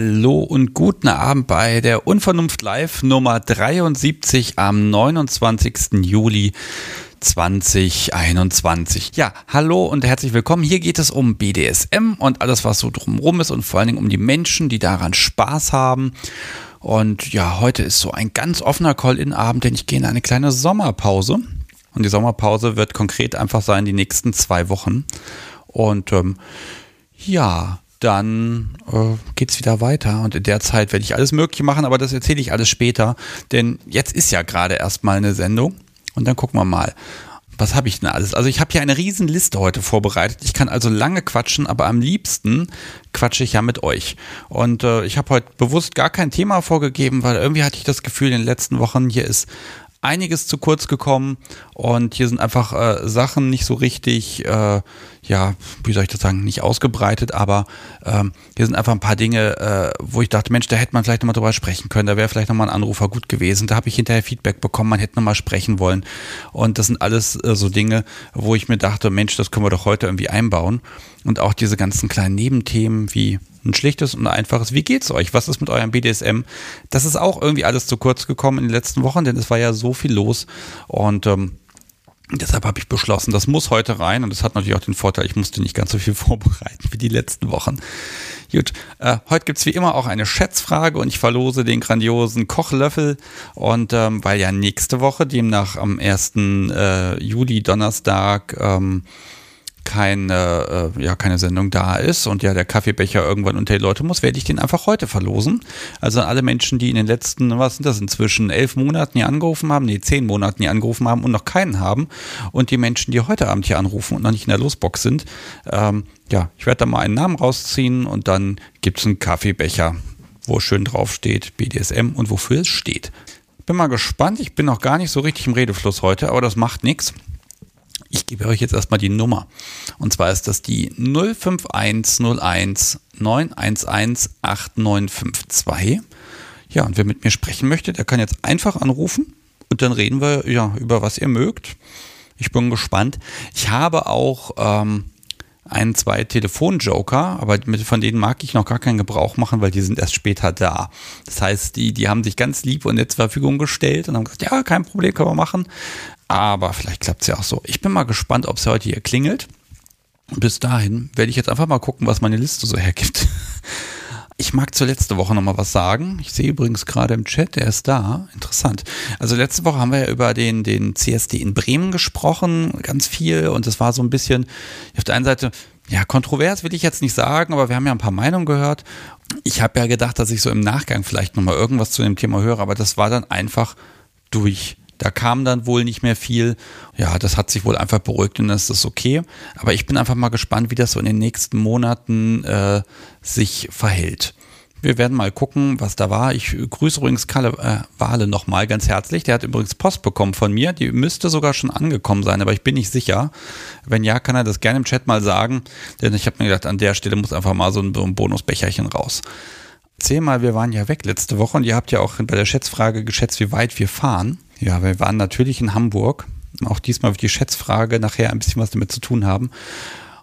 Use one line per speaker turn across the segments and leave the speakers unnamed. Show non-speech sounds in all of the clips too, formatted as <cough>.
Hallo und guten Abend bei der Unvernunft Live Nummer 73 am 29. Juli 2021. Ja, hallo und herzlich willkommen. Hier geht es um BDSM und alles, was so drumherum ist und vor allen Dingen um die Menschen, die daran Spaß haben. Und ja, heute ist so ein ganz offener Call-In-Abend, denn ich gehe in eine kleine Sommerpause. Und die Sommerpause wird konkret einfach sein, die nächsten zwei Wochen. Und ähm, ja, dann äh, geht es wieder weiter. Und in der Zeit werde ich alles Mögliche machen, aber das erzähle ich alles später. Denn jetzt ist ja gerade erstmal eine Sendung. Und dann gucken wir mal. Was habe ich denn alles? Also ich habe hier eine riesen Liste heute vorbereitet. Ich kann also lange quatschen, aber am liebsten quatsche ich ja mit euch. Und äh, ich habe heute bewusst gar kein Thema vorgegeben, weil irgendwie hatte ich das Gefühl, in den letzten Wochen hier ist einiges zu kurz gekommen und hier sind einfach äh, Sachen nicht so richtig, äh, ja, wie soll ich das sagen, nicht ausgebreitet, aber ähm, hier sind einfach ein paar Dinge, äh, wo ich dachte, Mensch, da hätte man vielleicht nochmal drüber sprechen können, da wäre vielleicht nochmal ein Anrufer gut gewesen. Da habe ich hinterher Feedback bekommen, man hätte nochmal sprechen wollen. Und das sind alles äh, so Dinge, wo ich mir dachte, Mensch, das können wir doch heute irgendwie einbauen. Und auch diese ganzen kleinen Nebenthemen wie ein schlichtes und einfaches, wie geht's euch? Was ist mit eurem BDSM? Das ist auch irgendwie alles zu kurz gekommen in den letzten Wochen, denn es war ja so viel los. Und ähm, Deshalb habe ich beschlossen, das muss heute rein und das hat natürlich auch den Vorteil, ich musste nicht ganz so viel <laughs> vorbereiten wie die letzten Wochen. Gut, äh, heute gibt's wie immer auch eine Schätzfrage und ich verlose den grandiosen Kochlöffel und ähm, weil ja nächste Woche, demnach am 1. Äh, Juli, Donnerstag, ähm, keine, äh, ja, keine Sendung da ist und ja der Kaffeebecher irgendwann unter die Leute muss, werde ich den einfach heute verlosen. Also alle Menschen, die in den letzten, was sind das inzwischen, elf Monaten hier angerufen haben, nee, zehn Monaten hier angerufen haben und noch keinen haben und die Menschen, die heute Abend hier anrufen und noch nicht in der Losbox sind, ähm, ja, ich werde da mal einen Namen rausziehen und dann gibt es einen Kaffeebecher, wo schön drauf steht BDSM und wofür es steht. Bin mal gespannt, ich bin noch gar nicht so richtig im Redefluss heute, aber das macht nichts. Ich gebe euch jetzt erstmal die Nummer. Und zwar ist das die 05101 911 8952. Ja, und wer mit mir sprechen möchte, der kann jetzt einfach anrufen und dann reden wir ja über was ihr mögt. Ich bin gespannt. Ich habe auch ähm, ein, zwei Telefonjoker, aber mit, von denen mag ich noch gar keinen Gebrauch machen, weil die sind erst später da. Das heißt, die, die haben sich ganz lieb und nett zur Verfügung gestellt und haben gesagt, ja, kein Problem, können wir machen. Aber vielleicht klappt es ja auch so. Ich bin mal gespannt, ob es heute hier klingelt. Bis dahin werde ich jetzt einfach mal gucken, was meine Liste so hergibt. <laughs> Ich mag zur letzte Woche noch mal was sagen. Ich sehe übrigens gerade im Chat, der ist da. Interessant. Also letzte Woche haben wir ja über den, den CSD in Bremen gesprochen, ganz viel. Und es war so ein bisschen, auf der einen Seite, ja, kontrovers will ich jetzt nicht sagen, aber wir haben ja ein paar Meinungen gehört. Ich habe ja gedacht, dass ich so im Nachgang vielleicht noch mal irgendwas zu dem Thema höre, aber das war dann einfach durch da kam dann wohl nicht mehr viel. Ja, das hat sich wohl einfach beruhigt und das ist okay. Aber ich bin einfach mal gespannt, wie das so in den nächsten Monaten äh, sich verhält. Wir werden mal gucken, was da war. Ich grüße übrigens Kalle äh, Wale nochmal ganz herzlich. Der hat übrigens Post bekommen von mir. Die müsste sogar schon angekommen sein, aber ich bin nicht sicher. Wenn ja, kann er das gerne im Chat mal sagen. Denn ich habe mir gedacht, an der Stelle muss einfach mal so ein, so ein Bonusbecherchen raus. Zehnmal, wir waren ja weg letzte Woche und ihr habt ja auch bei der Schätzfrage geschätzt, wie weit wir fahren. Ja, wir waren natürlich in Hamburg. Auch diesmal wird die Schätzfrage nachher ein bisschen was damit zu tun haben.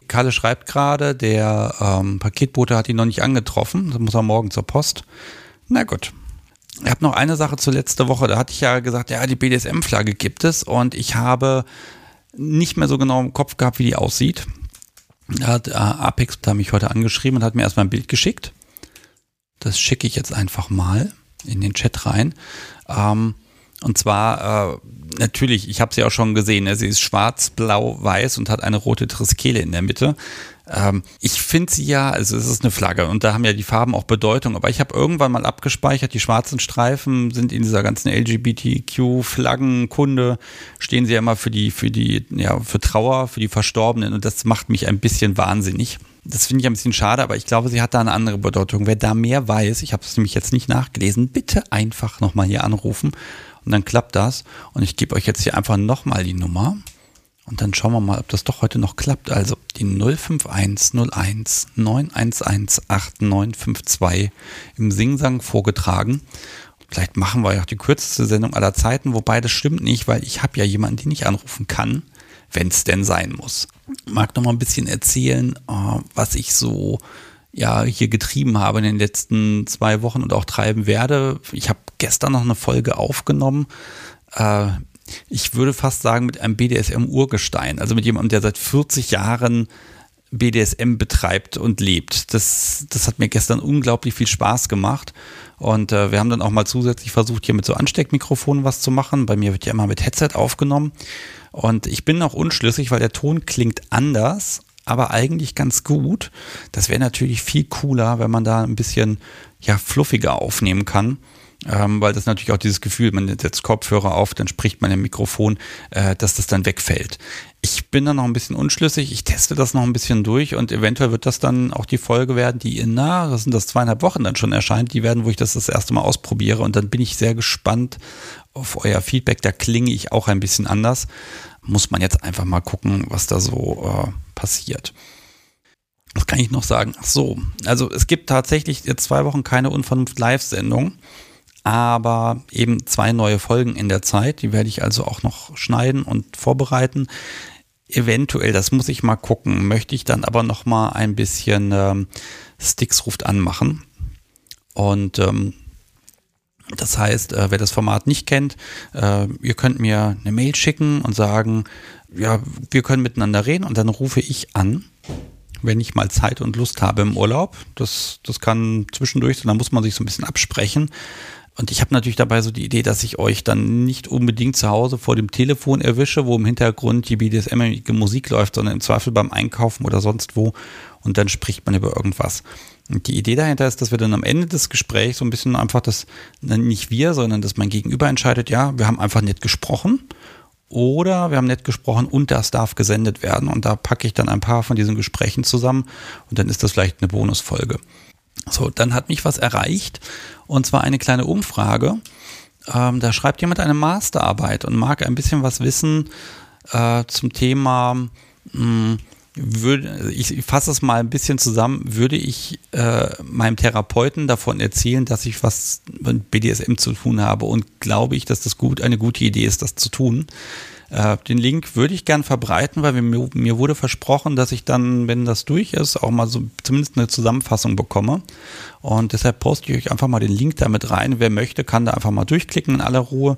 Kalle schreibt gerade, der ähm, Paketbote hat ihn noch nicht angetroffen. Da muss er morgen zur Post. Na gut. Ich habe noch eine Sache zu letzter Woche. Da hatte ich ja gesagt, ja, die BDSM-Flagge gibt es und ich habe nicht mehr so genau im Kopf gehabt, wie die aussieht. Da hat äh, Apex da mich heute angeschrieben und hat mir erstmal ein Bild geschickt. Das schicke ich jetzt einfach mal in den Chat rein. Ähm, und zwar, äh, natürlich, ich habe sie auch schon gesehen, ne? sie ist schwarz, blau, weiß und hat eine rote Triskele in der Mitte. Ähm, ich finde sie ja, also es ist eine Flagge und da haben ja die Farben auch Bedeutung, aber ich habe irgendwann mal abgespeichert, die schwarzen Streifen sind in dieser ganzen LGBTQ-Flaggenkunde, stehen sie ja immer für die, für die, ja, für Trauer, für die Verstorbenen und das macht mich ein bisschen wahnsinnig. Das finde ich ein bisschen schade, aber ich glaube, sie hat da eine andere Bedeutung. Wer da mehr weiß, ich habe es nämlich jetzt nicht nachgelesen, bitte einfach nochmal hier anrufen und dann klappt das. Und ich gebe euch jetzt hier einfach nochmal die Nummer. Und dann schauen wir mal, ob das doch heute noch klappt. Also die 05101 911 8952 im Singsang vorgetragen. Vielleicht machen wir ja auch die kürzeste Sendung aller Zeiten, wobei das stimmt nicht, weil ich habe ja jemanden, den ich anrufen kann, wenn es denn sein muss. Mag noch mal ein bisschen erzählen, äh, was ich so ja hier getrieben habe in den letzten zwei Wochen und auch treiben werde. Ich habe gestern noch eine Folge aufgenommen. Äh, ich würde fast sagen, mit einem BDSM-Urgestein, also mit jemandem, der seit 40 Jahren BDSM betreibt und lebt. Das, das hat mir gestern unglaublich viel Spaß gemacht. Und äh, wir haben dann auch mal zusätzlich versucht, hier mit so Ansteckmikrofonen was zu machen. Bei mir wird ja immer mit Headset aufgenommen. Und ich bin noch unschlüssig, weil der Ton klingt anders, aber eigentlich ganz gut. Das wäre natürlich viel cooler, wenn man da ein bisschen ja, fluffiger aufnehmen kann ähm, weil das natürlich auch dieses Gefühl, man setzt Kopfhörer auf, dann spricht man im Mikrofon, äh, dass das dann wegfällt. Ich bin da noch ein bisschen unschlüssig, ich teste das noch ein bisschen durch und eventuell wird das dann auch die Folge werden, die in, na, das sind das zweieinhalb Wochen dann schon erscheint, die werden, wo ich das das erste Mal ausprobiere und dann bin ich sehr gespannt auf euer Feedback, da klinge ich auch ein bisschen anders. Muss man jetzt einfach mal gucken, was da so äh, passiert. Was kann ich noch sagen? Ach so, also es gibt tatsächlich jetzt zwei Wochen keine Unvernunft Live-Sendung aber eben zwei neue Folgen in der Zeit. Die werde ich also auch noch schneiden und vorbereiten. Eventuell, das muss ich mal gucken, möchte ich dann aber noch mal ein bisschen ähm, Sticks ruft anmachen. Und ähm, das heißt, äh, wer das Format nicht kennt, äh, ihr könnt mir eine Mail schicken und sagen, ja, wir können miteinander reden und dann rufe ich an, wenn ich mal Zeit und Lust habe im Urlaub. Das, das kann zwischendurch sein, da muss man sich so ein bisschen absprechen. Und ich habe natürlich dabei so die Idee, dass ich euch dann nicht unbedingt zu Hause vor dem Telefon erwische, wo im Hintergrund die BDSM-ige Musik läuft, sondern im Zweifel beim Einkaufen oder sonst wo. Und dann spricht man über irgendwas. Und die Idee dahinter ist, dass wir dann am Ende des Gesprächs so ein bisschen einfach das, nicht wir, sondern dass mein Gegenüber entscheidet, ja, wir haben einfach nett gesprochen oder wir haben nett gesprochen und das darf gesendet werden. Und da packe ich dann ein paar von diesen Gesprächen zusammen und dann ist das vielleicht eine Bonusfolge. So, dann hat mich was erreicht und zwar eine kleine Umfrage. Ähm, da schreibt jemand eine Masterarbeit und mag ein bisschen was wissen äh, zum Thema, mh, hm, würde, ich fasse es mal ein bisschen zusammen, würde ich äh, meinem Therapeuten davon erzählen, dass ich was mit BDSM zu tun habe und glaube ich, dass das gut eine gute Idee ist, das zu tun. Äh, den Link würde ich gern verbreiten, weil mir, mir wurde versprochen, dass ich dann, wenn das durch ist, auch mal so zumindest eine Zusammenfassung bekomme. Und deshalb poste ich euch einfach mal den Link damit rein. Wer möchte, kann da einfach mal durchklicken in aller Ruhe.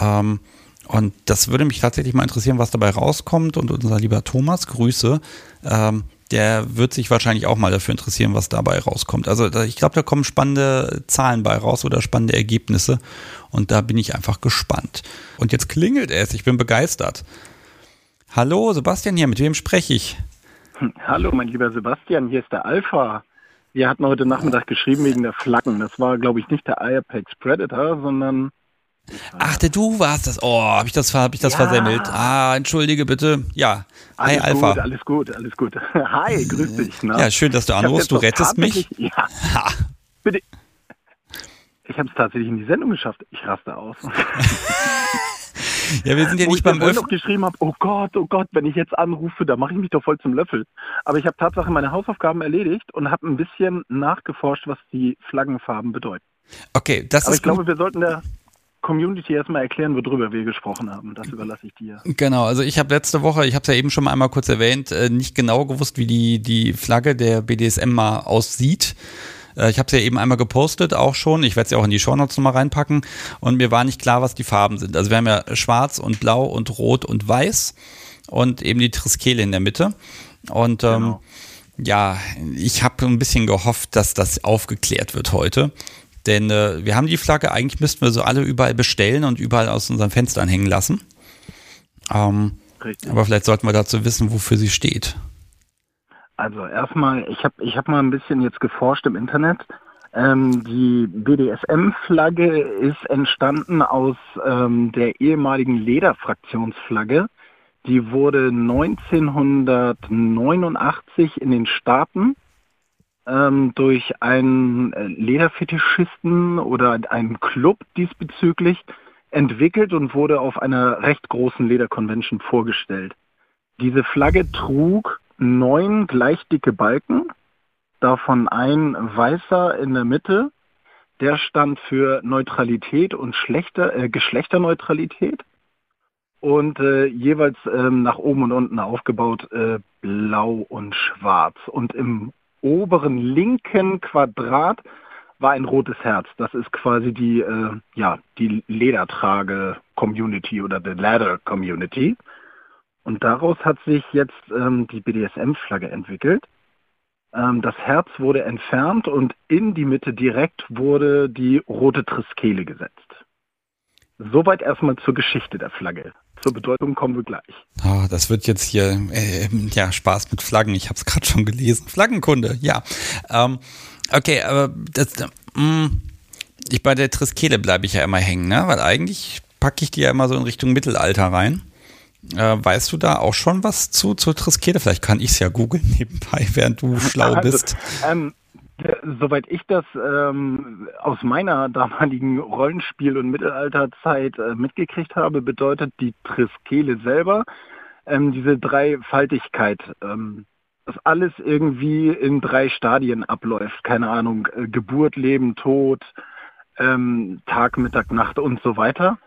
Ähm, und das würde mich tatsächlich mal interessieren, was dabei rauskommt. Und unser lieber Thomas, Grüße, ähm, der wird sich wahrscheinlich auch mal dafür interessieren, was dabei rauskommt. Also ich glaube, da kommen spannende Zahlen bei raus oder spannende Ergebnisse. Und da bin ich einfach gespannt. Und jetzt klingelt es. Ich bin begeistert. Hallo, Sebastian hier. Mit wem spreche ich?
Hallo, mein lieber Sebastian. Hier ist der Alpha. Wir hatten heute Nachmittag geschrieben wegen der Flaggen. Das war, glaube ich, nicht der Apex Predator, sondern
Ach, der du warst das. Oh, habe ich das, hab ich das ja. versemmelt? Ah, entschuldige bitte. Ja.
Hi, alles Alpha. Gut, alles gut, alles gut. <laughs> Hi, grüß dich.
Na? Ja, schön, dass du anrufst. Du rettest mich. Ja. Ha.
Bitte. Ich habe es tatsächlich in die Sendung geschafft. Ich raste aus.
ja, wir sind ja nicht beim
Öffnen. noch geschrieben habe, oh Gott, oh Gott, wenn ich jetzt anrufe, da mache ich mich doch voll zum Löffel. Aber ich habe tatsächlich meine Hausaufgaben erledigt und habe ein bisschen nachgeforscht, was die Flaggenfarben bedeuten.
Okay, das
Aber
ist
ich glaube, wir sollten der Community erstmal erklären, worüber wir gesprochen haben. Das überlasse ich dir.
Genau, also ich habe letzte Woche, ich habe es ja eben schon mal einmal kurz erwähnt, äh, nicht genau gewusst, wie die, die Flagge der BDSM mal aussieht. Äh, ich habe es ja eben einmal gepostet, auch schon. Ich werde es ja auch in die Shownotes nochmal reinpacken. Und mir war nicht klar, was die Farben sind. Also wir haben ja schwarz und blau und rot und weiß und eben die Triskele in der Mitte. Und ähm, genau. ja, ich habe ein bisschen gehofft, dass das aufgeklärt wird heute. Denn äh, wir haben die Flagge, eigentlich müssten wir so alle überall bestellen und überall aus unseren Fenstern hängen lassen. Ähm, aber vielleicht sollten wir dazu wissen, wofür sie steht.
Also erstmal, ich habe ich hab mal ein bisschen jetzt geforscht im Internet. Ähm, die BDSM-Flagge ist entstanden aus ähm, der ehemaligen Lederfraktionsflagge. Die wurde 1989 in den Staaten ähm, durch einen äh, Lederfetischisten oder einen Club diesbezüglich entwickelt und wurde auf einer recht großen Lederconvention vorgestellt. Diese Flagge trug neun gleich dicke Balken, davon ein weißer in der Mitte. Der stand für Neutralität und Schlechter, äh, Geschlechterneutralität und äh, jeweils ähm, nach oben und unten aufgebaut äh, blau und schwarz. Und im oberen linken Quadrat war ein rotes Herz. Das ist quasi die, äh, ja, die Ledertrage-Community oder die Leather-Community. Und daraus hat sich jetzt ähm, die BDSM-Flagge entwickelt. Ähm, das Herz wurde entfernt und in die Mitte direkt wurde die rote Triskele gesetzt. Soweit erstmal zur Geschichte der Flagge. Zur Bedeutung kommen wir gleich.
Oh, das wird jetzt hier äh, ja Spaß mit Flaggen. Ich habe es gerade schon gelesen. Flaggenkunde, ja. Ähm, okay, aber das, mh, mm, ich bei der Triskele bleibe ich ja immer hängen, ne? Weil eigentlich packe ich die ja immer so in Richtung Mittelalter rein. Äh, weißt du da auch schon was zu zur Triskele? Vielleicht kann ich es ja googeln <laughs> nebenbei, während du <laughs> schlau also, bist.
Ähm, Soweit ich das ähm, aus meiner damaligen Rollenspiel- und Mittelalterzeit äh, mitgekriegt habe, bedeutet die Triskele selber ähm, diese Dreifaltigkeit, ähm, dass alles irgendwie in drei Stadien abläuft. Keine Ahnung, äh, Geburt, Leben, Tod, ähm, Tag, Mittag, Nacht und so weiter.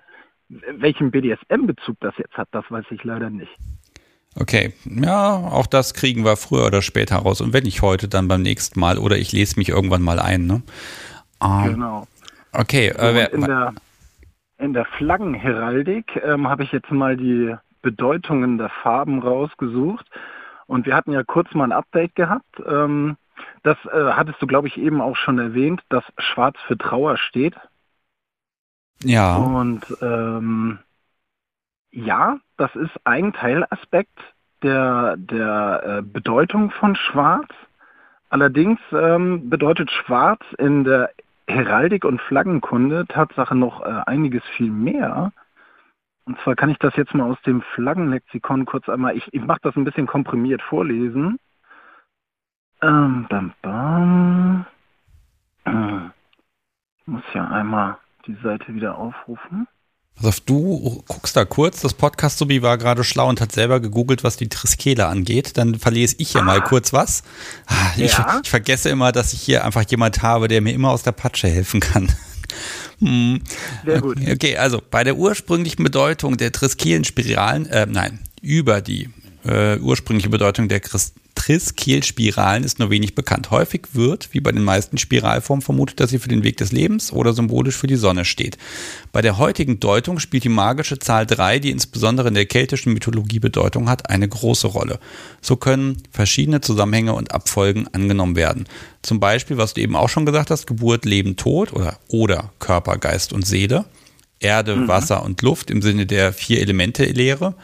Welchen BDSM-Bezug das jetzt hat, das weiß ich leider nicht.
Okay, ja, auch das kriegen wir früher oder später raus. Und wenn nicht heute, dann beim nächsten Mal oder ich lese mich irgendwann mal ein. Ne?
Um, genau.
Okay.
Äh, wer, in, der, in der Flaggenheraldik ähm, habe ich jetzt mal die Bedeutungen der Farben rausgesucht. Und wir hatten ja kurz mal ein Update gehabt. Ähm, das äh, hattest du, glaube ich, eben auch schon erwähnt, dass Schwarz für Trauer steht.
Ja.
Und ähm, ja, das ist ein Teilaspekt der, der äh, Bedeutung von Schwarz. Allerdings ähm, bedeutet Schwarz in der Heraldik und Flaggenkunde Tatsache noch äh, einiges viel mehr. Und zwar kann ich das jetzt mal aus dem Flaggenlexikon kurz einmal, ich, ich mache das ein bisschen komprimiert vorlesen. Ähm, bam, bam. Äh, ich muss ja einmal die Seite wieder aufrufen.
Also du guckst da kurz, das Podcast-Subi war gerade schlau und hat selber gegoogelt, was die Triskele angeht. Dann verlese ich ja ah. mal kurz was. Ah, ich, ja. ich, vergesse immer, dass ich hier einfach jemand habe, der mir immer aus der Patsche helfen kann. <laughs> hm. Sehr gut. Okay, also bei der ursprünglichen Bedeutung der Triskelen-Spiralen, äh, nein, über die äh, ursprüngliche Bedeutung der Christ Triss-Kehlspiralen ist nur wenig bekannt. Häufig wird, wie bei den meisten Spiralformen, vermutet, dass sie für den Weg des Lebens oder symbolisch für die Sonne steht. Bei der heutigen Deutung spielt die magische Zahl 3, die insbesondere in der keltischen Mythologie Bedeutung hat, eine große Rolle. So können verschiedene Zusammenhänge und Abfolgen angenommen werden. Zum Beispiel, was du eben auch schon gesagt hast, Geburt, Leben, Tod oder, oder Körper, Geist und Seele. Erde, mhm. Wasser und Luft im Sinne der vier Elemente-Lehre.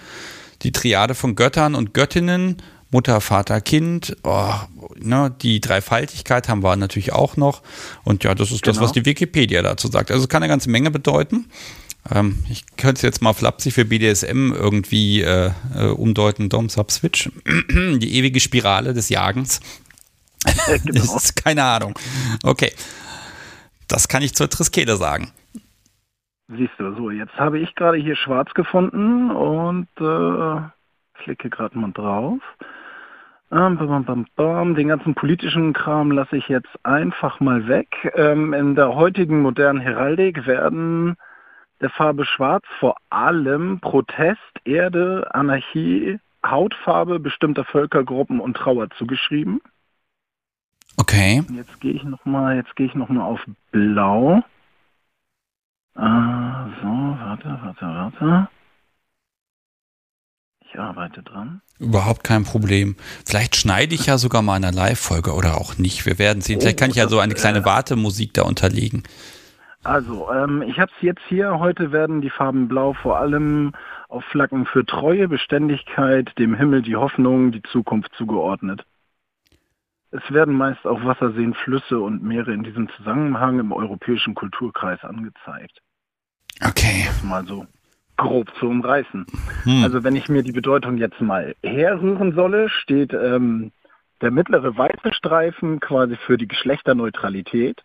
Die Triade von Göttern und Göttinnen Mutter, Vater, Kind. Oh, ne, die Dreifaltigkeit haben wir natürlich auch noch. Und ja, das ist genau. das, was die Wikipedia dazu sagt. Also es kann eine ganze Menge bedeuten. Ähm, ich könnte es jetzt mal flapsig für BDSM irgendwie äh, äh, umdeuten. Dom, Sub, Switch. <clears throat> die ewige Spirale des Jagens. genau. <laughs> das ist keine Ahnung. Okay. Das kann ich zur Triskele sagen.
Siehst du, so, jetzt habe ich gerade hier schwarz gefunden und äh, klicke gerade mal drauf. Ähm, bam, bam, bam, Den ganzen politischen Kram lasse ich jetzt einfach mal weg. Ähm, in der heutigen modernen Heraldik werden der Farbe Schwarz vor allem Protest, Erde, Anarchie, Hautfarbe bestimmter Völkergruppen und Trauer zugeschrieben.
Okay.
Jetzt gehe ich noch mal, jetzt gehe ich noch mal auf Blau. Äh, so, warte, warte, warte. Ich arbeite dran.
Überhaupt kein Problem. Vielleicht schneide ich ja sogar mal eine Live-Folge oder auch nicht. Wir werden sehen. Vielleicht kann ich ja so eine kleine äh, Wartemusik da unterlegen.
Also, ähm, ich habe es jetzt hier. Heute werden die Farben Blau vor allem auf Flaggen für Treue, Beständigkeit, dem Himmel die Hoffnung, die Zukunft zugeordnet. Es werden meist auch Wasserseen, Flüsse und Meere in diesem Zusammenhang im europäischen Kulturkreis angezeigt.
Okay.
Das mal so grob zu umreißen. Hm. Also wenn ich mir die Bedeutung jetzt mal herrühren solle, steht ähm, der mittlere weiße Streifen quasi für die Geschlechterneutralität,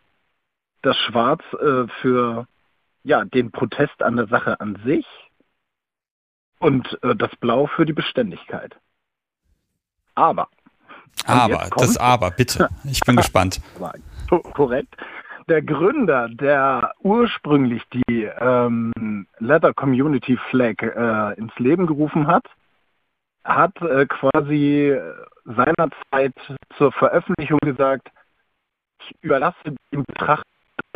das Schwarz äh, für ja, den Protest an der Sache an sich und äh, das Blau für die Beständigkeit. Aber.
Aber, das Aber, bitte. <laughs> Ich bin gespannt.
Korrekt der Gründer, der ursprünglich die ähm, Leather Community Flag äh, ins Leben gerufen hat, hat äh, quasi seinerzeit zur Veröffentlichung gesagt, ich überlasse dem Betrachter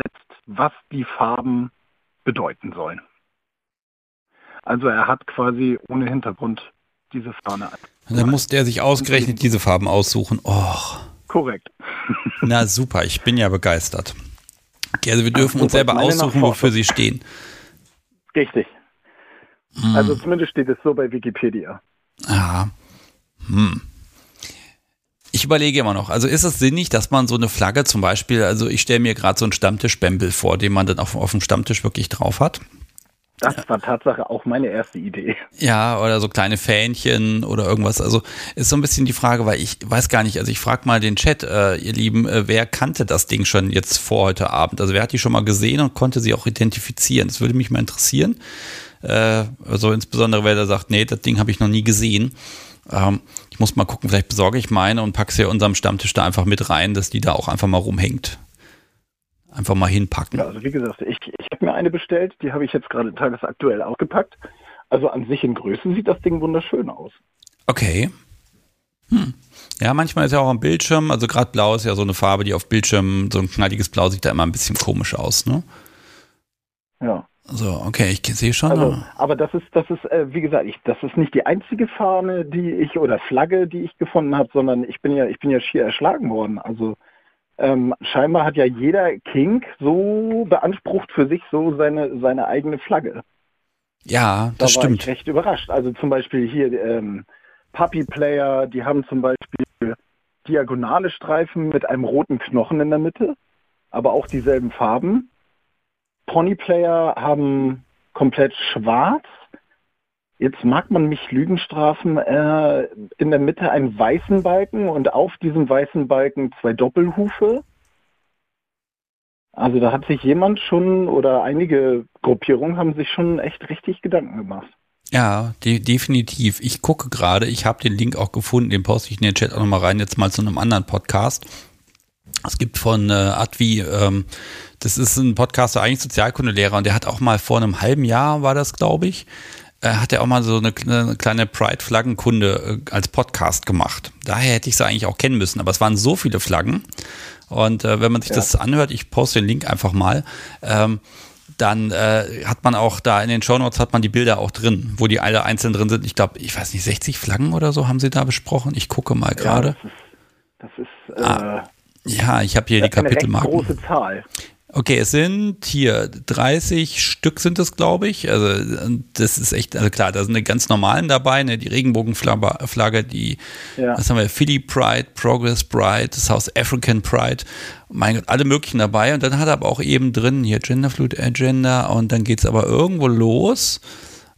jetzt, was die Farben bedeuten sollen. Also er hat quasi ohne Hintergrund diese Fahne.
Und dann musste er sich ausgerechnet diese Farben aussuchen. Och.
Korrekt.
Na super, ich bin ja begeistert. Okay, also wir dürfen uns selber aussuchen, wofür sie stehen.
Richtig. Hm. Also zumindest steht es so bei Wikipedia.
Ah. Hm. Ich überlege immer noch, also ist es sinnig, dass man so eine Flagge zum Beispiel, also ich stelle mir gerade so einen Stammtischbämbel vor, den man dann auf, auf dem Stammtisch wirklich drauf hat.
Das war Tatsache auch meine erste Idee.
Ja, oder so kleine Fähnchen oder irgendwas. Also ist so ein bisschen die Frage, weil ich weiß gar nicht, also ich frage mal den Chat, äh, ihr Lieben, äh, wer kannte das Ding schon jetzt vor heute Abend? Also wer hat die schon mal gesehen und konnte sie auch identifizieren? Das würde mich mal interessieren. Äh, also insbesondere, wer da sagt, nee, das Ding habe ich noch nie gesehen. Ähm, ich muss mal gucken, vielleicht besorge ich meine und packe sie ja unserem Stammtisch da einfach mit rein, dass die da auch einfach mal rumhängt. Einfach mal hinpacken.
Ja, also wie gesagt, ich, eine bestellt, die habe ich jetzt gerade tagesaktuell ausgepackt. Also an sich in Größe sieht das Ding wunderschön aus.
Okay. Hm. Ja, manchmal ist ja auch am Bildschirm, also gerade blau ist ja so eine Farbe, die auf Bildschirm, so ein knalliges Blau sieht da immer ein bisschen komisch aus, ne?
Ja.
So, okay, ich sehe schon.
Also, aber das ist, das ist, äh, wie gesagt, ich, das ist nicht die einzige Fahne, die ich oder Flagge, die ich gefunden habe, sondern ich bin ja, ich bin ja schier erschlagen worden. Also ähm, scheinbar hat ja jeder King so beansprucht für sich so seine, seine eigene Flagge.
Ja, das
da
war stimmt.
Ich recht überrascht. Also zum Beispiel hier ähm, Puppy Player, die haben zum Beispiel diagonale Streifen mit einem roten Knochen in der Mitte, aber auch dieselben Farben. Pony Player haben komplett schwarz. Jetzt mag man mich Lügen strafen. Äh, in der Mitte einen weißen Balken und auf diesem weißen Balken zwei Doppelhufe. Also da hat sich jemand schon oder einige Gruppierungen haben sich schon echt richtig Gedanken gemacht.
Ja, de definitiv. Ich gucke gerade, ich habe den Link auch gefunden, den poste ich in den Chat auch nochmal rein, jetzt mal zu einem anderen Podcast. Es gibt von äh, Advi, ähm, das ist ein Podcaster, eigentlich Sozialkundelehrer, und der hat auch mal vor einem halben Jahr, war das, glaube ich, hat er auch mal so eine, eine kleine Pride-Flaggenkunde äh, als Podcast gemacht. Daher hätte ich sie eigentlich auch kennen müssen, aber es waren so viele Flaggen. Und äh, wenn man sich ja. das anhört, ich poste den Link einfach mal, ähm, dann äh, hat man auch da in den Shownotes hat man die Bilder auch drin, wo die alle einzeln drin sind. Ich glaube, ich weiß nicht, 60 Flaggen oder so haben sie da besprochen. Ich gucke mal gerade.
Ja, das ist, das ist ah.
äh, ja, ich habe hier die Kapitelmarken.
Eine große Zahl.
Okay, es sind hier 30 Stück sind es, glaube ich. Also das ist echt, also klar, da sind eine ganz normalen dabei, ne? die Regenbogenflagge, die, ja. was haben wir, Philly Pride, Progress Pride, South African Pride, mein Gott, alle möglichen dabei. Und dann hat er aber auch eben drin hier Genderfluid Agenda und dann geht es aber irgendwo los.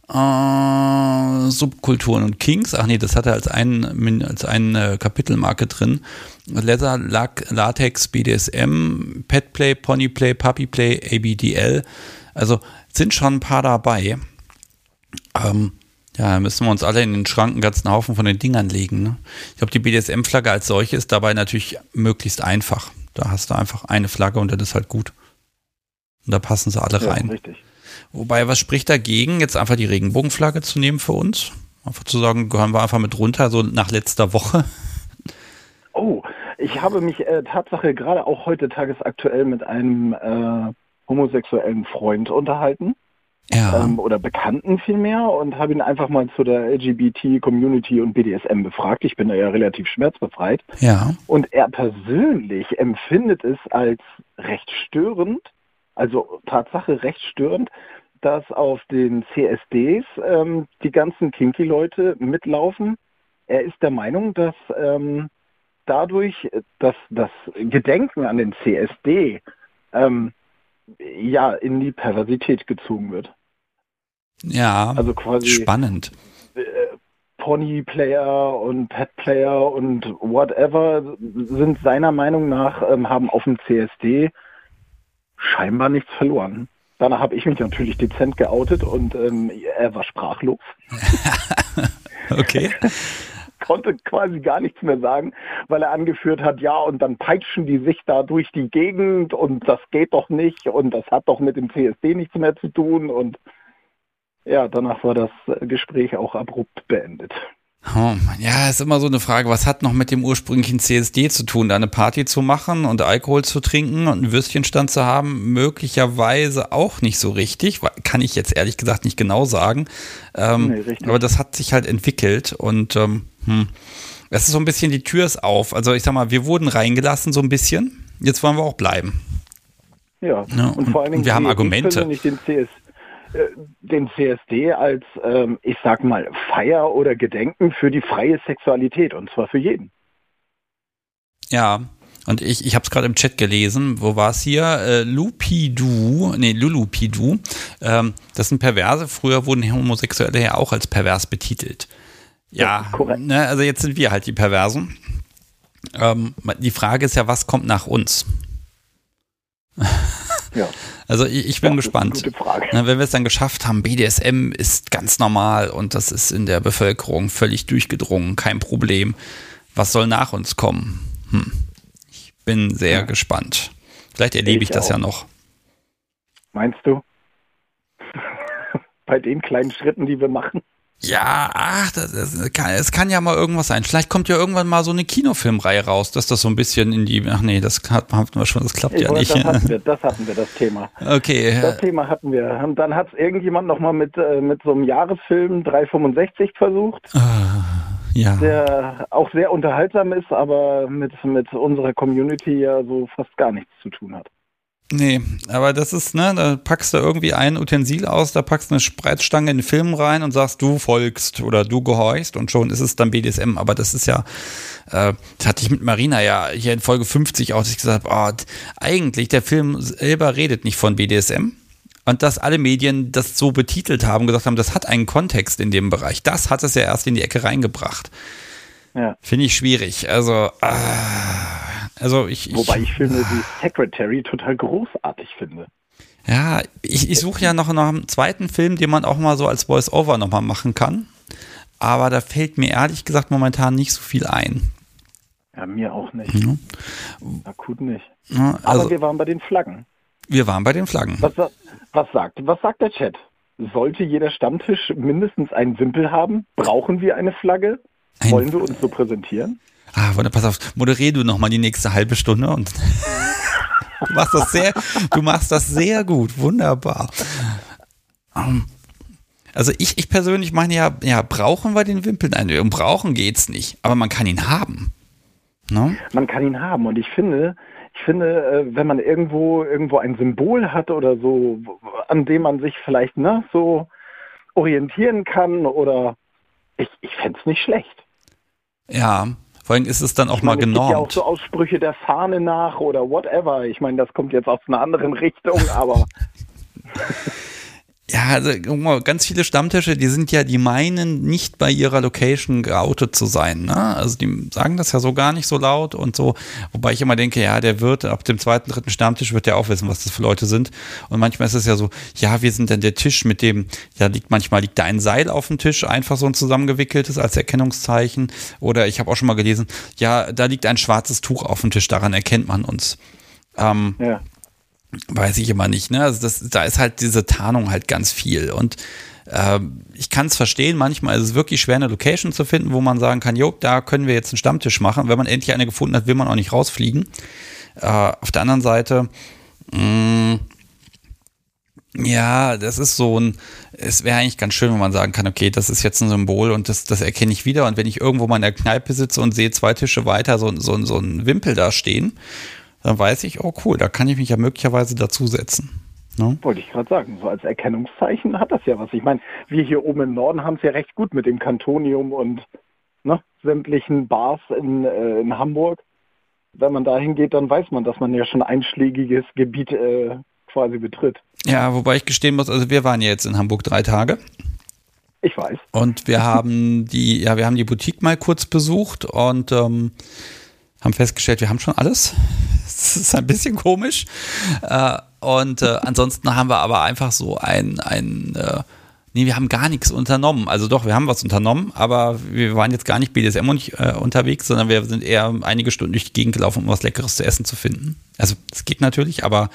Äh, Subkulturen und Kings, ach nee, das hat er als ein, als eine Kapitelmarke drin. Leather, Latex, BDSM, Petplay, Ponyplay, Puppyplay, ABDL. Also sind schon ein paar dabei. Ähm, ja, müssen wir uns alle in den Schrank einen ganzen Haufen von den Dingern legen. Ne? Ich glaube, die BDSM-Flagge als solche ist dabei natürlich möglichst einfach. Da hast du einfach eine Flagge und dann ist halt gut. Und da passen sie alle ja, rein. Richtig. Wobei, was spricht dagegen, jetzt einfach die Regenbogenflagge zu nehmen für uns? Einfach zu sagen, gehören wir einfach mit runter, so nach letzter Woche.
Oh, ich habe mich äh, Tatsache gerade auch heute tagesaktuell mit einem äh, homosexuellen Freund unterhalten. Ja. Ähm, oder Bekannten vielmehr und habe ihn einfach mal zu der LGBT-Community und BDSM befragt. Ich bin da ja relativ schmerzbefreit.
Ja.
Und er persönlich empfindet es als recht störend, also Tatsache recht störend, dass auf den CSDs ähm, die ganzen Kinky-Leute mitlaufen. Er ist der Meinung, dass ähm, dadurch, dass das Gedenken an den CSD ähm, ja in die Perversität gezogen wird.
Ja, also quasi spannend.
Äh, Pony-Player und Pet-Player und whatever sind seiner Meinung nach, ähm, haben auf dem CSD scheinbar nichts verloren. Danach habe ich mich natürlich dezent geoutet und ähm, er war sprachlos. <laughs>
okay. <laughs>
Konnte quasi gar nichts mehr sagen, weil er angeführt hat, ja, und dann peitschen die sich da durch die Gegend und das geht doch nicht und das hat doch mit dem CSD nichts mehr zu tun und ja, danach war das Gespräch auch abrupt beendet.
Oh Mann, ja, ist immer so eine Frage, was hat noch mit dem ursprünglichen CSD zu tun, da eine Party zu machen und Alkohol zu trinken und einen Würstchenstand zu haben? Möglicherweise auch nicht so richtig, kann ich jetzt ehrlich gesagt nicht genau sagen. Ähm, nee, aber das hat sich halt entwickelt und ähm, hm. es ist so ein bisschen, die Tür ist auf. Also ich sag mal, wir wurden reingelassen so ein bisschen, jetzt wollen wir auch bleiben.
Ja, ja und, und vor allen Dingen,
wir haben Argumente.
Ich den CS äh, den CSD als, ähm, ich sag mal, Feier oder Gedenken für die freie Sexualität und zwar für jeden.
Ja, und ich, ich habe es gerade im Chat gelesen, wo war es hier? Äh, Lupidu, nee, Lulupidu. Ähm, das sind Perverse. Früher wurden Homosexuelle ja auch als pervers betitelt. Ja, ja ne, also jetzt sind wir halt die Perversen. Ähm, die Frage ist ja, was kommt nach uns? Ja. <laughs> Also ich, ich bin ja, gespannt. Na, wenn wir es dann geschafft haben, BDSM ist ganz normal und das ist in der Bevölkerung völlig durchgedrungen, kein Problem. Was soll nach uns kommen? Hm. Ich bin sehr ja. gespannt. Vielleicht erlebe ich, ich das auch. ja noch.
Meinst du? <laughs> Bei den kleinen Schritten, die wir machen?
Ja, ach, das, das kann, es kann ja mal irgendwas sein. Vielleicht kommt ja irgendwann mal so eine Kinofilmreihe raus, dass das so ein bisschen in die. Ach nee, das hatten wir schon, das klappt ich ja nicht.
Das hatten, wir, <laughs> das hatten wir, das Thema.
Okay.
Das Thema hatten wir. Und dann hat es irgendjemand nochmal mit, äh, mit so einem Jahresfilm 365 versucht.
Ah, ja.
Der auch sehr unterhaltsam ist, aber mit, mit unserer Community ja so fast gar nichts zu tun hat.
Nee, aber das ist, ne, da packst du irgendwie ein Utensil aus, da packst du eine Spreizstange in den Film rein und sagst, du folgst oder du gehorchst und schon ist es dann BDSM. Aber das ist ja, äh, das hatte ich mit Marina ja hier in Folge 50 auch, dass ich gesagt habe, oh, eigentlich, der Film selber redet nicht von BDSM. Und dass alle Medien das so betitelt haben, gesagt haben, das hat einen Kontext in dem Bereich. Das hat es ja erst in die Ecke reingebracht. Ja. Finde ich schwierig. Also, ah, also ich,
ich Wobei ich finde die Secretary total großartig finde.
Ja, ich, ich suche ja noch nach einem zweiten Film, den man auch mal so als Voice-Over nochmal machen kann. Aber da fällt mir ehrlich gesagt momentan nicht so viel ein.
Ja, mir auch nicht. Ja. Akut nicht. Ja, also, Aber wir waren bei den Flaggen.
Wir waren bei den Flaggen.
Was, was, sagt, was sagt der Chat? Sollte jeder Stammtisch mindestens einen Wimpel haben? Brauchen wir eine Flagge? Ein Wollen wir uns so präsentieren?
Ah, pass auf, moderier du noch mal die nächste halbe Stunde und <laughs> du machst das sehr, du machst das sehr gut, wunderbar. Um, also ich, ich persönlich meine ja, ja, brauchen wir den Wimpel? Nein, um brauchen geht's nicht, aber man kann ihn haben.
No? Man kann ihn haben und ich finde, ich finde, äh, wenn man irgendwo irgendwo ein Symbol hat oder so, an dem man sich vielleicht ne, so orientieren kann oder ich, ich fände es nicht schlecht.
Ja, vor allem ist es dann auch ich mal meine, genormt. Es gibt
ja auch so Aussprüche der Fahne nach oder whatever. Ich meine, das kommt jetzt aus einer anderen <laughs> Richtung, aber. <laughs>
Ja, also ganz viele Stammtische, die sind ja, die meinen nicht bei ihrer Location geoutet zu sein. Ne? Also die sagen das ja so gar nicht so laut und so. Wobei ich immer denke, ja, der wird ab dem zweiten, dritten Stammtisch wird der auch wissen, was das für Leute sind. Und manchmal ist es ja so, ja, wir sind dann der Tisch mit dem, ja, liegt manchmal liegt da ein Seil auf dem Tisch, einfach so ein zusammengewickeltes als Erkennungszeichen. Oder ich habe auch schon mal gelesen, ja, da liegt ein schwarzes Tuch auf dem Tisch, daran erkennt man uns. Ähm, ja. Weiß ich immer nicht, ne? Also das, da ist halt diese Tarnung halt ganz viel. Und äh, ich kann es verstehen, manchmal ist es wirklich schwer, eine Location zu finden, wo man sagen kann, jo, da können wir jetzt einen Stammtisch machen. Wenn man endlich eine gefunden hat, will man auch nicht rausfliegen. Äh, auf der anderen Seite, mh, mm, ja, das ist so ein, es wäre eigentlich ganz schön, wenn man sagen kann, okay, das ist jetzt ein Symbol und das, das erkenne ich wieder. Und wenn ich irgendwo mal in der Kneipe sitze und sehe zwei Tische weiter so, so, so ein Wimpel da stehen dann weiß ich, oh cool, da kann ich mich ja möglicherweise dazusetzen.
Ne? Wollte ich gerade sagen, so als Erkennungszeichen hat das ja was. Ich meine, wir hier oben im Norden haben es ja recht gut mit dem Kantonium und ne, sämtlichen Bars in, äh, in Hamburg. Wenn man da hingeht, dann weiß man, dass man ja schon einschlägiges Gebiet äh, quasi betritt.
Ja, wobei ich gestehen muss, also wir waren ja jetzt in Hamburg drei Tage.
Ich weiß.
Und wir haben die, ja, wir haben die Boutique mal kurz besucht und ähm, haben festgestellt, wir haben schon alles. Das ist ein bisschen komisch. Äh, und äh, ansonsten haben wir aber einfach so ein, ein äh, nee, wir haben gar nichts unternommen. Also doch, wir haben was unternommen, aber wir waren jetzt gar nicht BDSM äh, unterwegs, sondern wir sind eher einige Stunden durch die Gegend gelaufen, um was Leckeres zu essen zu finden. Also es geht natürlich, aber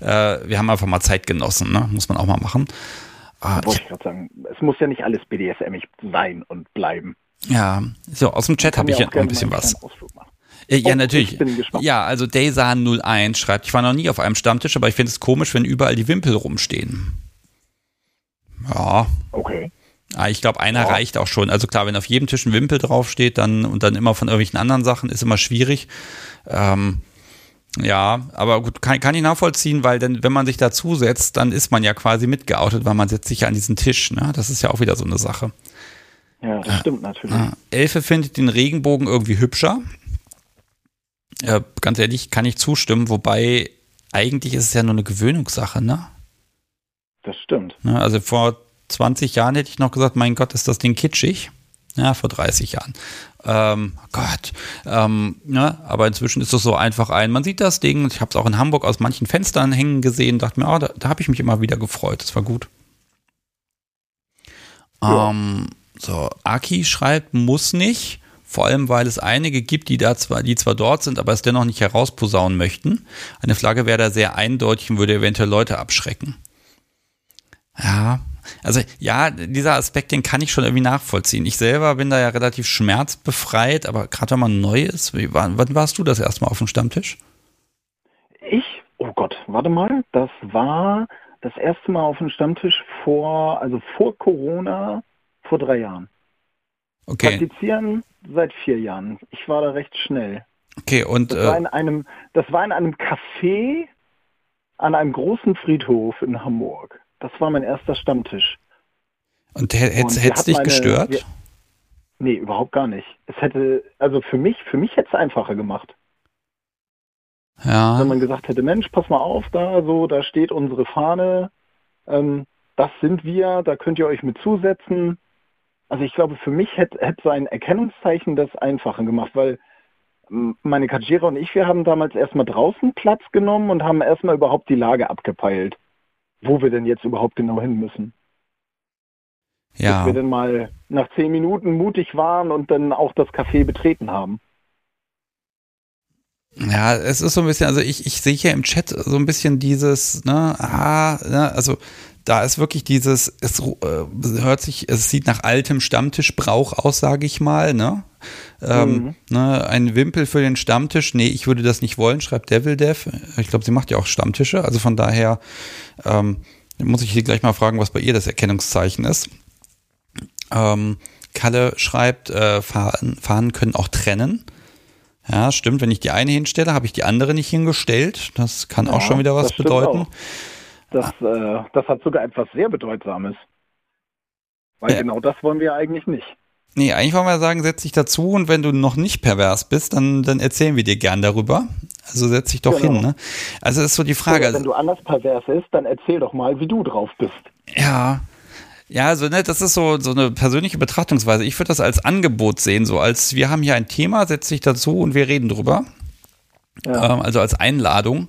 äh, wir haben einfach mal Zeit genossen, ne? muss man auch mal machen.
Ah, Wollte ich gerade sagen, es muss ja nicht alles BDSM sein und bleiben.
Ja, so aus dem Chat habe ich ja ein bisschen was. Ja, oh, natürlich. Ja, also Daysan01 schreibt, ich war noch nie auf einem Stammtisch, aber ich finde es komisch, wenn überall die Wimpel rumstehen. Ja.
Okay.
Ah, ich glaube, einer ja. reicht auch schon. Also klar, wenn auf jedem Tisch ein Wimpel draufsteht, dann und dann immer von irgendwelchen anderen Sachen, ist immer schwierig. Ähm, ja, aber gut, kann, kann ich nachvollziehen, weil denn, wenn man sich dazusetzt, dann ist man ja quasi mitgeoutet, weil man setzt sich ja an diesen Tisch. Ne? Das ist ja auch wieder so eine Sache.
Ja, das stimmt natürlich.
Elfe findet den Regenbogen irgendwie hübscher. Äh, ganz ehrlich, kann ich zustimmen, wobei eigentlich ist es ja nur eine Gewöhnungssache, ne?
Das stimmt.
Ne, also vor 20 Jahren hätte ich noch gesagt, mein Gott, ist das Ding kitschig. Ja, vor 30 Jahren. Ähm, Gott. Ähm, ne? Aber inzwischen ist es so einfach ein. Man sieht das Ding. Ich habe es auch in Hamburg aus manchen Fenstern hängen gesehen. Dachte mir, oh, da, da habe ich mich immer wieder gefreut. Das war gut. Ja. Ähm, so, Aki schreibt, muss nicht. Vor allem, weil es einige gibt, die da zwar, die zwar dort sind, aber es dennoch nicht herausposaunen möchten. Eine Flagge wäre da sehr eindeutig und würde eventuell Leute abschrecken. Ja, also ja, dieser Aspekt, den kann ich schon irgendwie nachvollziehen. Ich selber bin da ja relativ schmerzbefreit, aber gerade wenn man neu ist, wie, wann, wann warst du das erste Mal auf dem Stammtisch?
Ich? Oh Gott, warte mal, das war das erste Mal auf dem Stammtisch vor, also vor Corona, vor drei Jahren.
Okay.
Praktizieren seit vier Jahren. Ich war da recht schnell.
Okay, und.
Das, äh, war, in einem, das war in einem Café an einem großen Friedhof in Hamburg. Das war mein erster Stammtisch.
Und hätte es dich gestört? Wir,
nee, überhaupt gar nicht. Es hätte, also für mich, für mich hätte es einfacher gemacht.
Ja.
Wenn man gesagt hätte, Mensch, pass mal auf, da so, da steht unsere Fahne, ähm, das sind wir, da könnt ihr euch mit zusetzen. Also ich glaube, für mich hätte, hätte so ein Erkennungszeichen das einfacher gemacht, weil meine Kajira und ich, wir haben damals erstmal draußen Platz genommen und haben erstmal überhaupt die Lage abgepeilt wo wir denn jetzt überhaupt genau hin müssen.
Ja.
Bis wir denn mal nach zehn Minuten mutig waren und dann auch das Café betreten haben.
Ja, es ist so ein bisschen, also ich, ich sehe hier im Chat so ein bisschen dieses, ne, ah, ne, also da ist wirklich dieses, es äh, hört sich, es sieht nach altem Stammtischbrauch aus, sage ich mal, ne? Ähm, mhm. ne, ein Wimpel für den Stammtisch, nee, ich würde das nicht wollen, schreibt Devil Dev. Ich glaube, sie macht ja auch Stammtische, also von daher ähm, muss ich sie gleich mal fragen, was bei ihr das Erkennungszeichen ist. Ähm, Kalle schreibt, äh, Fahnen, Fahnen können auch trennen. Ja, stimmt. Wenn ich die eine hinstelle, habe ich die andere nicht hingestellt. Das kann ja, auch schon wieder was bedeuten. Auch.
Das, äh, das hat sogar etwas sehr Bedeutsames. Weil ja. genau das wollen wir eigentlich nicht.
Nee, eigentlich wollen wir sagen, setz dich dazu und wenn du noch nicht pervers bist, dann, dann erzählen wir dir gern darüber. Also setz dich doch genau. hin. Ne? Also ist so die Frage.
Oder wenn du anders pervers bist, dann erzähl doch mal, wie du drauf bist.
Ja. Ja, also ne, das ist so, so eine persönliche Betrachtungsweise. Ich würde das als Angebot sehen, so als wir haben hier ein Thema, setz dich dazu und wir reden drüber. Ja. Ähm, also als Einladung.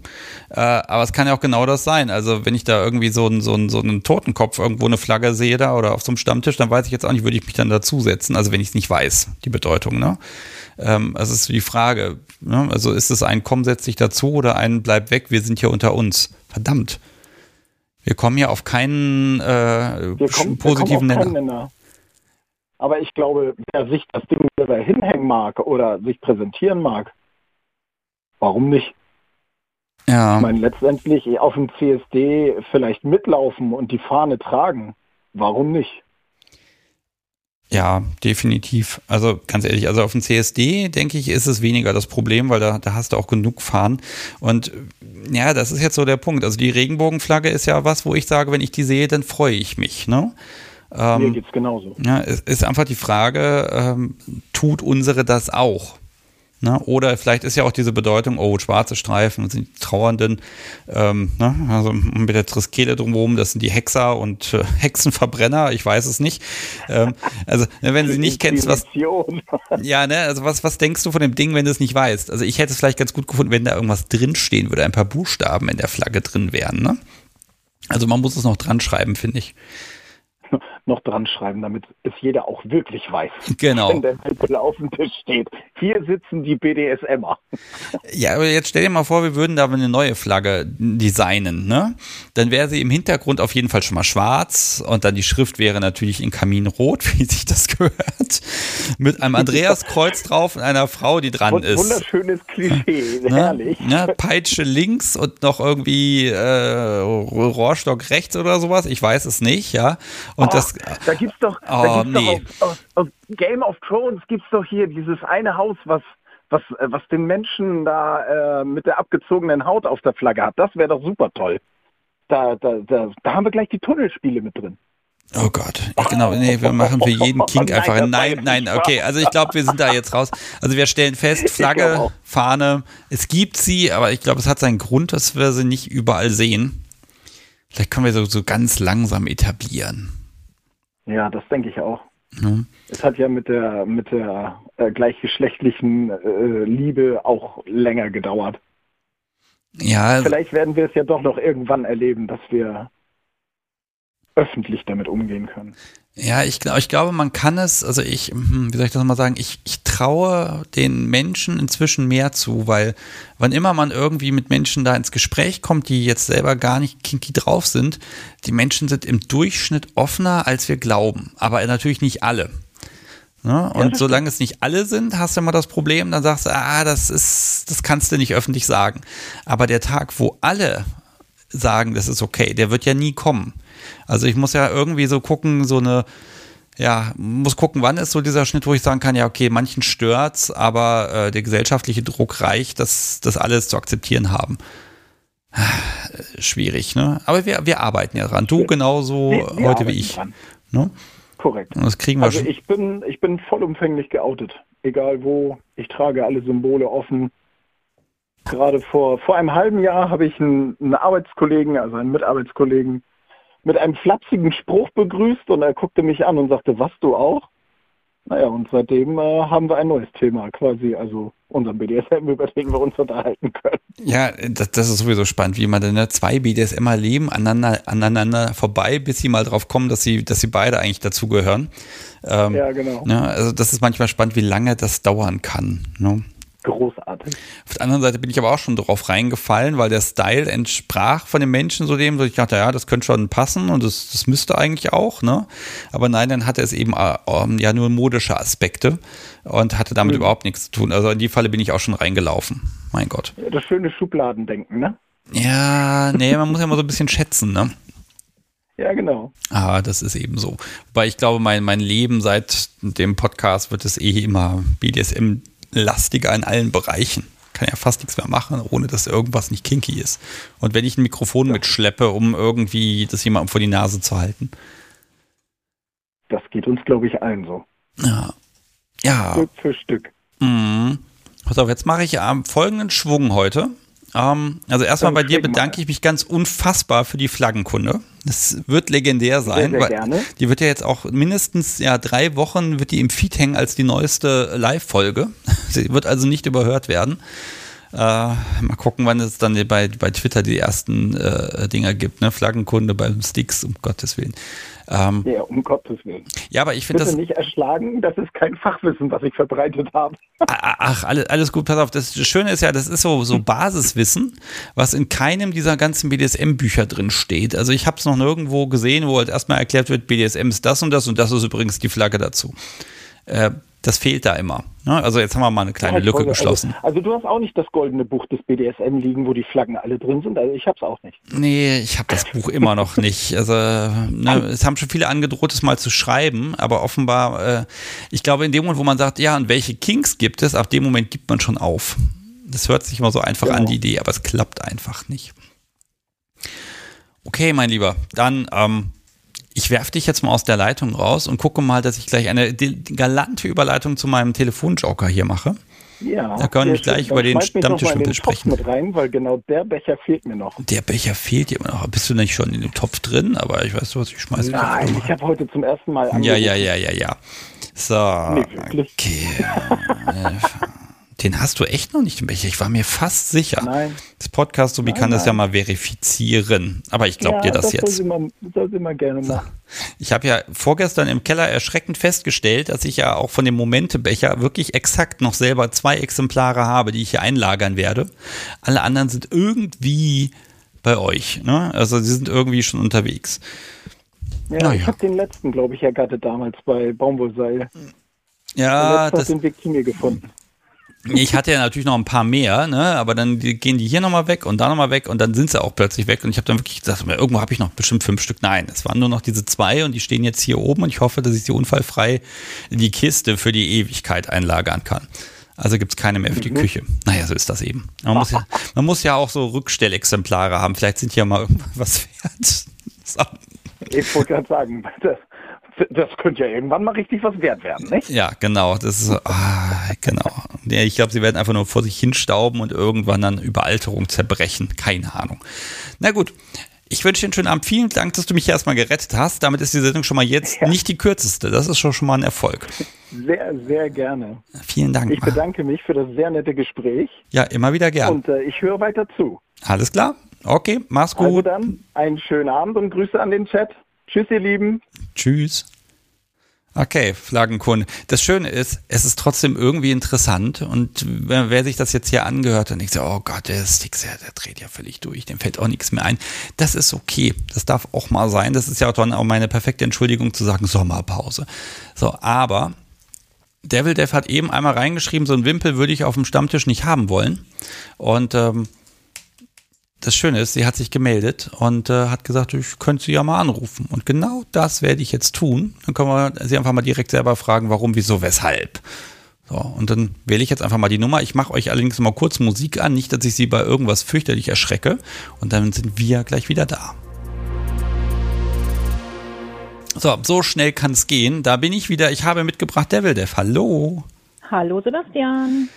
Äh, aber es kann ja auch genau das sein. Also wenn ich da irgendwie so, ein, so, ein, so einen Totenkopf irgendwo eine Flagge sehe da oder auf so einem Stammtisch, dann weiß ich jetzt auch nicht, würde ich mich dann dazusetzen. Also wenn ich es nicht weiß, die Bedeutung. Ne? Ähm, also ist die Frage. Ne? Also ist es ein Komm, setz dich dazu oder ein Bleib weg, wir sind hier unter uns. Verdammt. Wir kommen ja auf keinen äh, kommen, positiven Nenner. Nenner.
Aber ich glaube, wer sich das Ding da hinhängen mag oder sich präsentieren mag, warum nicht?
Ja.
Ich meine, letztendlich auf dem CSD vielleicht mitlaufen und die Fahne tragen. Warum nicht?
Ja, definitiv. Also ganz ehrlich, also auf dem CSD, denke ich, ist es weniger das Problem, weil da, da hast du auch genug Fahren. Und ja, das ist jetzt so der Punkt. Also die Regenbogenflagge ist ja was, wo ich sage, wenn ich die sehe, dann freue ich mich. Ne?
Ähm, Mir geht's genauso.
Ja, es ist einfach die Frage, ähm, tut unsere das auch? Ne? Oder vielleicht ist ja auch diese Bedeutung, oh, schwarze Streifen sind die Trauernden, ähm, ne? also mit der Triskele drumherum, das sind die Hexer und äh, <laughs> Hexenverbrenner, ich weiß es nicht. Ähm, also, ne, wenn du sie nicht kennst, was. <laughs> Ja, ne, also was, was denkst du von dem Ding, wenn du es nicht weißt? Also, ich hätte es vielleicht ganz gut gefunden, wenn da irgendwas drinstehen würde, ein paar Buchstaben in der Flagge drin wären, ne? Also, man muss es noch dran schreiben, finde ich <laughs>
noch dran schreiben, damit es jeder auch wirklich weiß. <laughs>
Genau.
Wenn der Zettel auf dem Tisch steht. hier sitzen die BDSMer.
Ja, aber jetzt stell dir mal vor, wir würden da eine neue Flagge designen, ne? Dann wäre sie im Hintergrund auf jeden Fall schon mal schwarz und dann die Schrift wäre natürlich in Kaminrot, <laughs> wie sich das gehört. Mit einem Andreaskreuz drauf und einer Frau, die dran ist.
Wunderschönes Klischee, <laughs>
Ne?
herrlich.
Ne? Peitsche links und noch irgendwie äh, Rohrstock rechts oder sowas. Ich weiß es nicht, ja. Und
Oh,
das,
da gibt's doch,
Oh,
da gibt's
nee.
doch auf, auf, auf Game of Thrones gibt's doch hier dieses eine Haus, was was äh, was den Menschen da äh, mit der abgezogenen Haut auf der Flagge hat. Das wäre doch super toll. Da, da, da, da haben wir gleich die Tunnelspiele mit drin.
Oh Gott, genau, nee, wir machen für jeden Kink
Nein,
einfach ein Nein, nein, okay, also ich glaube, wir sind da jetzt raus. Also wir stellen fest, Flagge. Fahne, es gibt sie, aber ich glaube, es hat seinen Grund, dass wir sie nicht überall sehen. Vielleicht können wir so, so ganz langsam etablieren.
Ja, das denke ich auch.
Ne?
Es hat ja mit der mit der äh, gleichgeschlechtlichen äh, Liebe auch länger gedauert.
Ja, also-
Vielleicht werden wir es ja doch noch irgendwann erleben, dass wir öffentlich damit umgehen können.
Ja, ich, ich glaube, man kann es, also ich, hm, wie soll ich das mal sagen, ich, ich traue den Menschen inzwischen mehr zu, weil wann immer man irgendwie mit Menschen da ins Gespräch kommt, die jetzt selber gar nicht kinky drauf sind, die Menschen sind im Durchschnitt offener, als wir glauben. Aber natürlich nicht alle. Ne? Und
das
solange es nicht alle sind, hast du immer das Problem, dann sagst du, ah, das ist, das kannst du nicht öffentlich sagen. Aber der Tag, wo alle sagen, das ist okay, der wird ja nie kommen. Also ich muss ja irgendwie so gucken, so eine, ja, muss gucken, wann ist so dieser Schnitt, wo ich sagen kann, ja, okay, manchen stört's, aber äh, der gesellschaftliche Druck reicht, dass das alles zu akzeptieren haben. <sighs> Schwierig, ne? Aber wir, wir arbeiten ja dran. Du genauso
Wir- wir
heute wie ich. Ne?
Korrekt.
Und das kriegen wir
Also
schon.
ich bin, ich bin vollumfänglich geoutet. Egal wo. Ich trage alle Symbole offen. Gerade vor, vor einem halben Jahr habe ich einen, einen Arbeitskollegen, also einen Mitarbeitskollegen, mit einem flapsigen Spruch begrüßt und er guckte mich an und sagte, was du auch? Naja, und seitdem äh, haben wir ein neues Thema quasi, also unseren BDSM, <laughs> über den wir uns unterhalten können.
Ja, das, das ist sowieso spannend, wie man dann ne, zwei BDSMer leben aneinander, aneinander vorbei, bis sie mal drauf kommen, dass sie, dass sie beide eigentlich dazugehören. Ähm,
Ja, genau.
ne, also das ist manchmal spannend, wie lange das dauern kann. Ne?
Großartig.
Auf der anderen Seite bin ich aber auch schon drauf reingefallen, weil der Style entsprach von den Menschen so dem, so ich dachte, ja, das könnte schon passen und das, das müsste eigentlich auch, ne? Aber nein, dann hatte es eben äh, ähm, ja nur modische Aspekte und hatte damit
Mhm.
überhaupt nichts zu tun. Also in die Falle bin ich auch schon reingelaufen. Mein Gott.
Das schöne Schubladendenken, ne?
Ja, nee, man muss ja mal so ein bisschen schätzen, ne?
Ja, genau.
Ah, das ist eben so. Wobei ich glaube, mein, mein Leben seit dem Podcast wird es eh immer BDSM-lastiger in allen Bereichen. Kann ja fast nichts mehr machen, ohne dass irgendwas nicht kinky ist. Und wenn ich ein Mikrofon mitschleppe, um irgendwie das jemandem vor die Nase zu halten.
Das geht uns, glaube ich, allen so.
Ja. Ja.
Stück für Stück.
Mhm. Pass auf, jetzt mache ich ähm, folgenden Schwung heute. Ähm, also erstmal bei dir bedanke ich mich ganz unfassbar für die Flaggenkunde. Das wird legendär sein.
sehr
weil
gerne.
Die wird ja jetzt auch mindestens ja drei Wochen wird die im Feed hängen als die neueste Live-Folge. <laughs> Sie wird also nicht überhört werden. Äh, mal gucken, wann es dann bei, bei Twitter die ersten äh, Dinger gibt, ne? Flaggenkunde beim Sticks, um Gottes Willen. Ähm,
Ja, um Gottes Willen.
ja, aber ich finde das.
nicht erschlagen, das ist kein Fachwissen, was ich verbreitet habe.
Ach, ach, alles, alles gut, pass auf. Das Schöne ist ja, das ist so, so Basiswissen, was in keinem dieser ganzen BDSM-Bücher drin steht. Also ich habe es noch nirgendwo gesehen, wo halt erstmal erklärt wird, BDSM ist das und das und das ist übrigens die Flagge dazu. Äh, das fehlt da immer. Ne? Also jetzt haben wir mal eine kleine
Ja,
Lücke
also,
geschlossen.
Also, du hast auch nicht das goldene Buch des BDSM liegen, wo die Flaggen alle drin sind. Also ich hab's auch nicht.
Nee, ich habe das Buch immer noch nicht. Also ne, es haben schon viele angedroht, es mal zu schreiben, aber offenbar, äh, ich glaube, in dem Moment, wo man sagt, ja, und welche Kinks gibt es, ab dem Moment gibt man schon auf. Das hört sich immer so einfach
Genau.
an, die Idee, aber es klappt einfach nicht. Okay, mein Lieber, dann ähm, ich werfe dich jetzt mal aus der Leitung raus und gucke mal, dass ich gleich eine galante Überleitung zu meinem Telefonjoker hier mache.
Ja.
Da können wir gleich über den Stammtischwimpel
den Topf
sprechen.
mit rein, weil genau der Becher fehlt mir noch.
Der Becher fehlt dir immer noch. Bist du nicht schon in dem Topf drin? Aber ich weiß, was ich schmeiße.
Nein, ich habe heute zum ersten Mal
Ja,
angerufen.
ja, ja, ja, ja. So.
Nee, wirklich.
Okay. <laughs> Den hast du echt noch nicht im Becher. Ich war mir fast sicher.
Nein.
Das Podcast, so wie kann das ja mal verifizieren. Aber ich glaube
ja,
dir das,
das
jetzt.
Sie, mal, soll sie mal gerne machen.
Ich habe ja vorgestern im Keller erschreckend festgestellt, dass ich ja auch von dem Momente-Becher wirklich exakt noch selber zwei Exemplare habe, die ich hier einlagern werde. Alle anderen sind irgendwie bei euch. Ne? Also sie sind irgendwie schon unterwegs.
Ja,
Na
ich habe den letzten, glaube ich, ergattert damals bei Baumwollseil.
Ja, das,
den Weg zu mir gefunden.
Ich hatte ja natürlich noch ein paar mehr, ne? aber dann gehen die hier nochmal weg und da nochmal weg und dann sind sie auch plötzlich weg. Und ich habe dann wirklich gesagt, irgendwo habe ich noch bestimmt fünf Stück. Nein, es waren nur noch diese zwei und die stehen jetzt hier oben und ich hoffe, dass ich sie unfallfrei in die Kiste für die Ewigkeit einlagern kann. Also gibt es keine mehr für die Küche. Naja, so ist das eben. Man muss, ja, <laughs> man muss ja auch so Rückstellexemplare haben. Vielleicht sind ja mal <laughs> irgendwas wert. So.
Ich wollte gerade sagen, das, das könnte ja irgendwann mal richtig was wert werden, nicht?
Ja, genau. Das ist ah, genau. Ja, ich glaube, sie werden einfach nur vor sich hinstauben und irgendwann dann Überalterung zerbrechen. Keine Ahnung. Na gut. Ich wünsche dir einen schönen Abend. Vielen Dank, dass du mich hier erstmal gerettet hast. Damit ist die Sendung schon mal jetzt
Ja.
nicht die kürzeste. Das ist schon, schon mal ein Erfolg.
Sehr, sehr gerne.
Vielen Dank.
Ich bedanke mich für das sehr nette Gespräch
Ja, immer wieder gern.
und äh, ich höre weiter zu.
Alles klar? Okay, mach's
Also
gut.
dann, einen schönen Abend und Grüße an den Chat. Tschüss, ihr Lieben.
Tschüss. Okay, Flaggenkunde. Das Schöne ist, es ist trotzdem irgendwie interessant und wer, sich das jetzt hier angehört und denkt so, oh Gott, der Stix, der, der dreht ja völlig durch, dem fällt auch nichts mehr ein. Das ist okay. Das darf auch mal sein. Das ist ja auch dann auch meine perfekte Entschuldigung zu sagen, Sommerpause. So, aber Devil Dev hat eben einmal reingeschrieben, so ein Wimpel würde ich auf dem Stammtisch nicht haben wollen. Und ähm, das Schöne ist, sie hat sich gemeldet und äh, hat gesagt, ich könnte sie ja mal anrufen. Und genau das werde ich jetzt tun. Dann können wir sie einfach mal direkt selber fragen, warum, wieso, weshalb. So, und dann wähle ich jetzt einfach mal die Nummer. Ich mache euch allerdings mal kurz Musik an, nicht, dass ich sie bei irgendwas fürchterlich erschrecke. Und dann sind wir gleich wieder da. So, so schnell kann es gehen. Da bin ich wieder. Ich habe mitgebracht Devil Dev. Hallo.
Hallo Sebastian.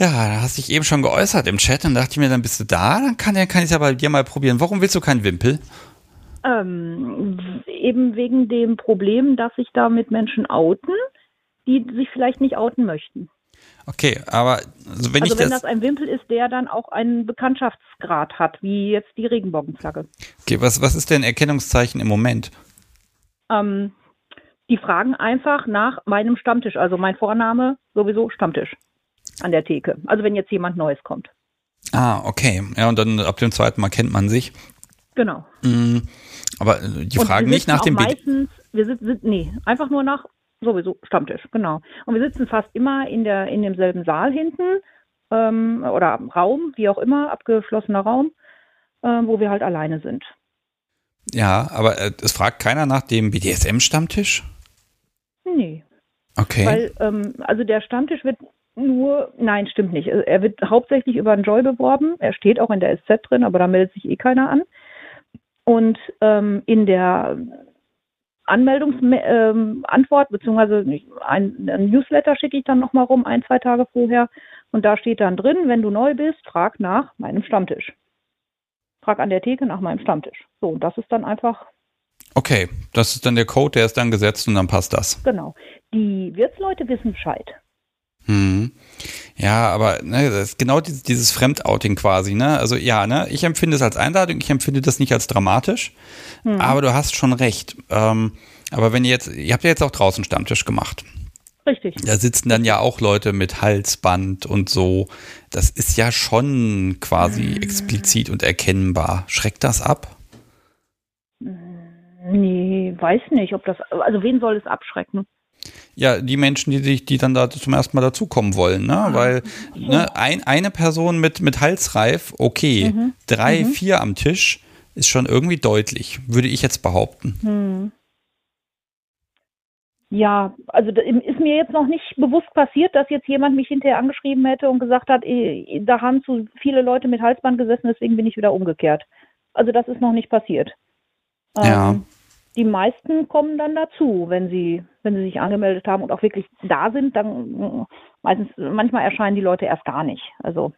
Ja, da hast dich eben schon geäußert im Chat und dachte ich mir, dann bist du da, dann kann, kann ich es ja bei dir mal probieren. Warum willst du keinen Wimpel?
Ähm, eben wegen dem Problem, dass sich da mit Menschen outen, die sich vielleicht nicht outen möchten.
Okay, aber also wenn
also
ich
wenn
das,
das ein Wimpel ist, der dann auch einen Bekanntschaftsgrad hat, wie jetzt die Regenbogenflagge.
okay, was, was ist denn Erkennungszeichen im Moment?
Ähm, die fragen einfach nach meinem Stammtisch, also mein Vorname sowieso Stammtisch an der Theke. Also wenn jetzt jemand Neues kommt.
Ah, okay. Ja, und dann ab dem zweiten Mal kennt man sich.
Genau.
Mm, aber äh, die
Und
fragen nicht nach dem
meistens, wir sitzen, nee, einfach nur nach sowieso Stammtisch, genau. Und wir sitzen fast immer in der in demselben Saal hinten ähm, oder Raum, wie auch immer, abgeschlossener Raum, ähm, wo wir halt alleine sind.
Ja, aber äh, es fragt keiner nach dem BDSM-Stammtisch?
Nee,
Okay.
weil ähm, also der Stammtisch wird nur, nein, stimmt nicht. Er wird hauptsächlich über einen Joy beworben. Er steht auch in der SZ drin, aber da meldet sich eh keiner an. Und ähm, in der Anmeldungsantwort, beziehungsweise ein, ein Newsletter schicke ich dann nochmal rum, ein, zwei Tage vorher. Und da steht dann drin, wenn du neu bist, frag nach meinem Stammtisch. Frag an der Theke nach meinem Stammtisch. So, und das ist dann einfach,
okay, das ist dann der Code, der ist dann gesetzt und dann passt das.
genau. Die Wirtsleute wissen Bescheid.
Hm. Ja, aber ne, das ist genau dieses, dieses Fremdouting quasi, ne? Also ja, ne, ich empfinde es als Einladung, ich empfinde das nicht als dramatisch, aber du hast schon recht. Ähm, aber wenn ihr jetzt, ihr habt ja jetzt auch draußen Stammtisch gemacht.
Richtig.
Da sitzen dann ja auch Leute mit Halsband und so. Das ist ja schon quasi explizit und erkennbar. Schreckt das ab?
Nee, weiß nicht, ob das, also wen soll es abschrecken?
Ja, die Menschen, die sich, die dann da zum ersten Mal dazukommen wollen, ne? Weil ne, ein, eine Person mit, mit Halsreif, okay, drei, vier am Tisch ist schon irgendwie deutlich, würde ich jetzt behaupten.
Hm. Ja, also ist mir jetzt noch nicht bewusst passiert, dass jetzt jemand mich hinterher angeschrieben hätte und gesagt hat, eh, da haben zu viele Leute mit Halsband gesessen, deswegen bin ich wieder umgekehrt. Also das ist noch nicht passiert.
Ja.
Ähm, die meisten kommen dann dazu, wenn sie, wenn sie sich angemeldet haben und auch wirklich da sind, dann äh, meistens, manchmal erscheinen die Leute erst gar nicht. Also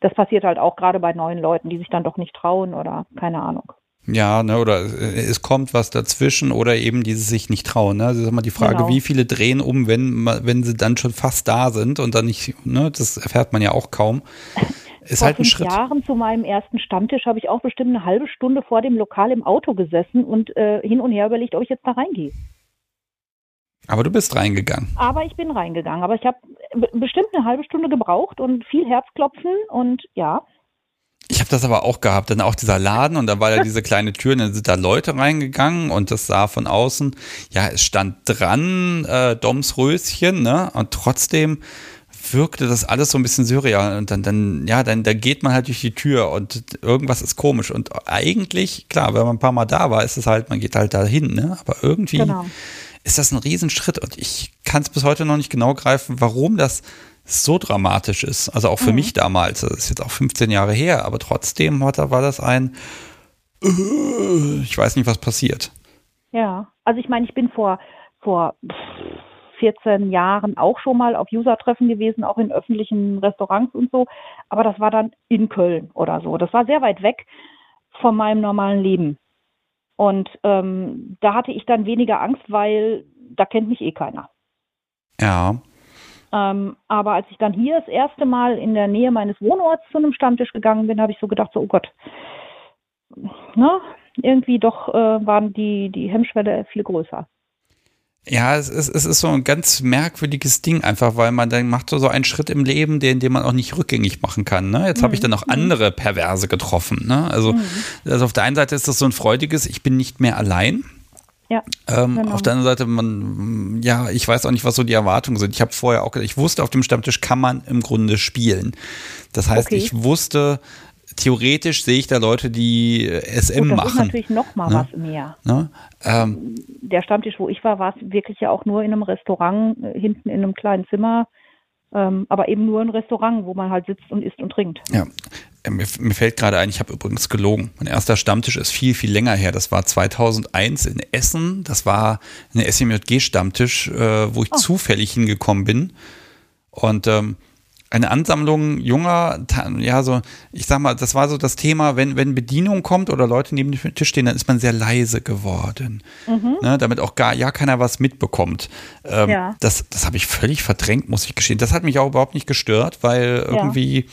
das passiert halt auch gerade bei neuen Leuten, die sich dann doch nicht trauen oder keine Ahnung.
Ja, ne, oder es kommt was dazwischen oder eben dieses sich nicht trauen. Ne? Also ist immer die Frage,
Genau.
wie viele drehen um, wenn, wenn sie dann schon fast da sind und dann nicht, ne, das erfährt man ja auch kaum. Ist
vor
halt ein
fünf
Schritt.
Jahren zu meinem ersten Stammtisch habe ich auch bestimmt eine halbe Stunde vor dem Lokal im Auto gesessen und äh, hin und her überlegt, ob ich jetzt da reingehe.
Aber du bist reingegangen.
Aber ich bin reingegangen. Aber ich habe be- bestimmt eine halbe Stunde gebraucht und viel Herzklopfen und ja.
Ich habe das aber auch gehabt, dann auch dieser Laden und da war ja diese kleine Tür und dann sind da Leute reingegangen und das sah von außen, ja, es stand dran, äh, Doms Röschen, ne? Und trotzdem wirkte das alles so ein bisschen surreal und dann, dann, ja, dann, da geht man halt durch die Tür und irgendwas ist komisch und eigentlich, klar, wenn man ein paar Mal da war, ist es halt, man geht halt dahin, ne? Aber irgendwie
Genau.
ist das ein Riesenschritt und ich kann es bis heute noch nicht genau greifen, warum das so dramatisch ist. Also auch für mich damals, das ist jetzt auch 15 Jahre her, aber trotzdem war da- war das ein, äh, ich weiß nicht, was passiert.
Ja, also ich meine, ich bin vor, vor 14 Jahren auch schon mal auf User-Treffen gewesen, auch in öffentlichen Restaurants und so, aber das war dann in Köln oder so. Das war sehr weit weg von meinem normalen Leben. Und ähm, da hatte ich dann weniger Angst, weil da kennt mich eh keiner.
Ja,
Ähm, aber als ich dann hier das erste Mal in der Nähe meines Wohnorts zu einem Stammtisch gegangen bin, habe ich so gedacht, so, oh Gott, ne? irgendwie doch äh, waren die, die Hemmschwelle viel größer.
Ja, es ist, es ist so ein ganz merkwürdiges Ding einfach, weil man dann macht so, so einen Schritt im Leben, den, den man auch nicht rückgängig machen kann. Ne? Jetzt habe ich dann auch andere Perverse getroffen. Ne? Also, also auf der einen Seite ist das so ein freudiges, ich bin nicht mehr allein.
Ja.
Ähm,
Genau.
Auf der anderen Seite, man, ja, ich weiß auch nicht, was so die Erwartungen sind. Ich habe vorher auch, ich wusste, auf dem Stammtisch kann man im Grunde spielen. Das heißt,
Okay.
ich wusste, theoretisch sehe ich da Leute, die äh, SM
Gut, das ist
machen.
natürlich noch mal
ne?
was mehr.
Ne? Ähm,
Der Stammtisch, wo ich war, war es wirklich ja auch nur in einem Restaurant, äh, hinten in einem kleinen Zimmer, ähm, aber eben nur ein Restaurant, wo man halt sitzt und isst und trinkt.
ja. Äh, Mir, mir fällt gerade ein, ich habe übrigens gelogen. Mein erster Stammtisch ist viel, viel länger her. Das war 2001 in Essen. Das war ein SMJG-Stammtisch, äh, wo ich zufällig hingekommen bin. Und ähm, eine Ansammlung junger, ja, so, ich sag mal, das war so das Thema, wenn, wenn Bedienung kommt oder Leute neben dem Tisch stehen, dann ist man sehr leise geworden. Ne, damit auch gar ja keiner was mitbekommt. Ähm,
Ja.
Das, das habe ich völlig verdrängt, muss ich gestehen. Das hat mich auch überhaupt nicht gestört, weil irgendwie,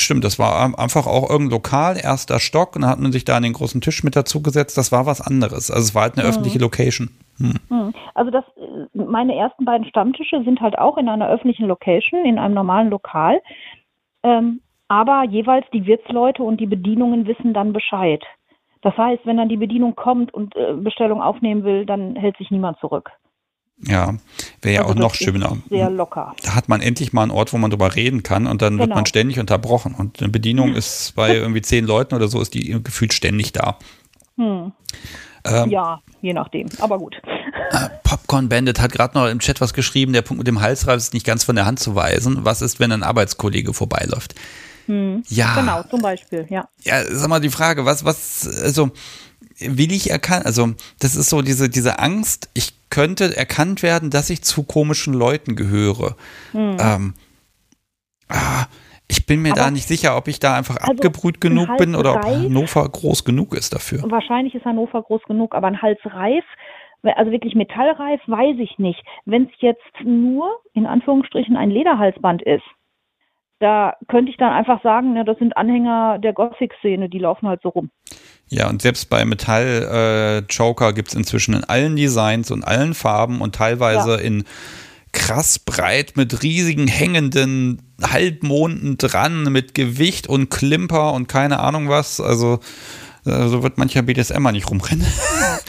stimmt, das war einfach auch irgendein Lokal, erster Stock, und dann hat man sich da an den großen Tisch mit dazu gesetzt. Das war was anderes. Also es war halt eine öffentliche Location. Hm.
Hm. Also das, meine ersten beiden Stammtische sind halt auch in einer öffentlichen Location, in einem normalen Lokal. Ähm, aber jeweils die Wirtsleute und die Bedienungen wissen dann Bescheid. Das heißt, wenn dann die Bedienung kommt und äh, Bestellung aufnehmen will, dann hält sich niemand zurück.
Ja, wäre ja
Also
auch noch schöner.
Sehr locker.
Da hat man endlich mal einen Ort, wo man drüber reden kann und dann wird
Genau.
man ständig unterbrochen. Und eine Bedienung ist bei irgendwie zehn Leuten oder so, ist die gefühlt ständig da.
Hm.
Ähm,
Ja, je nachdem. Aber gut.
äh, Popcorn Bandit hat gerade noch im Chat was geschrieben, der Punkt mit dem Halsreif ist nicht ganz von der Hand zu weisen. Was ist, wenn ein Arbeitskollege vorbeiläuft?
Hm.
Ja,
Genau, zum Beispiel, ja.
ja, sag mal die Frage, was, was, also, will ich erkannt, also, das ist so diese, diese Angst, ich könnte erkannt werden, dass ich zu komischen Leuten gehöre. Ähm, ah, ich bin mir da
Aber-
nicht sicher, ob ich da einfach
Also,
abgebrüht genug bin oder ob Hannover groß genug ist dafür.
Wahrscheinlich ist Hannover groß genug, aber ein Halsreif, also wirklich metallreif, weiß ich nicht. Wenn es jetzt nur, in Anführungsstrichen, ein Lederhalsband ist, da könnte ich dann einfach sagen, ne, das sind Anhänger der Gothic-Szene, die laufen halt so rum.
Ja, und selbst bei Metall äh, gibt es inzwischen in allen Designs und allen Farben und teilweise in krass breit mit riesigen hängenden Halbmonden dran, mit Gewicht und Klimper und keine Ahnung was. Also äh, so wird mancher BDSMer nicht rumrennen. <laughs>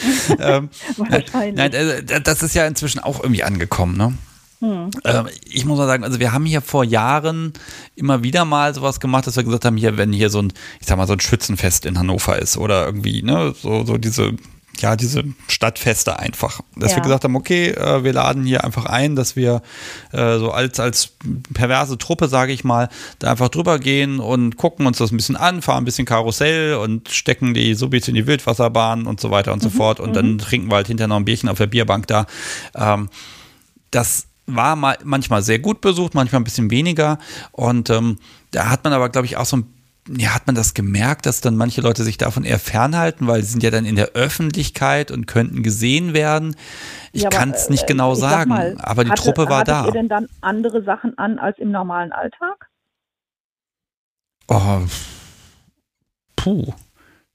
<laughs> ähm,
Wahrscheinlich.
nein, äh, das ist ja inzwischen auch irgendwie angekommen, ne?
Hm.
Ähm, ich muss mal sagen, also wir haben hier vor Jahren immer wieder mal sowas gemacht, dass wir gesagt haben, hier, wenn hier so ein, ich sag mal, so ein Schützenfest in Hannover ist oder irgendwie, ne, so, so diese, ja, diese Stadtfeste einfach. Dass
Ja.
wir gesagt haben, okay, äh, wir laden hier einfach ein, dass wir äh, so als, als perverse Truppe, sage ich mal, da einfach drüber gehen und gucken uns das ein bisschen an, fahren ein bisschen Karussell und stecken die Subis in die Wildwasserbahn und so weiter und so fort. Und dann trinken wir halt hinterher noch ein Bierchen auf der Bierbank da. Ähm, das war mal, manchmal sehr gut besucht, manchmal ein bisschen weniger. Und ähm, da hat man aber, glaube ich, auch so ein ja, hat man das gemerkt, dass dann manche Leute sich davon eher fernhalten, weil sie sind ja dann in der Öffentlichkeit und könnten gesehen werden. Ich ja, kann es nicht äh, genau sagen, mal, aber die hatte, Truppe war da.
ihr denn dann andere Sachen an als im normalen Alltag?
Oh, puh.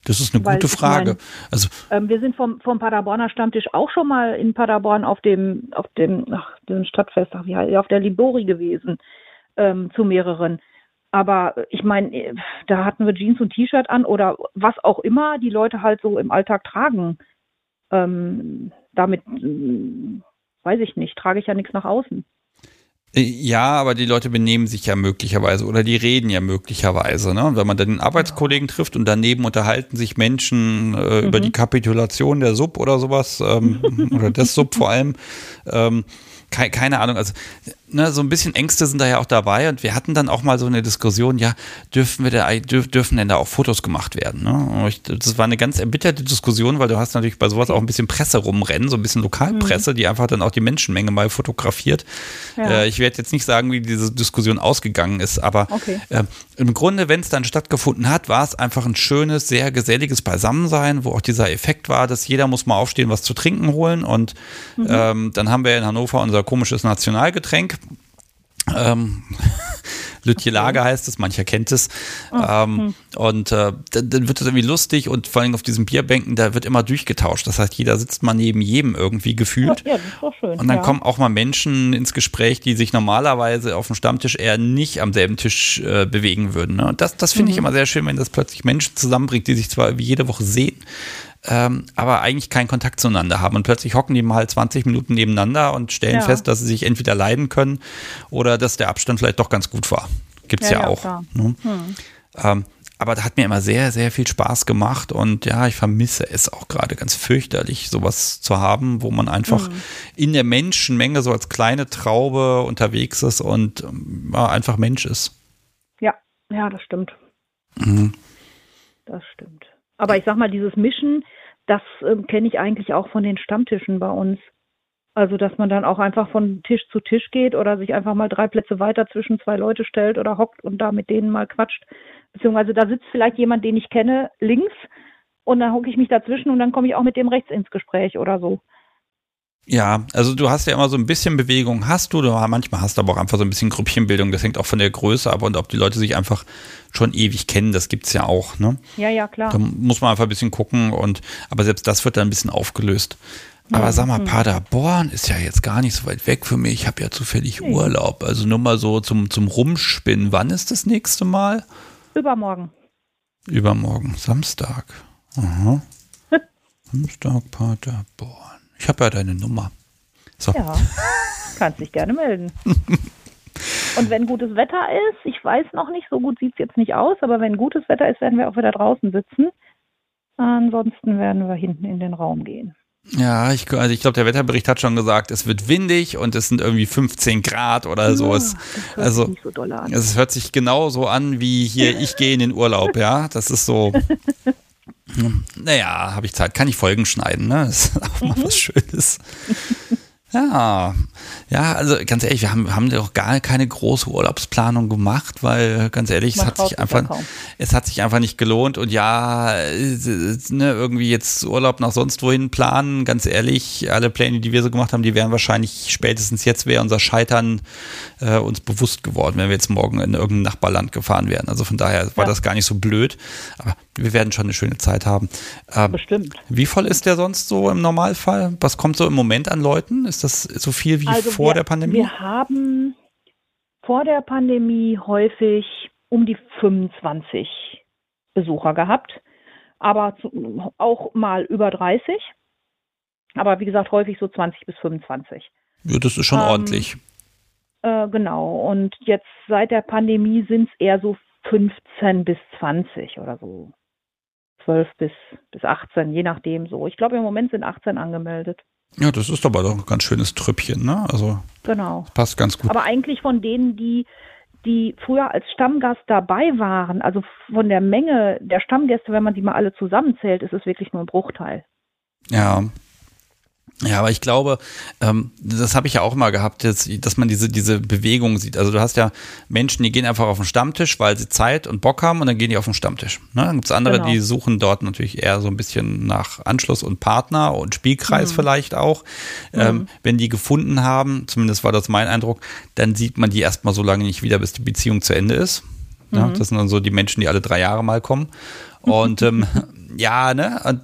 Das ist eine Weil, gute Frage. Mein, also
ähm, wir sind vom, vom Paderborner Stammtisch auch schon mal in Paderborn auf dem auf dem ach, dem Stadtfest, ach, wie auf der Libori gewesen ähm, zu mehreren. Aber ich meine, äh, da hatten wir Jeans und T-Shirt an oder was auch immer die Leute halt so im Alltag tragen. Ähm, damit äh, weiß ich nicht, trage ich ja nichts nach außen.
Ja, aber die Leute benehmen sich ja möglicherweise oder die reden ja möglicherweise. Ne? Und wenn man dann den Arbeitskollegen trifft und daneben unterhalten sich Menschen äh, mhm. über die Kapitulation der Sub oder sowas, ähm, <laughs> oder des Sub vor allem, ähm, keine, keine Ahnung, also ne, so ein bisschen Ängste sind da ja auch dabei und wir hatten dann auch mal so eine Diskussion, ja, dürfen wir da, dürf, dürfen denn da auch Fotos gemacht werden? Ne? Ich, das war eine ganz erbitterte Diskussion, weil du hast natürlich bei sowas auch ein bisschen Presse rumrennen, so ein bisschen Lokalpresse, mhm. die einfach dann auch die Menschenmenge mal fotografiert. Ja. Äh, ich werde jetzt nicht sagen, wie diese Diskussion ausgegangen ist, aber okay. äh, im Grunde, wenn es dann stattgefunden hat, war es einfach ein schönes, sehr geselliges Beisammensein, wo auch dieser Effekt war, dass jeder muss mal aufstehen, was zu trinken holen und mhm. ähm, dann haben wir in Hannover unser komisches Nationalgetränk ähm, <laughs> Lütje Lager heißt es, mancher kennt es. Ähm, hm. Und äh, dann, dann, wird es irgendwie lustig und vor allem auf diesen Bierbänken, da wird immer durchgetauscht. Das heißt, jeder sitzt mal neben jedem irgendwie gefühlt. Ja, ja das ist auch schön. Und dann ja. kommen auch mal Menschen ins Gespräch, die sich normalerweise auf dem Stammtisch eher nicht am selben Tisch äh, bewegen würden. Ne? Und das, das finde mhm. ich immer sehr schön, wenn das plötzlich Menschen zusammenbringt, die sich zwar wie jede Woche sehen, ähm, aber eigentlich keinen Kontakt zueinander haben. Und plötzlich hocken die mal 20 Minuten nebeneinander und stellen ja. fest, dass sie sich entweder leiden können oder dass der Abstand vielleicht doch ganz gut war. Gibt's ja, ja, ja auch. Ne? Hm. Ähm, aber da hat mir immer sehr, sehr viel Spaß gemacht und ja, ich vermisse es auch gerade ganz fürchterlich, sowas zu haben, wo man einfach mhm. in der Menschenmenge so als kleine Traube unterwegs ist und ja, einfach Mensch ist.
Ja, ja, das stimmt. Mhm. Das stimmt. Aber ich sag mal, dieses Mischen, das äh, kenne ich eigentlich auch von den Stammtischen bei uns. Also, dass man dann auch einfach von Tisch zu Tisch geht oder sich einfach mal drei Plätze weiter zwischen zwei Leute stellt oder hockt und da mit denen mal quatscht. Beziehungsweise da sitzt vielleicht jemand, den ich kenne, links und dann hocke ich mich dazwischen und dann komme ich auch mit dem rechts ins Gespräch oder so.
Ja, also du hast ja immer so ein bisschen Bewegung, hast du, manchmal hast du aber auch einfach so ein bisschen Grüppchenbildung, das hängt auch von der Größe ab und ob die Leute sich einfach schon ewig kennen, das gibt's ja auch, ne?
Ja, ja, klar.
Da muss man einfach ein bisschen gucken und, aber selbst das wird dann ein bisschen aufgelöst. Aber sag mal, Paderborn ist ja jetzt gar nicht so weit weg für mich. Ich habe ja zufällig. Urlaub. Also nur mal so zum, zum Rumspinnen. Wann ist das nächste Mal?
Übermorgen.
Übermorgen, Samstag. Aha. <laughs> Samstag, Paderborn. Ich habe ja deine Nummer.
So. Ja, kannst dich gerne melden. <laughs> Und wenn gutes Wetter ist, ich weiß noch nicht, so gut sieht es jetzt nicht aus, aber wenn gutes Wetter ist, werden wir auch wieder draußen sitzen. Ansonsten werden wir hinten in den Raum gehen.
Ja, ich, also ich glaube, der Wetterbericht hat schon gesagt, es wird windig und es sind irgendwie 15 Grad oder so. Ja, es, also, so es hört sich genauso an wie hier, ich gehe in den Urlaub, ja. Das ist so. <laughs> Naja, habe ich Zeit. Kann ich Folgen schneiden, ne? Das ist auch mal mhm. was Schönes. <laughs> Ja, ja, also ganz ehrlich, wir haben, haben doch gar keine große Urlaubsplanung gemacht, weil ganz ehrlich, es hat sich einfach, es hat sich einfach nicht gelohnt und ja, ne, irgendwie jetzt Urlaub nach sonst wohin planen, ganz ehrlich, alle Pläne, die wir so gemacht haben, die wären wahrscheinlich spätestens jetzt wäre unser Scheitern äh, uns bewusst geworden, wenn wir jetzt morgen in irgendein Nachbarland gefahren wären. Also von daher war ja. das gar nicht so blöd, aber wir werden schon eine schöne Zeit haben.
Ähm, Bestimmt.
Wie voll ist der sonst so im Normalfall? Was kommt so im Moment an Leuten? Ist das so viel wie also vor
wir,
der Pandemie?
Wir haben vor der Pandemie häufig um die 25 Besucher gehabt, aber zu, auch mal über 30. Aber wie gesagt, häufig so 20 bis 25.
Ja, das ist schon ähm, ordentlich.
Äh, genau. Und jetzt seit der Pandemie sind es eher so 15 bis 20 oder so. 12 bis, bis 18, je nachdem so. Ich glaube, im Moment sind 18 angemeldet.
Ja, das ist aber doch ein ganz schönes Trüppchen, ne? Also
genau.
passt ganz gut.
Aber eigentlich von denen, die, die früher als Stammgast dabei waren, also von der Menge der Stammgäste, wenn man die mal alle zusammenzählt, ist es wirklich nur ein Bruchteil.
Ja. Ja, aber ich glaube, ähm, das habe ich ja auch immer gehabt, dass, dass man diese, diese Bewegung sieht. Also du hast ja Menschen, die gehen einfach auf den Stammtisch, weil sie Zeit und Bock haben und dann gehen die auf den Stammtisch. Ne? Dann gibt es andere, genau. die suchen dort natürlich eher so ein bisschen nach Anschluss und Partner und Spielkreis mhm. vielleicht auch. Ähm, mhm. Wenn die gefunden haben, zumindest war das mein Eindruck, dann sieht man die erstmal so lange nicht wieder, bis die Beziehung zu Ende ist. Mhm. Ja, das sind dann so die Menschen, die alle drei Jahre mal kommen. Und ähm, <laughs> ja, ne? Und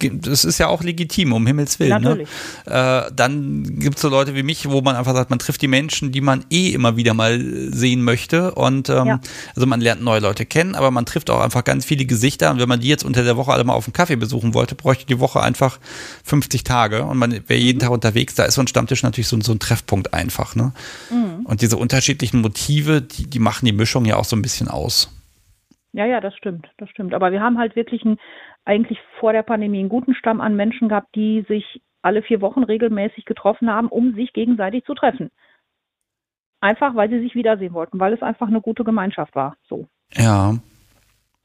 das ist ja auch legitim, um Himmels Willen. Ne? Äh, dann gibt es so Leute wie mich, wo man einfach sagt, man trifft die Menschen, die man eh immer wieder mal sehen möchte. Und ähm, ja. also man lernt neue Leute kennen, aber man trifft auch einfach ganz viele Gesichter. Und wenn man die jetzt unter der Woche alle mal auf einen Kaffee besuchen wollte, bräuchte die Woche einfach 50 Tage. Und man wäre jeden mhm. Tag unterwegs, da ist so ein Stammtisch natürlich so, so ein Treffpunkt einfach. Ne? Mhm. Und diese unterschiedlichen Motive, die, die machen die Mischung ja auch so ein bisschen aus.
Ja, ja, das stimmt, das stimmt. Aber wir haben halt wirklich ein, eigentlich vor der Pandemie einen guten Stamm an Menschen gehabt, die sich alle vier Wochen regelmäßig getroffen haben, um sich gegenseitig zu treffen. Einfach, weil sie sich wiedersehen wollten, weil es einfach eine gute Gemeinschaft war. So.
Ja.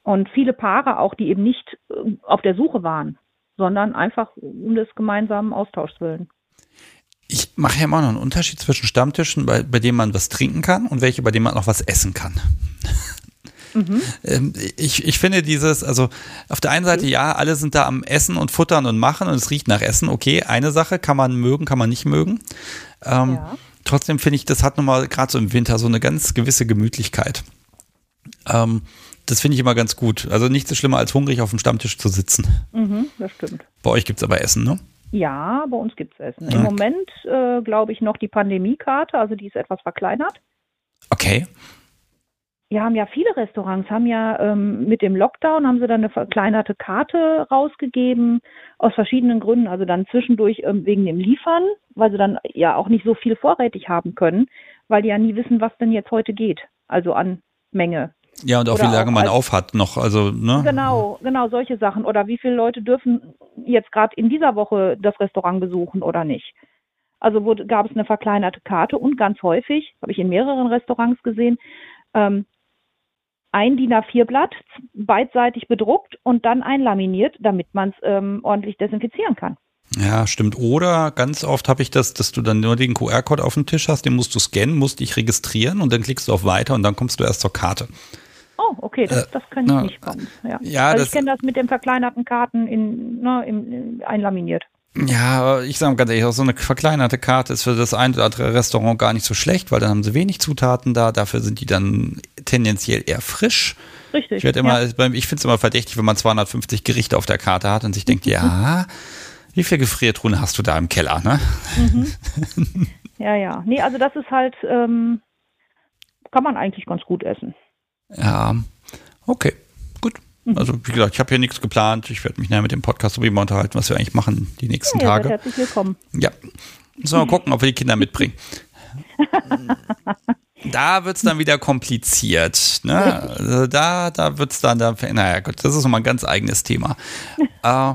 Und viele Paare auch, die eben nicht äh, auf der Suche waren, sondern einfach um des gemeinsamen Austauschs willen.
Ich mache ja immer noch einen Unterschied zwischen Stammtischen, bei, bei denen man was trinken kann und welche, bei denen man noch was essen kann. Mhm. Ich, ich finde dieses, also auf der einen Seite, ja, alle sind da am Essen und Futtern und Machen und es riecht nach Essen. Okay, eine Sache kann man mögen, kann man nicht mögen. Ähm, ja. Trotzdem finde ich, das hat nochmal gerade so im Winter so eine ganz gewisse Gemütlichkeit. Ähm, das finde ich immer ganz gut. Also nichts ist schlimmer, als hungrig auf dem Stammtisch zu sitzen.
Mhm, das stimmt.
Bei euch gibt es aber Essen, ne?
Ja, bei uns gibt es Essen. Im Moment äh, glaube ich noch die Pandemiekarte, also die ist etwas verkleinert.
Okay
ja, haben ja viele Restaurants, haben ja ähm, mit dem Lockdown, haben sie dann eine verkleinerte Karte rausgegeben, aus verschiedenen Gründen. Also dann zwischendurch ähm, wegen dem Liefern, weil sie dann ja auch nicht so viel vorrätig haben können, weil die ja nie wissen, was denn jetzt heute geht. Also an Menge.
Ja, und auch Oder wie lange auch man auf hat noch, also, ne?
Genau, genau, solche Sachen. Oder wie viele Leute dürfen jetzt gerade in dieser Woche das Restaurant besuchen oder nicht. Also wurde, gab es eine verkleinerte Karte und ganz häufig, habe ich in mehreren Restaurants gesehen, ähm, ein DIN A4-Blatt beidseitig bedruckt und dann einlaminiert, damit man es ähm, ordentlich desinfizieren kann.
Ja, stimmt. Oder ganz oft habe ich das, dass du dann nur den QR-Code auf dem Tisch hast, den musst du scannen, musst dich registrieren und dann klickst du auf Weiter und dann kommst du erst zur Karte.
Oh, okay, das, äh, das kann ich na, nicht kommen. Ja, ja also ich kenne das mit den verkleinerten Karten in, ne, in, in einlaminiert.
Ja, ich sage ganz ehrlich, auch so eine verkleinerte Karte ist für das ein oder andere Restaurant gar nicht so schlecht, weil dann haben sie wenig Zutaten da, dafür sind die dann tendenziell eher frisch.
Richtig.
Ich, werd immer, ja. ich finde es immer verdächtig, wenn man 250 Gerichte auf der Karte hat und sich denkt, ja, wie viel Gefriertruhen hast du da im Keller, ne?
Mhm. Ja, ja. Nee, also das ist halt, ähm, kann man eigentlich ganz gut essen.
Ja, okay. Mhm. Also wie gesagt, ich habe hier nichts geplant. Ich werde mich nachher mit dem Podcast immer unterhalten, was wir eigentlich machen die nächsten ja, Tage.
Herzlich willkommen.
Ja. Müssen wir mal gucken, ob wir die Kinder mitbringen. <laughs> da wird es dann wieder kompliziert. Ne? Also da da wird es dann, da, naja gut, das ist nochmal ein ganz eigenes Thema. äh,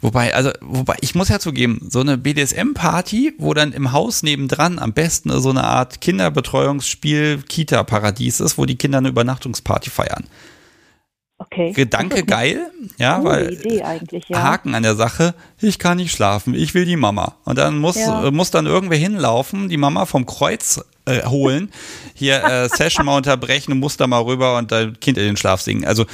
wobei, also, wobei, ich muss ja zugeben, so eine BDSM-Party, wo dann im Haus nebendran am besten so eine Art Kinderbetreuungsspiel Kita-Paradies ist, wo die Kinder eine Übernachtungsparty feiern.
Okay.
Gedanke <laughs> geil, ja, weil ja. Haken an der Sache, ich kann nicht schlafen, ich will die Mama. Und dann muss, ja. muss dann irgendwer hinlaufen, die Mama vom Kreuz äh, holen, hier äh, <laughs> Session mal unterbrechen und muss da mal rüber und dein Kind in den Schlaf singen. Also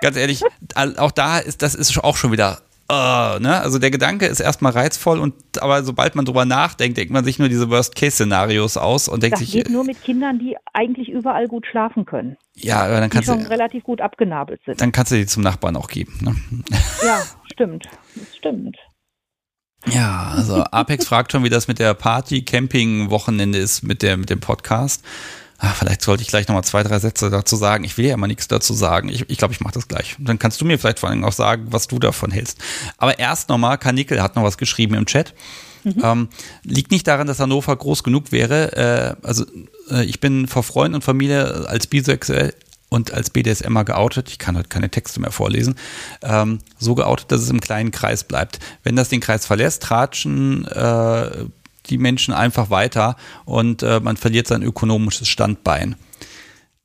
ganz ehrlich, auch da ist, das ist auch schon wieder Uh, ne? Also der Gedanke ist erstmal reizvoll und aber sobald man drüber nachdenkt, denkt man sich nur diese Worst-Case-Szenarios aus und denkt
das
sich.
geht nur mit Kindern, die eigentlich überall gut schlafen können.
Ja, aber dann kannst
die schon du, relativ gut abgenabelt sind.
Dann kannst du die zum Nachbarn auch geben. Ne?
Ja, stimmt. Das stimmt.
Ja, also Apex fragt schon, wie das mit der Party-Camping-Wochenende ist mit, der, mit dem Podcast. Ach, vielleicht sollte ich gleich nochmal zwei, drei Sätze dazu sagen. Ich will ja immer nichts dazu sagen. Ich glaube, ich, glaub, ich mache das gleich. Dann kannst du mir vielleicht vor allem auch sagen, was du davon hältst. Aber erst nochmal, Kanickel hat noch was geschrieben im Chat. Mhm. Ähm, liegt nicht daran, dass Hannover groß genug wäre. Äh, also äh, ich bin vor Freunden und Familie als bisexuell und als BDSMer geoutet, ich kann heute keine Texte mehr vorlesen, ähm, so geoutet, dass es im kleinen Kreis bleibt. Wenn das den Kreis verlässt, tratschen äh, die Menschen einfach weiter und äh, man verliert sein ökonomisches Standbein.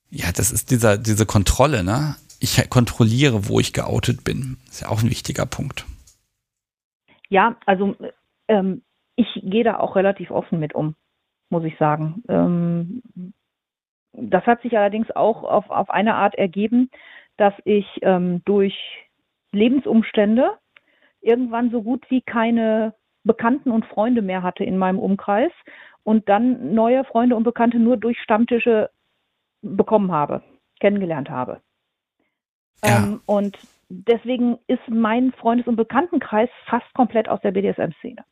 Ja, das ist dieser, diese Kontrolle, ne? Ich kontrolliere, wo ich geoutet bin. Ist ja auch ein wichtiger Punkt.
Ja, also ähm, ich gehe da auch relativ offen mit um, muss ich sagen. Ähm, das hat sich allerdings auch auf, auf eine Art ergeben, dass ich ähm, durch Lebensumstände irgendwann so gut wie keine Bekannten und Freunde mehr hatte in meinem Umkreis und dann neue Freunde und Bekannte nur durch Stammtische bekommen habe, kennengelernt habe. Ja. Ähm, und deswegen ist mein Freundes- und Bekanntenkreis fast komplett aus der BDSM-Szene.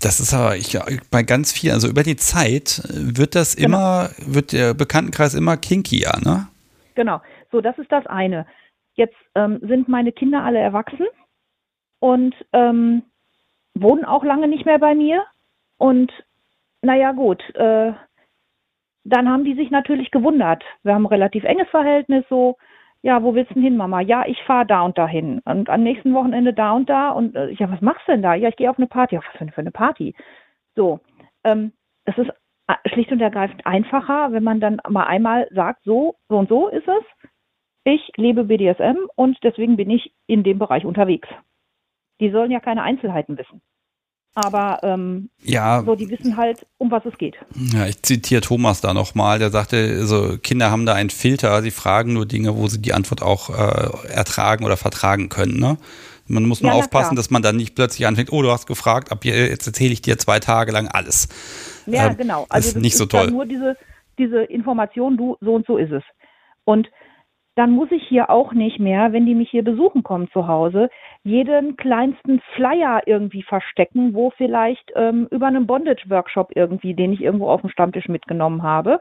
Das ist aber ich, bei ganz vielen, also über die Zeit wird das genau. immer, wird der Bekanntenkreis immer kinkier, ne?
Genau, so das ist das eine. Jetzt ähm, sind meine Kinder alle erwachsen und ähm, wohnen auch lange nicht mehr bei mir. Und naja gut, äh, dann haben die sich natürlich gewundert. Wir haben ein relativ enges Verhältnis so ja, wo willst du denn hin, Mama? Ja, ich fahre da und dahin. Und am nächsten Wochenende da und da. Und äh, ja, was machst du denn da? Ja, ich gehe auf eine Party. Ja, was für eine Party? So, ähm, es ist äh, schlicht und ergreifend einfacher, wenn man dann mal einmal sagt, so, so und so ist es. Ich lebe BDSM und deswegen bin ich in dem Bereich unterwegs. Die sollen ja keine Einzelheiten wissen. Aber ähm,
ja.
so, die wissen halt, um was es geht.
Ja, ich zitiere Thomas da nochmal, der sagte, also Kinder haben da einen Filter, sie fragen nur Dinge, wo sie die Antwort auch äh, ertragen oder vertragen können. Ne? Man muss nur ja, aufpassen, dass man dann nicht plötzlich anfängt, oh, du hast gefragt, ab jetzt erzähle ich dir zwei Tage lang alles.
Ja, ähm, genau.
Also das ist nicht so toll.
nur diese, diese Information, du, so und so ist es. Und dann muss ich hier auch nicht mehr, wenn die mich hier besuchen kommen zu Hause, jeden kleinsten Flyer irgendwie verstecken, wo vielleicht ähm, über einen Bondage-Workshop irgendwie, den ich irgendwo auf dem Stammtisch mitgenommen habe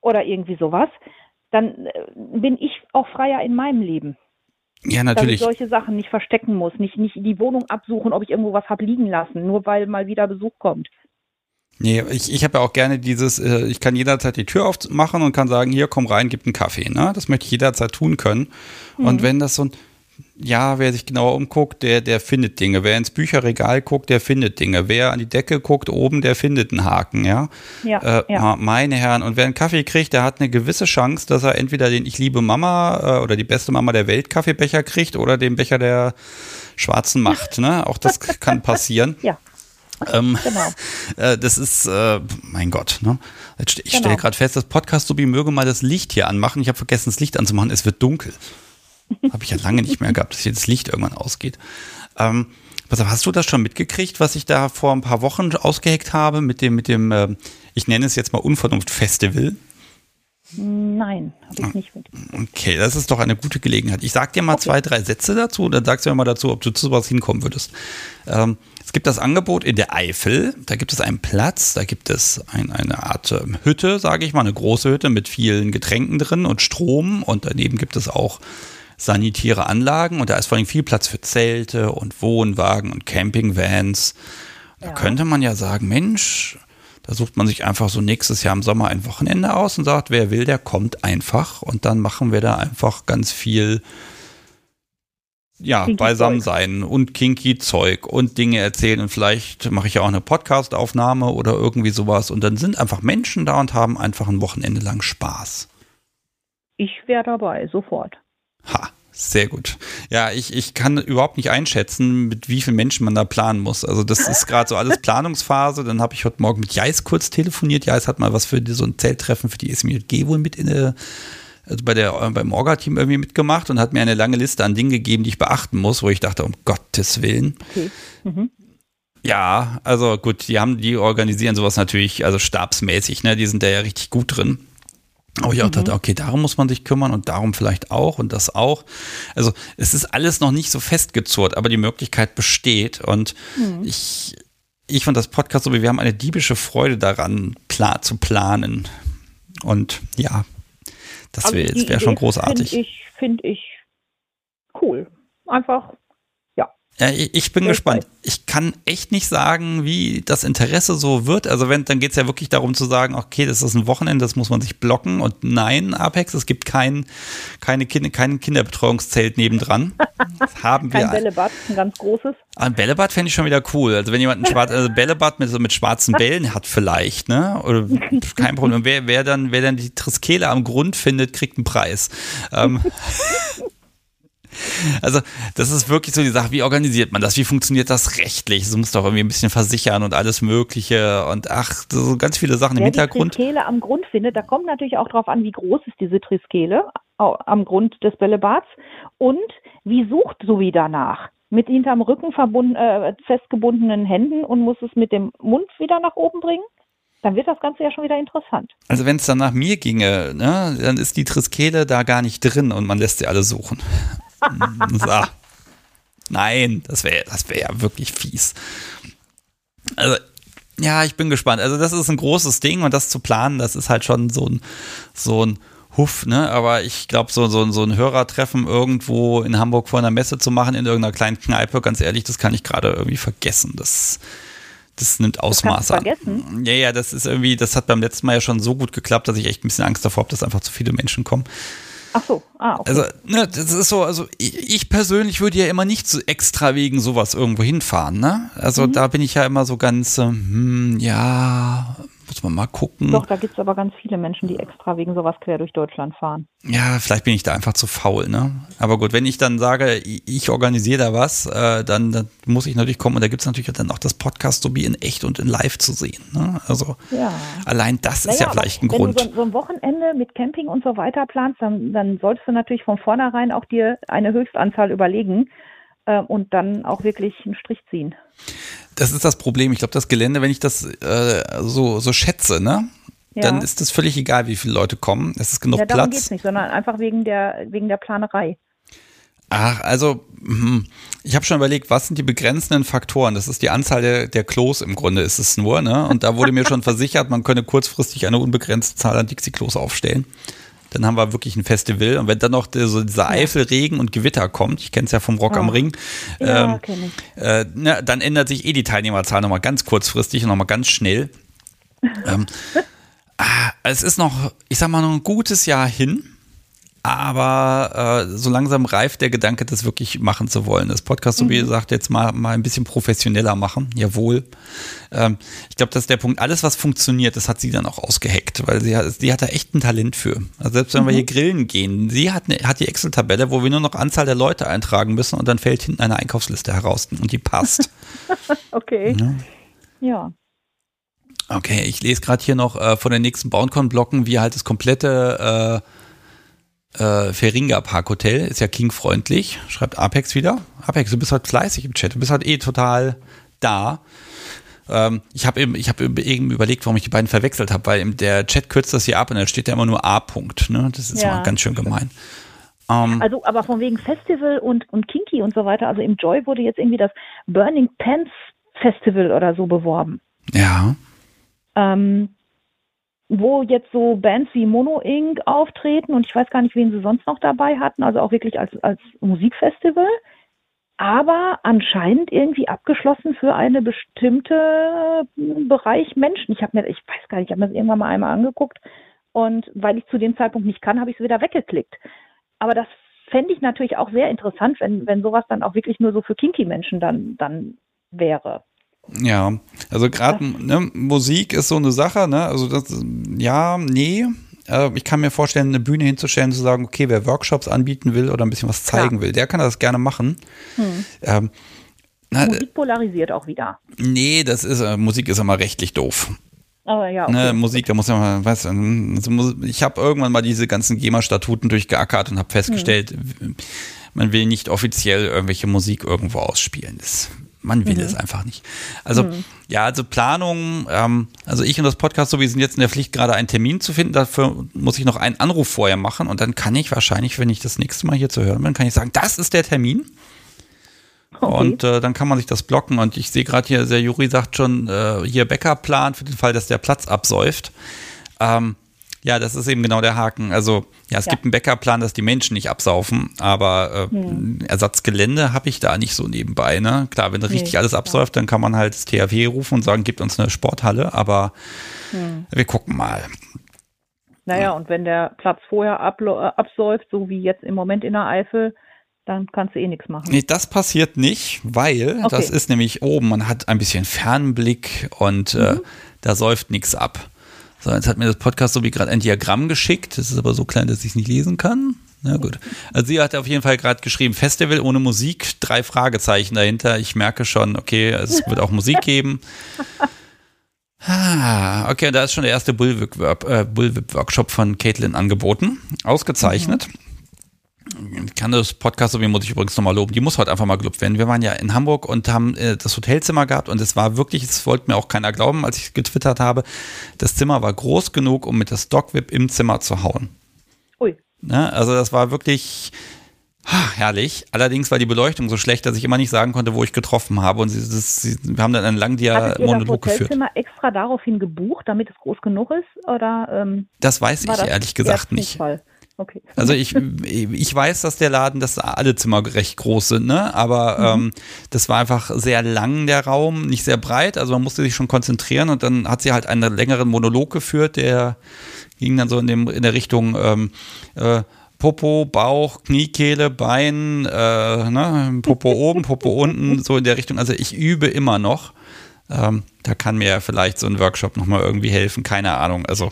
oder irgendwie sowas, dann äh, bin ich auch freier in meinem Leben.
Ja, natürlich.
Dass ich solche Sachen nicht verstecken muss, nicht, nicht die Wohnung absuchen, ob ich irgendwo was habe liegen lassen, nur weil mal wieder Besuch kommt.
Nee, ich, ich habe ja auch gerne dieses, äh, ich kann jederzeit die Tür aufmachen und kann sagen, hier, komm rein, gib einen Kaffee. Ne? Das möchte ich jederzeit tun können. Mhm. Und wenn das so ein, ja, wer sich genauer umguckt, der, der findet Dinge. Wer ins Bücherregal guckt, der findet Dinge. Wer an die Decke guckt, oben, der findet einen Haken, ja.
Ja,
äh, ja. Meine Herren, und wer einen Kaffee kriegt, der hat eine gewisse Chance, dass er entweder den Ich liebe Mama äh, oder die beste Mama der Welt Kaffeebecher kriegt oder den Becher der schwarzen Macht, ne? Auch das <laughs> kann passieren.
Ja.
Ähm, genau. <laughs> Äh, das ist, äh, mein Gott, ne? Ich genau. stelle gerade fest, das Podcast Subi möge mal das Licht hier anmachen. Ich habe vergessen, das Licht anzumachen. Es wird dunkel. <laughs> habe ich ja lange nicht mehr gehabt, dass hier das Licht irgendwann ausgeht. Ähm, pass auf, hast du das schon mitgekriegt, was ich da vor ein paar Wochen ausgeheckt habe mit dem, mit dem, äh, ich nenne es jetzt mal Unvernunft-Festival?
Nein, habe ich nicht mitgekriegt.
Okay, das ist doch eine gute Gelegenheit. Ich sag dir mal okay. zwei, drei Sätze dazu, dann sagst du mir mal dazu, ob du zu sowas hinkommen würdest. Ähm, es gibt das Angebot in der Eifel, da gibt es einen Platz, da gibt es ein, eine Art ähm, Hütte, sage ich mal, eine große Hütte mit vielen Getränken drin und Strom und daneben gibt es auch sanitäre Anlagen und da ist vor allem viel Platz für Zelte und Wohnwagen und Campingvans. Da ja. könnte man ja sagen, Mensch, da sucht man sich einfach so nächstes Jahr im Sommer ein Wochenende aus und sagt, wer will, der kommt einfach. Und dann machen wir da einfach ganz viel ja, kinky beisammen sein und kinky Zeug und Dinge erzählen. Und vielleicht mache ich ja auch eine Podcast-Aufnahme oder irgendwie sowas. Und dann sind einfach Menschen da und haben einfach ein Wochenende lang Spaß.
Ich wäre dabei, sofort.
Ha, sehr gut. Ja, ich, ich kann überhaupt nicht einschätzen, mit wie vielen Menschen man da planen muss. Also das ist gerade so alles <laughs> Planungsphase. Dann habe ich heute Morgen mit Jais kurz telefoniert. Jais hat mal was für so ein Zelttreffen für die SMG wohl mit in der also bei der, beim Orga-Team irgendwie mitgemacht und hat mir eine lange Liste an Dingen gegeben, die ich beachten muss, wo ich dachte, um Gottes Willen. Okay. Mhm. Ja, also gut, die haben, die organisieren sowas natürlich, also stabsmäßig, ne? Die sind da ja richtig gut drin. Aber ich auch mhm. dachte, okay, darum muss man sich kümmern und darum vielleicht auch und das auch. Also es ist alles noch nicht so festgezurrt, aber die Möglichkeit besteht. Und mhm. ich, ich fand das Podcast so, wie wir haben eine diebische Freude daran, pla zu planen. Und ja, das wäre wär schon großartig.
Finde ich, find ich cool. Einfach
ja, ich bin gespannt. Ich kann echt nicht sagen, wie das Interesse so wird. Also wenn, dann geht es ja wirklich darum zu sagen, okay, das ist ein Wochenende, das muss man sich blocken. Und nein, Apex, es gibt kein, keine kind, kein Kinderbetreuungszelt nebendran. Das haben <laughs>
wir. Ein Bällebad, ein ganz großes.
Ein Bällebad fände ich schon wieder cool. Also wenn jemand ein schwarz, also Bällebad mit, so mit schwarzen Bällen hat vielleicht, ne? Oder kein Problem. Wer, wer dann, wer dann die Triskele am Grund findet, kriegt einen Preis. Ähm, <laughs> Also, das ist wirklich so die Sache, wie organisiert man das? Wie funktioniert das rechtlich? Du musst doch irgendwie ein bisschen versichern und alles Mögliche und ach, so ganz viele Sachen im
Wer
Hintergrund.
die Triskele am Grund findet, da kommt natürlich auch drauf an, wie groß ist diese Triskele am Grund des Bällebads und wie sucht Sui danach? Mit hinterm Rücken verbunden, äh, festgebundenen Händen und muss es mit dem Mund wieder nach oben bringen? Dann wird das Ganze ja schon wieder interessant.
Also, wenn es dann nach mir ginge, ne, dann ist die Triskele da gar nicht drin und man lässt sie alle suchen. <laughs> so. Nein, das wäre das wär ja wirklich fies. Also, ja, ich bin gespannt. Also, das ist ein großes Ding und das zu planen, das ist halt schon so ein, so ein Huff, ne? Aber ich glaube, so, so, so ein Hörertreffen irgendwo in Hamburg vor einer Messe zu machen, in irgendeiner kleinen Kneipe, ganz ehrlich, das kann ich gerade irgendwie vergessen. Das, das nimmt Ausmaße an.
vergessen?
Ja, ja, das ist irgendwie, das hat beim letzten Mal ja schon so gut geklappt, dass ich echt ein bisschen Angst davor habe, dass einfach zu viele Menschen kommen.
Ach so, ah, okay.
Also, ne, das ist so, also ich, ich persönlich würde ja immer nicht so extra wegen sowas irgendwo hinfahren, ne? Also
Mhm.
da bin ich ja immer so ganz, hm, ja, muss man mal gucken.
Doch, da gibt es aber ganz viele Menschen, die extra wegen sowas quer durch Deutschland fahren.
Ja, vielleicht bin ich da einfach zu faul, ne? Aber gut, wenn ich dann sage, ich organisiere da was, äh, dann, dann muss ich natürlich kommen und da gibt es natürlich dann auch das Podcast so wie in echt und in live zu sehen. Ne? Also
Ja.
allein das ist ja vielleicht ein
wenn
Grund.
du so, so ein Wochenende mit Camping und so weiter planst, dann, dann solltest du natürlich von vornherein auch dir eine Höchstanzahl überlegen äh, und dann auch wirklich einen Strich ziehen.
Das ist das Problem. Ich glaube, das Gelände, wenn ich das äh, so, so schätze, ne?
Ja.
Dann ist es völlig egal, wie viele Leute kommen. Es ist genug
ja, darum
Platz.
geht's nicht, sondern einfach wegen der, wegen der Planerei.
Ach, also hm, ich habe schon überlegt, was sind die begrenzenden Faktoren? Das ist die Anzahl der, der Klos im Grunde ist es nur, ne? Und da wurde mir schon <laughs> versichert, man könne kurzfristig eine unbegrenzte Zahl an Dixie-Klos aufstellen. Dann haben wir wirklich ein Festival. Und wenn dann noch der, so dieser Eifelregen und Gewitter kommt, ich kenne es ja vom Rock am
Oh.
Ring,
Ja,
ähm, äh, na, dann ändert sich eh die Teilnehmerzahl nochmal ganz kurzfristig und nochmal ganz schnell. <laughs> ähm, ah, es ist noch, ich sag mal, noch ein gutes Jahr hin. Aber äh, so langsam reift der Gedanke, das wirklich machen zu wollen. Das Podcast, so wie gesagt, jetzt mal, mal ein bisschen professioneller machen. Jawohl. Ähm, ich glaube, das ist der Punkt. Alles, was funktioniert, das hat sie dann auch ausgeheckt, weil sie hat, sie hat da echt ein Talent für. Also selbst wenn wir hier grillen gehen, sie hat, ne, hat die Excel-Tabelle, wo wir nur noch Anzahl der Leute eintragen müssen und dann fällt hinten eine Einkaufsliste heraus und die passt. <laughs>
Okay. Ja.
Okay, ich lese gerade hier noch äh, von den nächsten Bauncon-Blocken, wie halt das komplette äh, äh, Feringa Park Hotel ist ja King-freundlich, schreibt Apex wieder. Apex, du bist halt fleißig im Chat, du bist halt eh total da. Ähm, ich habe eben, ich habe eben überlegt, warum ich die beiden verwechselt habe, weil im- der Chat kürzt das hier ab und da steht ja immer nur A. -Punkt, ne? Das ist
Ja.
mal ganz schön gemein. Ähm,
Also, aber von wegen Festival und, und Kinky und so weiter, also im Joy wurde jetzt irgendwie das Burning Pants Festival oder so beworben.
ja,
Ähm, wo jetzt so Bands wie Mono Inc. auftreten und ich weiß gar nicht, wen sie sonst noch dabei hatten, also auch wirklich als, als Musikfestival. Aber anscheinend irgendwie abgeschlossen für eine bestimmte äh, Bereich Menschen. Ich habe mir, ich weiß gar nicht, ich habe mir das irgendwann mal einmal angeguckt und weil ich zu dem Zeitpunkt nicht kann, habe ich es wieder weggeklickt. Aber das fände ich natürlich auch sehr interessant, wenn, wenn sowas dann auch wirklich nur so für Kinky-Menschen dann, dann wäre.
Ja, also gerade ne, Musik ist so eine Sache, ne? Also das, ja, nee. Äh, Ich kann mir vorstellen, eine Bühne hinzustellen, zu sagen, okay, wer Workshops anbieten will oder ein bisschen was zeigen will, der kann das gerne machen. Ähm, na,
Musik polarisiert auch wieder.
nee, das ist äh, Musik ist immer rechtlich doof.
Aber ja, okay.
Ne, Musik, da muss man mal, weißt du, also ich habe irgendwann mal diese ganzen GEMA-Statuten durchgeackert und habe festgestellt, man will nicht offiziell irgendwelche Musik irgendwo ausspielen. Das, man will es einfach nicht. Also, ja, also Planung, ähm, also ich und das Podcast, so wir sind jetzt in der Pflicht, gerade einen Termin zu finden. Dafür muss ich noch einen Anruf vorher machen und dann kann ich wahrscheinlich, wenn ich das nächste Mal hier zu hören bin, kann ich sagen, das ist der Termin.
Okay.
Und äh, dann kann man sich das blocken. Und ich sehe gerade hier, der Juri sagt schon, äh, hier Backup-Plan für den Fall, dass der Platz absäuft. Ähm, ja, das ist eben genau der Haken. Also, ja, es
Ja.
gibt einen Backup-Plan, dass die Menschen nicht absaufen, aber äh, Ersatzgelände habe ich da nicht so nebenbei. Ne? Klar, wenn richtig
Nee,
alles
klar.
absäuft, dann kann man halt das THW rufen und sagen, gibt uns eine Sporthalle, aber wir gucken mal.
Naja, und wenn der Platz vorher äh, absäuft, so wie jetzt im Moment in der Eifel, dann kannst du eh nichts machen.
Nee, das passiert nicht, weil
Okay.
das ist nämlich oben, man hat ein bisschen Fernblick und äh,
Mhm.
da säuft nichts ab. So, jetzt hat mir das Podcast so wie gerade ein Diagramm geschickt. Das ist aber so klein, dass ich es nicht lesen kann. Na gut. Also sie hat auf jeden Fall gerade geschrieben, Festival ohne Musik, drei Fragezeichen dahinter. Ich merke schon, okay, es wird auch Musik <laughs> geben. Ah, okay, da ist schon der erste Bullwhip-Workshop äh, von Caitlin angeboten. Ausgezeichnet. Mhm. Ich kann das Podcast, so wie muss ich übrigens nochmal loben, die muss heute einfach mal gelobt werden. Wir waren ja in Hamburg und haben äh, das Hotelzimmer gehabt und es war wirklich, es wollte mir auch keiner glauben, als ich getwittert habe, das Zimmer war groß genug, um mit der Stockwhip im Zimmer zu hauen. Ui. Ne? Also das war wirklich ah, herrlich. Allerdings war die Beleuchtung so schlecht, dass ich immer nicht sagen konnte, wo ich getroffen habe. Und sie, das, sie wir haben dann einen langen Dia-Monolog geführt. Hast du
das extra daraufhin gebucht, damit es groß genug ist? Oder,
ähm, das weiß ich ehrlich gesagt nicht. Okay. Also ich, ich weiß, dass der Laden, dass alle Zimmer recht groß sind, ne? Aber mhm. ähm, das war einfach sehr lang, der Raum, nicht sehr breit. Also man musste sich schon konzentrieren und dann hat sie halt einen längeren Monolog geführt, der ging dann so in, dem, in der Richtung ähm, äh, Popo, Bauch, Kniekehle, Bein, äh, ne? Popo oben, Popo unten, so in der Richtung. Also ich übe immer noch. Ähm, da kann mir vielleicht so ein Workshop nochmal irgendwie helfen, keine Ahnung. Also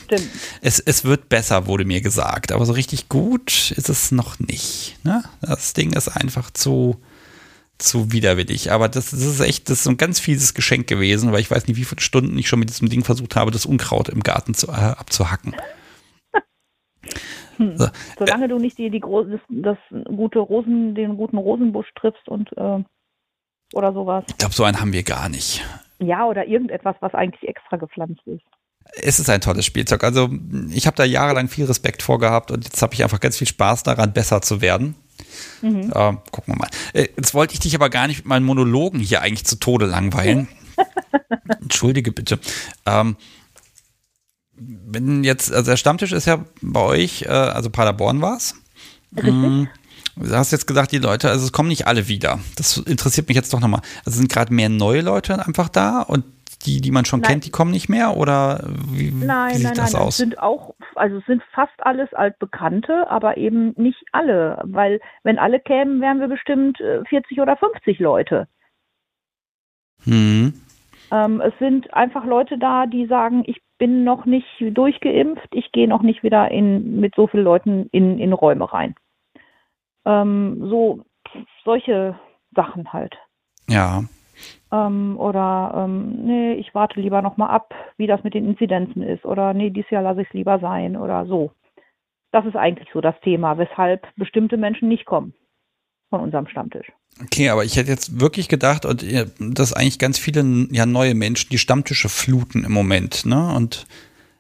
es, es wird besser, wurde mir gesagt, aber so richtig gut ist es noch nicht. Ne? Das Ding ist einfach zu, zu widerwillig. Aber das, das, ist echt, das ist ein ganz fieses Geschenk gewesen, weil ich weiß nicht, wie viele Stunden ich schon mit diesem Ding versucht habe, das Unkraut im Garten zu, äh, abzuhacken. <laughs>
Hm. So. Solange äh, du nicht die, die das, das, gute Rosen, den guten Rosenbusch triffst und äh, oder sowas.
Ich glaube, so einen haben wir gar nicht.
Ja, oder irgendetwas, was eigentlich extra gepflanzt ist.
Es ist ein tolles Spielzeug. Also ich habe da jahrelang viel Respekt vor gehabt und jetzt habe ich einfach ganz viel Spaß daran, besser zu werden. Mhm. Äh, gucken wir mal. Äh, jetzt wollte ich dich aber gar nicht mit meinen Monologen hier eigentlich zu Tode langweilen. <laughs> Entschuldige bitte. Ähm, wenn jetzt, also der Stammtisch ist ja bei euch, äh, also Paderborn war es. Mhm. Du hast jetzt gesagt, die Leute, also es kommen nicht alle wieder. Das interessiert mich jetzt doch nochmal. Also sind gerade mehr neue Leute einfach da und die, die man schon nein. kennt, die kommen nicht mehr oder wie,
nein, wie sieht nein, das nein, aus? Es sind auch, also es sind fast alles altbekannte, aber eben nicht alle, weil wenn alle kämen, wären wir bestimmt 40 äh, oder 50 Leute. Hm. Ähm, es sind einfach Leute da, die sagen, ich bin noch nicht durchgeimpft, ich gehe noch nicht wieder in, mit so vielen Leuten in, in Räume rein. Ähm, so solche Sachen halt.
Ja.
Ähm, oder ähm, nee, ich warte lieber noch mal ab, wie das mit den Inzidenzen ist. Oder nee, dieses Jahr lasse ich es lieber sein oder so. Das ist eigentlich so das Thema, weshalb bestimmte Menschen nicht kommen von unserem Stammtisch.
Okay, aber ich hätte jetzt wirklich gedacht, und dass eigentlich ganz viele ja, neue Menschen die Stammtische fluten im Moment, ne? Und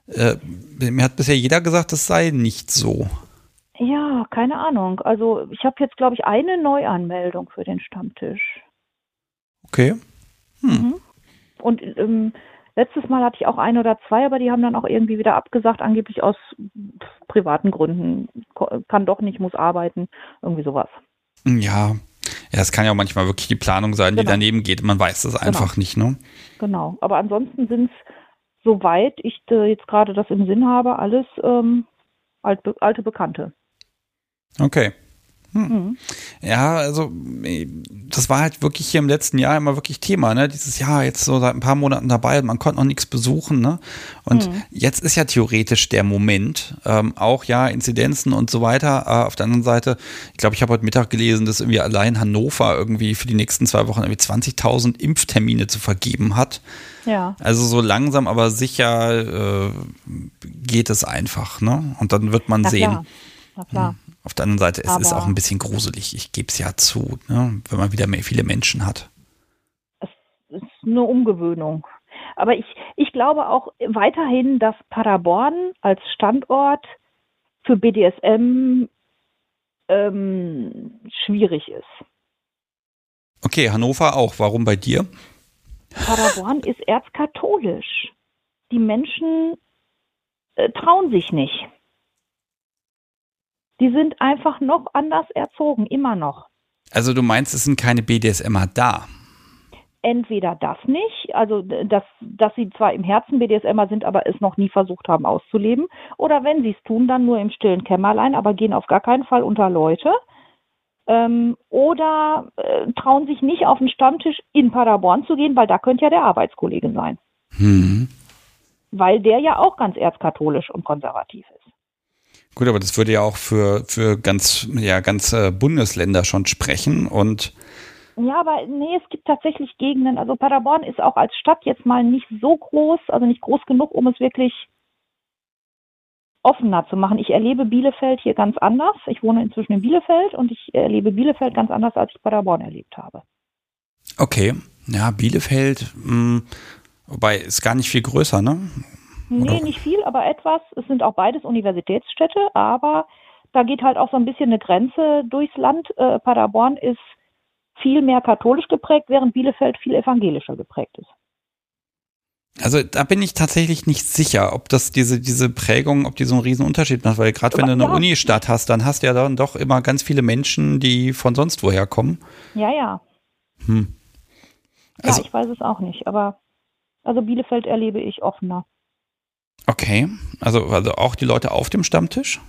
äh, mir hat bisher jeder gesagt, das sei nicht so.
Ja, keine Ahnung. Also ich habe jetzt, glaube ich, eine Neuanmeldung für den Stammtisch.
Okay. Hm. Mhm.
Und ähm, letztes Mal hatte ich auch ein oder zwei, aber die haben dann auch irgendwie wieder abgesagt, angeblich aus privaten Gründen. Kann doch nicht, muss arbeiten, irgendwie sowas.
Ja, ja, es kann ja auch manchmal wirklich die Planung sein, genau. die daneben geht. Man weiß das genau. einfach nicht, ne?
Genau. Aber ansonsten sind es, soweit ich äh, jetzt gerade das im Sinn habe, alles ähm, alte, alte Bekannte.
Okay. Hm. Mhm. Ja, also das war halt wirklich hier im letzten Jahr immer wirklich Thema, ne? Dieses Jahr jetzt so seit ein paar Monaten dabei, man konnte noch nichts besuchen, ne? Und mhm. jetzt ist ja theoretisch der Moment, ähm, auch ja Inzidenzen und so weiter. Äh, auf der anderen Seite, ich glaube, ich habe heute Mittag gelesen, dass irgendwie allein Hannover irgendwie für die nächsten zwei Wochen irgendwie 20.000 Impftermine zu vergeben hat.
Ja.
Also so langsam, aber sicher äh, geht es einfach, ne? Und dann wird man ja, sehen. Klar. Na klar. Hm. Auf der anderen Seite, es Aber ist auch ein bisschen gruselig. Ich gebe es ja zu, ne? wenn man wieder mehr viele Menschen hat.
Es ist eine Umgewöhnung. Aber ich, ich glaube auch weiterhin, dass Paderborn als Standort für BDSM ähm, schwierig ist.
Okay, Hannover auch. Warum bei dir?
Paderborn ist erzkatholisch. Die Menschen äh, trauen sich nicht. Die sind einfach noch anders erzogen, immer noch.
Also du meinst, es sind keine BDSMer da?
Entweder das nicht, also dass, dass sie zwar im Herzen BDSMer sind, aber es noch nie versucht haben auszuleben, oder wenn sie es tun, dann nur im stillen Kämmerlein, aber gehen auf gar keinen Fall unter Leute. Ähm, oder äh, trauen sich nicht auf den Stammtisch in Paderborn zu gehen, weil da könnte ja der Arbeitskollege sein. Hm. Weil der ja auch ganz erzkatholisch und konservativ ist.
Gut, aber das würde ja auch für, für ganz, ja, ganze Bundesländer schon sprechen und
Ja, aber nee, es gibt tatsächlich Gegenden. Also Paderborn ist auch als Stadt jetzt mal nicht so groß, also nicht groß genug, um es wirklich offener zu machen. Ich erlebe Bielefeld hier ganz anders. Ich wohne inzwischen in Bielefeld und ich erlebe Bielefeld ganz anders, als ich Paderborn erlebt habe.
okay. Ja, Bielefeld, mh, wobei ist gar nicht viel größer, ne?
Nee,
Oder-
nicht viel, aber etwas. Es sind auch beides Universitätsstädte, aber da geht halt auch so ein bisschen eine Grenze durchs Land. Äh, Paderborn ist viel mehr katholisch geprägt, während Bielefeld viel evangelischer geprägt ist.
Also da bin ich tatsächlich nicht sicher, ob das diese, diese Prägung, ob die so einen riesen Unterschied macht, weil gerade wenn du eine
Ja.
Unistadt hast, dann hast du ja dann doch immer ganz viele Menschen, die von sonst woher kommen.
Ja, ja.
Hm.
Ja,
Also,
ich weiß es auch nicht, aber also Bielefeld erlebe ich offener.
Okay. Also, also auch die Leute auf dem Stammtisch?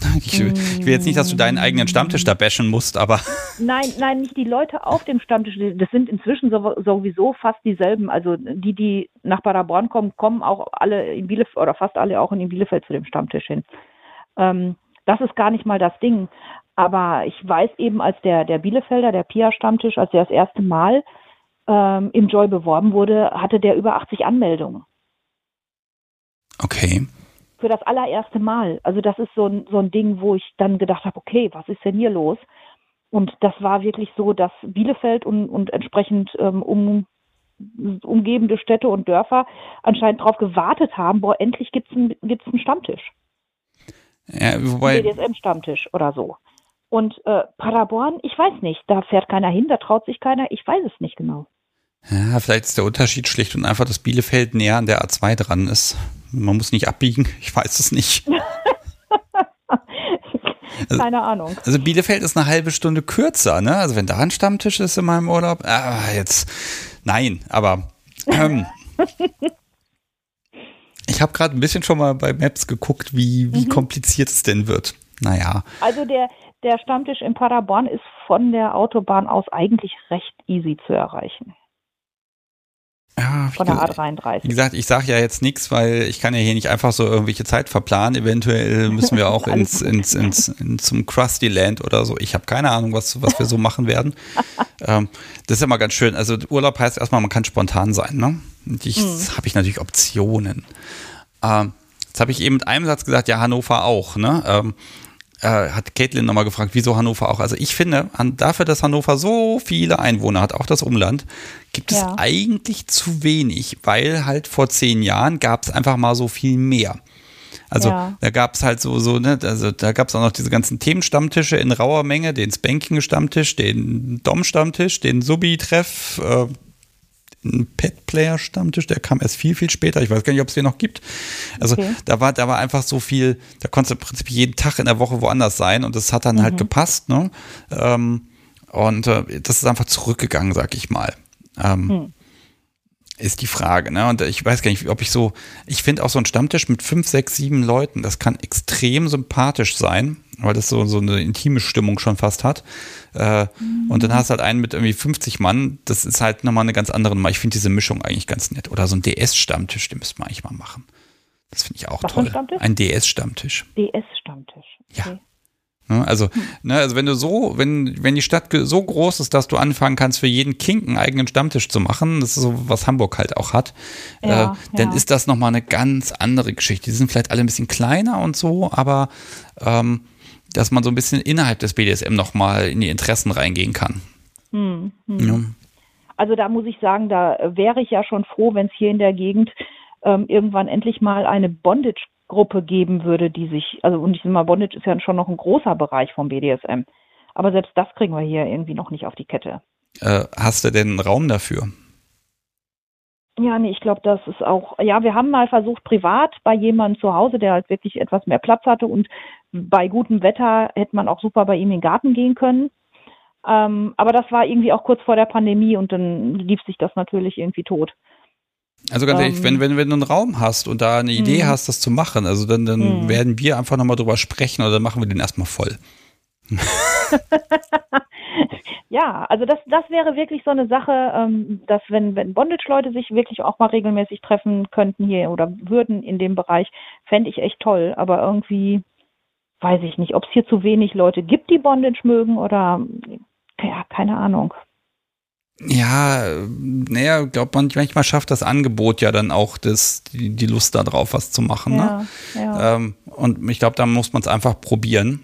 <laughs> Ich, ich will jetzt nicht, dass du deinen eigenen Stammtisch da bashen musst, aber <laughs>
Nein, nein, nicht die Leute auf dem Stammtisch. Das sind inzwischen so, sowieso fast dieselben. Also die, die nach Paderborn kommen, kommen auch alle in Bielefeld oder fast alle auch in Bielefeld zu dem Stammtisch hin. Ähm, das ist gar nicht mal das Ding. Aber ich weiß eben, als der, der Bielefelder, der Pia-Stammtisch, als der das erste Mal ähm, im Joy beworben wurde, hatte der über 80 Anmeldungen.
Okay.
für das allererste Mal. Also das ist so ein, so ein Ding, wo ich dann gedacht habe, okay, was ist denn hier los? Und das war wirklich so, dass Bielefeld und, und entsprechend ähm, um, umgebende Städte und Dörfer anscheinend darauf gewartet haben, boah, endlich gibt's einen, gibt's einen Stammtisch,
Ja, wobei,
BDSM-Stammtisch oder so. Und äh, Paderborn, ich weiß nicht, da fährt keiner hin, da traut sich keiner, ich weiß es nicht genau.
Ja, vielleicht ist der Unterschied schlicht und einfach, dass Bielefeld näher an der A2 dran ist. Man muss nicht abbiegen, <laughs> ich weiß es nicht. <laughs> Also-
Keine Ahnung.
Also Bielefeld ist eine halbe Stunde kürzer, ne? Also wenn da ein Stammtisch ist in meinem Urlaub, ah, jetzt, nein, aber ähm, <laughs> ich habe gerade ein bisschen schon mal bei Maps geguckt, wie, wie kompliziert es denn wird. Naja,
Also der, der Stammtisch in Paderborn ist von der Autobahn aus eigentlich recht easy zu erreichen.
Ja,
Von der
gesagt-
A33.
Wie gesagt, ich sage ja jetzt nichts, weil ich kann ja hier nicht einfach so irgendwelche Zeit verplanen. Eventuell müssen wir auch <laughs> ins, ins, ins, ins zum Krusty Land oder so. Ich habe keine Ahnung, was, was wir so machen werden. <laughs> ähm, das ist ja mal ganz schön. Also Urlaub heißt erstmal, man kann spontan sein. Ne? Und ich habe ich natürlich Optionen. Ähm, jetzt habe ich eben mit einem Satz gesagt, ja, Hannover auch. Ne? Ähm, äh, hat Caitlin nochmal gefragt, wieso Hannover auch. Also ich finde, an, dafür, dass Hannover so viele Einwohner hat, auch das Umland, gibt es
Ja.
eigentlich zu wenig, weil halt vor zehn Jahren gab es einfach mal so viel mehr. Also
Ja.
da gab es halt so, so, ne, also da gab es auch noch diese ganzen Themenstammtische in rauer Menge, den Spanking-Stammtisch, den Dom-Stammtisch, den Subi-Treff, äh, einen Pet-Player-Stammtisch, der kam erst viel, viel später. Ich weiß gar nicht, ob es den noch gibt. Also
Okay.
da war, da war einfach so viel, da konntest du im Prinzip jeden Tag in der Woche woanders sein und das hat dann halt gepasst, ne? Ähm, und äh, das ist einfach zurückgegangen, sag ich mal. Ähm, Ist die Frage, ne? Und ich weiß gar nicht, ob ich so, ich finde auch so ein Stammtisch mit fünf, sechs, sieben Leuten, das kann extrem sympathisch sein, weil das so, so eine intime Stimmung schon fast hat. Äh, Und dann hast du halt einen mit irgendwie 50 Mann, das ist halt nochmal eine ganz andere Nummer. Ich finde diese Mischung eigentlich ganz nett. Oder so ein DS-Stammtisch, den müsste man eigentlich mal machen. Das finde ich auch
Was
toll. Ein DS-Stammtisch.
DS-Stammtisch.
Ja. Ne, Also, ne, also wenn du so, wenn, wenn die Stadt so groß ist, dass du anfangen kannst, für jeden Kink einen eigenen Stammtisch zu machen, das ist so, was Hamburg halt auch hat,
Ja,
äh, dann
ja.
ist das nochmal eine ganz andere Geschichte. Die sind vielleicht alle ein bisschen kleiner und so, aber ähm, dass man so ein bisschen innerhalb des BDSM nochmal in die Interessen reingehen kann.
Hm, hm.
Ja.
Also da muss ich sagen, da wäre ich ja schon froh, wenn es hier in der Gegend ähm, irgendwann endlich mal eine Bondage-Gruppe geben würde, die sich, also und ich sag mal, Bondage ist ja schon noch ein großer Bereich vom BDSM. Aber selbst das kriegen wir hier irgendwie noch nicht auf die Kette.
Äh, hast du denn Raum dafür?
Ja, nee, ich glaube, das ist auch, ja, wir haben mal versucht, privat bei jemandem zu Hause, der halt wirklich etwas mehr Platz hatte und bei gutem Wetter hätte man auch super bei ihm in den Garten gehen können. Ähm, aber das war irgendwie auch kurz vor der Pandemie und dann lief sich das natürlich irgendwie tot.
Also ganz ehrlich,
Ähm.
wenn, wenn, wenn du einen Raum hast und da eine Idee
Mhm.
hast, das zu machen, also dann, dann
Mhm.
werden wir einfach nochmal drüber sprechen oder dann machen wir den erstmal voll. <laughs>
Ja, also das, das wäre wirklich so eine Sache, ähm, dass wenn, wenn Bondage-Leute sich wirklich auch mal regelmäßig treffen könnten hier oder würden in dem Bereich, fände ich echt toll. Aber irgendwie weiß ich nicht, ob es hier zu wenig Leute gibt, die Bondage mögen oder ja, keine Ahnung.
Ja, naja, glaube man manchmal schafft das Angebot ja dann auch das, die, die Lust darauf, was zu machen.
Ja,
ne?
ja.
Ähm, und ich glaube, da muss man es einfach probieren.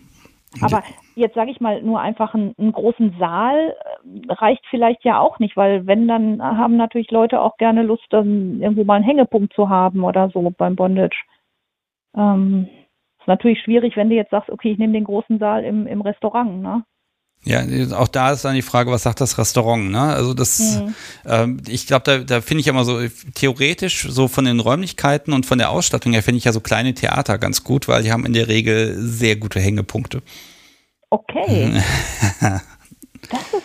Aber jetzt sage ich mal, nur einfach einen, einen großen Saal äh, reicht vielleicht ja auch nicht, weil wenn, dann haben natürlich Leute auch gerne Lust, dann irgendwo mal einen Hängepunkt zu haben oder so beim Bondage. Ähm, ist natürlich schwierig, wenn du jetzt sagst, okay, ich nehme den großen Saal im, im Restaurant, ne?
Ja, auch da ist dann die Frage, was sagt das Restaurant? Ne? Also das,
Mhm.
ähm, ich glaube, da, da finde ich immer so theoretisch so von den Räumlichkeiten und von der Ausstattung her finde ich ja so kleine Theater ganz gut, weil die haben in der Regel sehr gute Hängepunkte.
Okay. <laughs> das ist,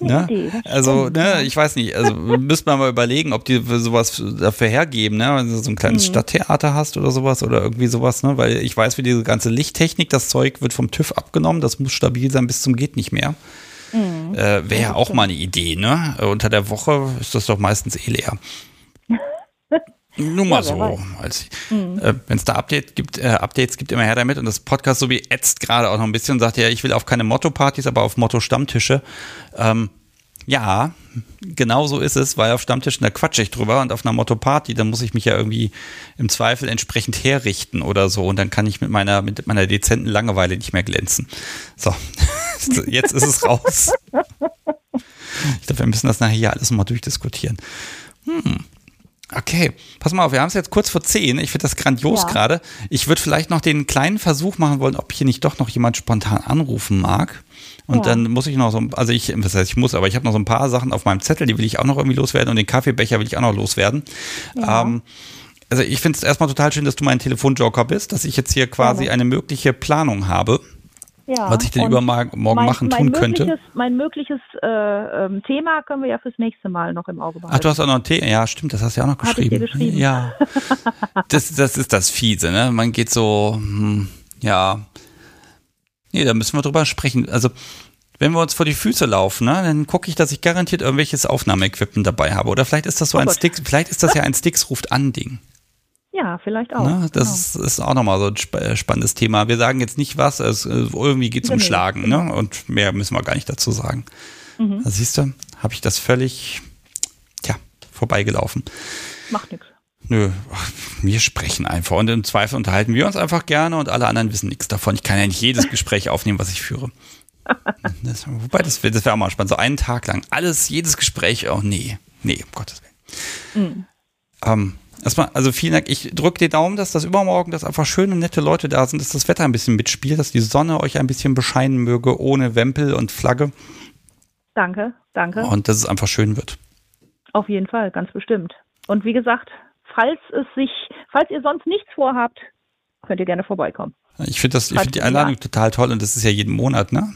Ne?
Idee.
Also,
stimmt,
ne,
ja.
ich weiß nicht, also <laughs> müsste man mal überlegen, ob die sowas dafür hergeben, ne? Wenn du so ein kleines
Mhm.
Stadttheater hast oder sowas oder irgendwie sowas, ne? Weil ich weiß, wie diese ganze Lichttechnik, das Zeug wird vom TÜV abgenommen, das muss stabil sein bis zum geht nicht mehr.
Mhm.
Äh, Wäre ja auch mal eine Idee, ne? Unter der Woche ist das doch meistens eh leer. <laughs> Nur mal
Ja,
so.
weiß.
Als,
Mhm.
äh, Wenn es da Update gibt, äh, Updates gibt, immer her damit. Und das Podcast so wie ätzt gerade auch noch ein bisschen und sagt, ja, ich will auf keine Motto-Partys, aber auf Motto-Stammtische. Ähm, ja, genau so ist es, weil auf Stammtischen, da quatsche ich drüber und auf einer Motto-Party, dann muss ich mich ja irgendwie im Zweifel entsprechend herrichten oder so und dann kann ich mit meiner, mit meiner dezenten Langeweile nicht mehr glänzen. So, <laughs> jetzt ist es raus. Ich glaube, wir müssen das nachher hier alles nochmal durchdiskutieren. Hm. Okay, pass mal auf, wir haben es jetzt kurz vor zehn. Ich finde das grandios
Ja.
gerade. Ich würde vielleicht noch den kleinen Versuch machen wollen, ob hier nicht doch noch jemand spontan anrufen mag. Und
Ja.
dann muss ich noch so, also ich, was heißt ich muss, aber ich habe noch so ein paar Sachen auf meinem Zettel, die will ich auch noch irgendwie loswerden und den Kaffeebecher will ich auch noch loswerden.
Ja.
Ähm, also ich finde es erstmal total schön, dass du mein Telefonjoker bist, dass ich jetzt hier quasi eine mögliche Planung habe,
ja.
was ich denn übermorgen
mein,
machen tun könnte.
Mein mögliches äh, ähm, Thema können wir ja fürs nächste Mal noch im Auge behalten.
Ach, du hast auch noch ein Thema. Ja, stimmt, das hast du ja auch noch
Hatte ich dir
geschrieben.
geschrieben.
Ja. <laughs> Das, das ist das Fiese, ne? Man geht so, hm, ja. Nee, da müssen wir drüber sprechen. Also, wenn wir uns vor die Füße laufen, ne, dann gucke ich, dass ich garantiert irgendwelches Aufnahmeequipment dabei habe. Oder vielleicht ist das so
Oh
ein
Gott.
Sticks, vielleicht ist das ja ein Sticks ruft an Ding.
Ja, vielleicht auch.
Ne? Das
genau.
ist, auch nochmal so ein sp äh, spannendes Thema. Wir sagen jetzt nicht was, es, äh, irgendwie geht es um
Nee,
Schlagen, ne? Und mehr müssen wir gar nicht dazu sagen.
Mhm.
Da siehst du, habe ich das völlig, tja, vorbeigelaufen.
Macht nichts.
Nö, wir sprechen einfach und im Zweifel unterhalten wir uns einfach gerne und alle anderen wissen nichts davon. Ich kann ja nicht jedes <laughs> Gespräch aufnehmen, was ich führe. Das, wobei, das wäre das wär auch mal spannend. So einen Tag lang. Alles, jedes Gespräch. Oh, nee. Nee, um Gottes Willen.
Mhm.
Ähm, erstmal, also vielen Dank. Ich drücke die Daumen, dass das übermorgen, dass einfach schöne, nette Leute da sind, dass das Wetter ein bisschen mitspielt, dass die Sonne euch ein bisschen bescheinen möge, ohne Wempel und Flagge
Danke, danke.
und dass es einfach schön wird.
Auf jeden Fall, ganz bestimmt. Und wie gesagt, falls es sich, falls ihr sonst nichts vorhabt, könnt ihr gerne vorbeikommen.
Ich finde das, ich
Falls
finde die
du-
Einladung
ja.
total toll und das ist ja jeden Monat, ne?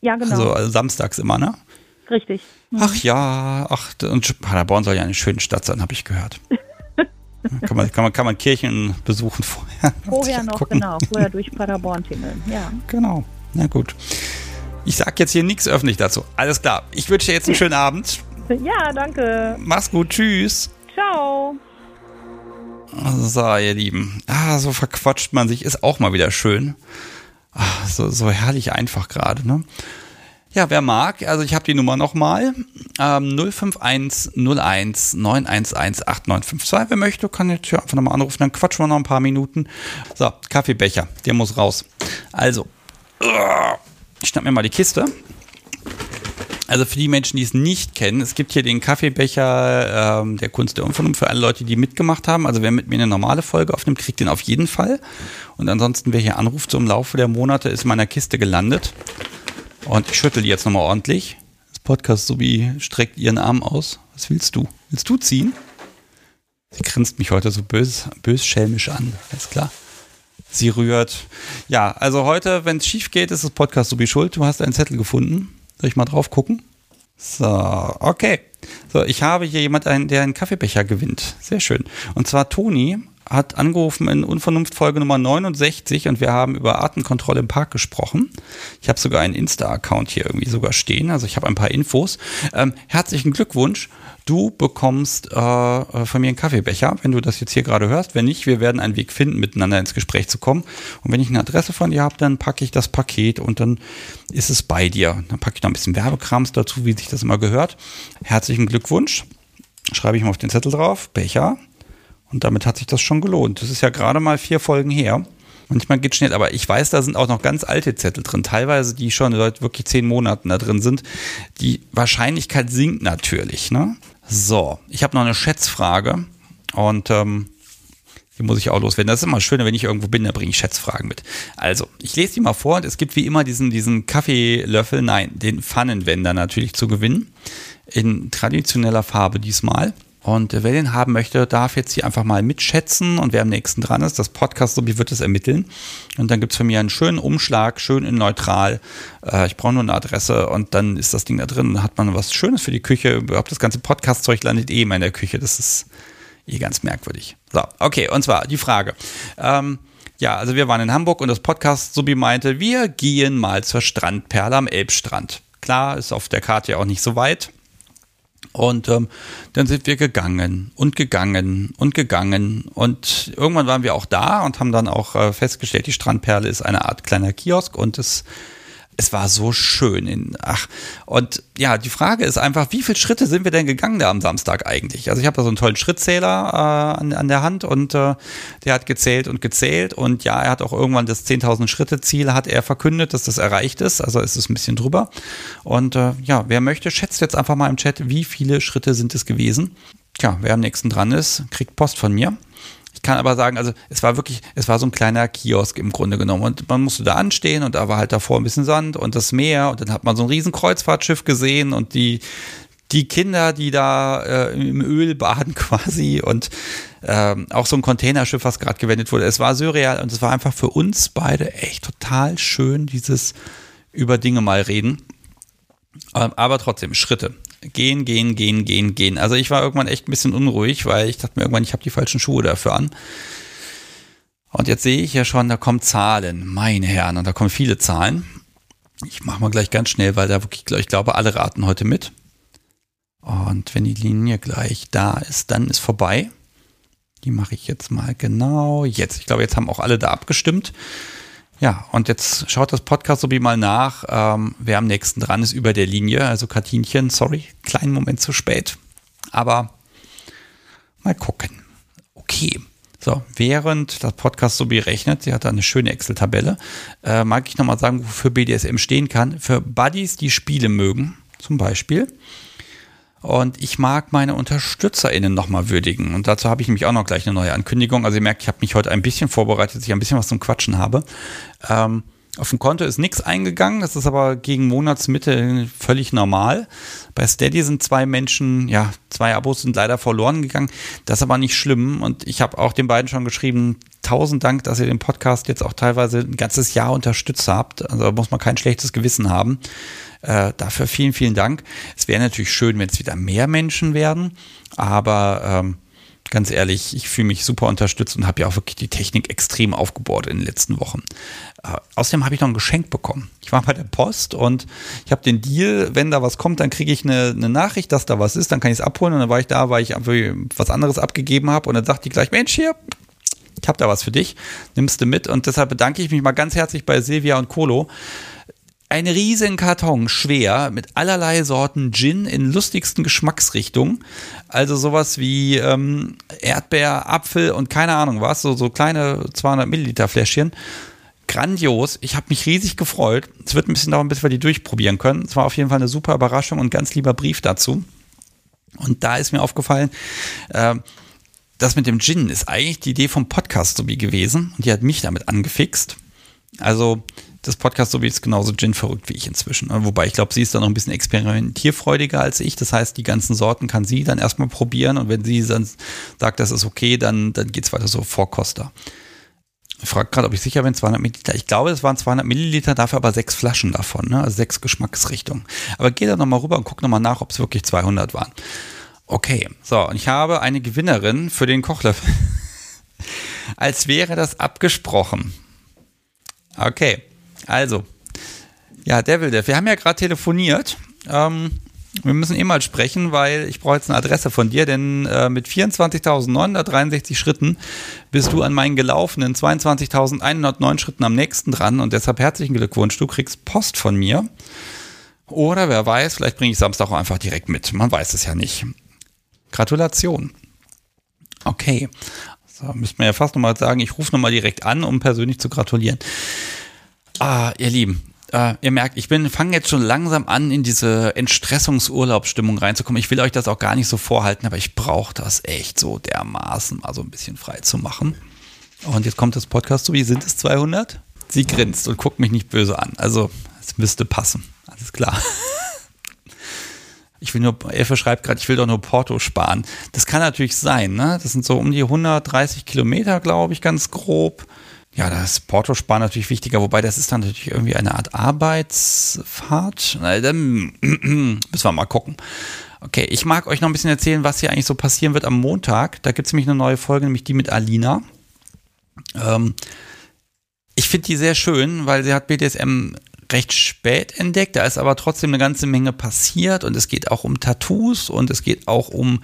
Ja, genau.
Also, also samstags immer, ne?
Richtig. Mhm.
Ach ja, ach, und Paderborn soll ja eine schöne Stadt sein, habe ich gehört. <laughs> kann, man, kann, man, kann man Kirchen besuchen vorher? <laughs>
Vorher noch,
angucken.
genau, vorher durch Paderborn tingeln. Ja.
Genau, na gut. Ich sag jetzt hier nichts öffentlich dazu. Alles klar. Ich wünsche dir jetzt einen schönen Abend.
Ja, danke.
Mach's gut. Tschüss.
Ciao.
So, ihr Lieben. Ah, so verquatscht man sich. Ist auch mal wieder schön. Ah, so, so herrlich einfach gerade, ne? Ja, wer mag, also ich habe die Nummer nochmal. Ähm, 051 01 911 8952. Wer möchte, kann jetzt hier einfach nochmal anrufen, dann quatschen wir noch ein paar Minuten. So, Kaffeebecher, der muss raus. Also, ich schnapp mir mal die Kiste. Also für die Menschen, die es nicht kennen, es gibt hier den Kaffeebecher ähm, der Kunst der Unvernunft für alle Leute, die mitgemacht haben. Also wer mit mir eine normale Folge aufnimmt, kriegt den auf jeden Fall. Und ansonsten, wer hier anruft, so im Laufe der Monate ist in meiner Kiste gelandet. Und ich schüttel die jetzt nochmal ordentlich. Das Podcast Subi streckt ihren Arm aus. Was willst du? Willst du ziehen? Sie grinst mich heute so bös, bös schelmisch an. Ist klar. Sie rührt. Ja, also heute, wenn es schief geht, ist das Podcast Subi schuld. Du hast einen Zettel gefunden. Soll ich mal drauf gucken? So, okay. So, ich habe hier jemand, einen, der einen Kaffeebecher gewinnt. Sehr schön. Und zwar Toni hat angerufen in Unvernunft Folge Nummer 69 und wir haben über Artenkontrolle im Park gesprochen. Ich habe sogar einen Insta-Account hier irgendwie sogar stehen, also ich habe ein paar Infos. Ähm, herzlichen Glückwunsch. Du bekommst äh, äh, von mir einen Kaffeebecher, wenn du das jetzt hier gerade hörst. Wenn nicht, wir werden einen Weg finden, miteinander ins Gespräch zu kommen. Und wenn ich eine Adresse von dir habe, dann packe ich das Paket und dann ist es bei dir. Dann packe ich noch ein bisschen Werbekrams dazu, wie sich das immer gehört. Herzlichen Glückwunsch. Schreibe ich mal auf den Zettel drauf. Becher. Und damit hat sich das schon gelohnt. Das ist ja gerade mal vier Folgen her. Manchmal geht schnell, aber ich weiß, da sind auch noch ganz alte Zettel drin, teilweise die schon seit wirklich zehn Monaten da drin sind. Die Wahrscheinlichkeit sinkt natürlich. Ne? So, ich habe noch eine Schätzfrage und ähm, die muss ich auch loswerden. Das ist immer schön, wenn ich irgendwo bin, da bringe ich Schätzfragen mit. Also, ich lese die mal vor und es gibt wie immer diesen, diesen Kaffeelöffel, nein, den Pfannenwender natürlich zu gewinnen. In traditioneller Farbe diesmal. Und wer den haben möchte, darf jetzt hier einfach mal mitschätzen und wer am nächsten dran ist, das Podcast, so wie wird es ermitteln. Und dann gibt es für mich einen schönen Umschlag, schön in neutral. Äh, ich brauche nur eine Adresse und dann ist das Ding da drin. Dann hat man was Schönes für die Küche. Überhaupt das ganze Podcast-Zeug landet eh immer in der Küche. Das ist eh ganz merkwürdig. So, okay, und zwar die Frage. Ähm, ja, also wir waren in Hamburg und das Podcast Subi meinte, wir gehen mal zur Strandperle am Elbstrand. Klar, ist auf der Karte ja auch nicht so weit. Und ähm, dann sind wir gegangen und gegangen und gegangen. Und irgendwann waren wir auch da und haben dann auch äh, festgestellt, die Strandperle ist eine Art kleiner Kiosk und es es war so schön. In, ach, und ja, die Frage ist einfach, wie viele Schritte sind wir denn gegangen da am Samstag eigentlich? Also ich habe da so einen tollen Schrittzähler äh, an, an der Hand und äh, der hat gezählt und gezählt und ja, er hat auch irgendwann das 10.000 Schritte Ziel hat er verkündet, dass das erreicht ist. Also ist es ein bisschen drüber. Und äh, ja, wer möchte, schätzt jetzt einfach mal im Chat, wie viele Schritte sind es gewesen? Tja, wer am nächsten dran ist, kriegt Post von mir. Ich kann aber sagen, also es war wirklich, es war so ein kleiner Kiosk im Grunde genommen und man musste da anstehen und da war halt davor ein bisschen Sand und das Meer und dann hat man so ein riesen Kreuzfahrtschiff gesehen und die, die Kinder, die da äh, im Öl baden <laughs> quasi und ähm, auch so ein Containerschiff, was gerade gewendet wurde. Es war surreal und es war einfach für uns beide echt total schön, dieses über Dinge mal reden. Ähm, aber trotzdem, Schritte gehen, gehen, gehen, gehen, gehen. Also ich war irgendwann echt ein bisschen unruhig, weil ich dachte mir irgendwann, ich habe die falschen Schuhe dafür an. Und jetzt sehe ich ja schon, da kommen Zahlen, meine Herren, und da kommen viele Zahlen. Ich mache mal gleich ganz schnell, weil da wirklich, ich glaube, alle raten heute mit. Und wenn die Linie gleich da ist, dann ist vorbei. Die mache ich jetzt mal genau jetzt. Ich glaube, jetzt haben auch alle da abgestimmt. Ja, und jetzt schaut das Podcast so wie mal nach, ähm, wer am nächsten dran ist über der Linie. Also Katinchen, sorry, kleinen Moment zu spät. Aber mal gucken. Okay. So, während das Podcast so berechnet, sie hat da eine schöne Excel-Tabelle, äh, mag ich nochmal sagen, wofür BDSM stehen kann. Für Buddies, die Spiele mögen, zum Beispiel. Und ich mag meine UnterstützerInnen nochmal würdigen. Und dazu habe ich nämlich auch noch gleich eine neue Ankündigung. Also ihr merkt, ich habe mich heute ein bisschen vorbereitet, dass ich ein bisschen was zum Quatschen habe. Ähm, auf dem Konto ist nichts eingegangen, das ist aber gegen Monatsmitte völlig normal. Bei Steady sind zwei Menschen, ja, zwei Abos sind leider verloren gegangen. Das ist aber nicht schlimm und ich habe auch den beiden schon geschrieben, tausend Dank, dass ihr den Podcast jetzt auch teilweise ein ganzes Jahr unterstützt habt. Also da muss man kein schlechtes Gewissen haben. Äh, dafür vielen, vielen Dank. Es wäre natürlich schön, wenn es wieder mehr Menschen werden, aber ähm, ganz ehrlich, ich fühle mich super unterstützt und habe ja auch wirklich die Technik extrem aufgebaut in den letzten Wochen. Äh, außerdem habe ich noch ein Geschenk bekommen. Ich war bei der Post und ich habe den Deal, wenn da was kommt, dann kriege ich eine, eine, Nachricht, dass da was ist, dann kann ich es abholen und dann war ich da, weil ich was anderes abgegeben habe und dann sagte die gleich, Mensch, hier, ich habe da was für dich, nimmst du mit und deshalb bedanke ich mich mal ganz herzlich bei Silvia und Colo ein riesen Karton, schwer, mit allerlei Sorten Gin in lustigsten Geschmacksrichtungen. Also sowas wie ähm, Erdbeer, Apfel und keine Ahnung was, so, so kleine 200 Milliliter Fläschchen. Grandios. Ich habe mich riesig gefreut. Es wird ein bisschen dauern, bis wir die durchprobieren können. Es war auf jeden Fall eine super Überraschung und ganz lieber Brief dazu. Und da ist mir aufgefallen, äh, das mit dem Gin ist eigentlich die Idee vom Podcast so wie gewesen und die hat mich damit angefixt. Also das Podcast, so wie es genauso Gin verrückt wie ich inzwischen. Wobei ich glaube, sie ist da noch ein bisschen experimentierfreudiger als ich. Das heißt, die ganzen Sorten kann sie dann erstmal probieren und wenn sie dann sagt, das ist okay, dann, dann geht es weiter so vor Costa. Ich frage gerade, ob ich sicher bin, 200 Milliliter. Ich glaube, es waren 200 Milliliter, dafür aber sechs Flaschen davon, ne? also sechs Geschmacksrichtungen. Aber geh da nochmal rüber und guck nochmal nach, ob es wirklich 200 waren. Okay, so, und ich habe eine Gewinnerin für den Kochlöffel. <laughs> Als wäre das abgesprochen. Okay, also. Ja, Devil Dev, wir haben ja gerade telefoniert. Ähm, wir müssen eh mal sprechen, weil ich brauche jetzt eine Adresse von dir, denn äh, mit 24.963 Schritten bist du an meinen gelaufenen 22.109 Schritten am nächsten dran und deshalb herzlichen Glückwunsch, du kriegst Post von mir. Oder wer weiß, vielleicht bringe ich Samstag auch einfach direkt mit. Man weiß es ja nicht. Gratulation. Okay. So, müsste man ja fast nochmal sagen, ich rufe nochmal direkt an, um persönlich zu gratulieren. Ah, ihr Lieben, äh, ihr merkt, ich bin fange jetzt schon langsam an, in diese Entstressungsurlaubsstimmung reinzukommen. Ich will euch das auch gar nicht so vorhalten, aber ich brauche das echt so dermaßen mal so ein bisschen frei zu machen. Und jetzt kommt das Podcast so, wie sind es 200? Sie grinst und guckt mich nicht böse an. Also, es müsste passen. Alles klar. Ich will nur, Elfe schreibt gerade, ich will doch nur Porto sparen. Das kann natürlich sein, ne? Das sind so um die 130 Kilometer, glaube ich, ganz grob. Ja, das Portosparen natürlich wichtiger, wobei das ist dann natürlich irgendwie eine Art Arbeitsfahrt. Na, dann <clears throat> müssen wir mal gucken. Okay, ich mag euch noch ein bisschen erzählen, was hier eigentlich so passieren wird am Montag. Da gibt es nämlich eine neue Folge, nämlich die mit Alina. Ähm, ich finde die sehr schön, weil sie hat BDSM recht spät entdeckt. Da ist aber trotzdem eine ganze Menge passiert und es geht auch um Tattoos und es geht auch um,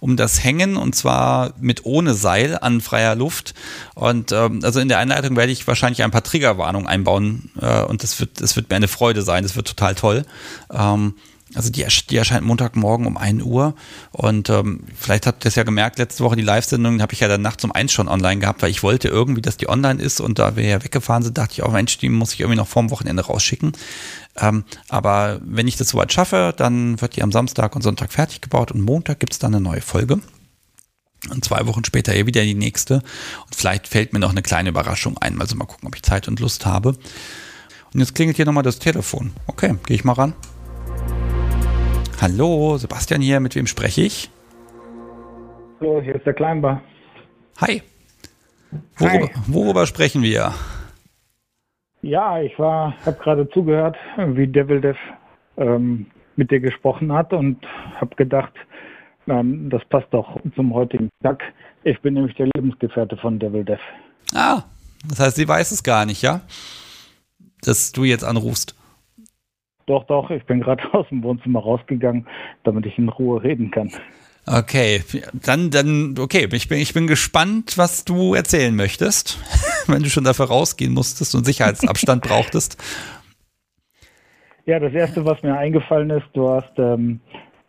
um das Hängen und zwar mit ohne Seil an freier Luft. Und ähm, also in der Einleitung werde ich wahrscheinlich ein paar Triggerwarnungen einbauen äh, und das wird, das wird mir eine Freude sein. Das wird total toll. Ähm, also die, die erscheint Montagmorgen um 1 Uhr und ähm, vielleicht habt ihr es ja gemerkt, letzte Woche die Live-Sendung habe ich ja dann nachts um 1 schon online gehabt, weil ich wollte irgendwie, dass die online ist und da wir ja weggefahren sind, dachte ich auch, Mensch, die muss ich irgendwie noch vorm Wochenende rausschicken. Ähm, aber wenn ich das soweit schaffe, dann wird die am Samstag und Sonntag fertig gebaut und Montag gibt es dann eine neue Folge. Und zwei Wochen später eh wieder die nächste. Und vielleicht fällt mir noch eine kleine Überraschung ein. Also mal gucken, ob ich Zeit und Lust habe. Und jetzt klingelt hier nochmal das Telefon. Okay, gehe ich mal ran. Hallo, Sebastian hier, mit wem spreche ich?
Hallo, hier ist der Kleinbar.
Hi. Worüber, Hi. worüber sprechen wir?
Ja, ich war, habe gerade zugehört, wie Devil Dev ähm, mit dir gesprochen hat und habe gedacht, ähm, das passt doch zum heutigen Tag. Ich bin nämlich der Lebensgefährte von Devil Dev.
Ah, das heißt, sie weiß es gar nicht, ja? Dass du jetzt anrufst.
Doch, doch, ich bin gerade <laughs> aus dem Wohnzimmer rausgegangen, damit ich in Ruhe reden kann.
Okay, dann, dann, okay, ich bin, ich bin gespannt, was du erzählen möchtest, <laughs> wenn du schon dafür rausgehen musstest und Sicherheitsabstand <laughs> brauchtest.
Ja, das erste, was mir eingefallen ist, du hast ähm,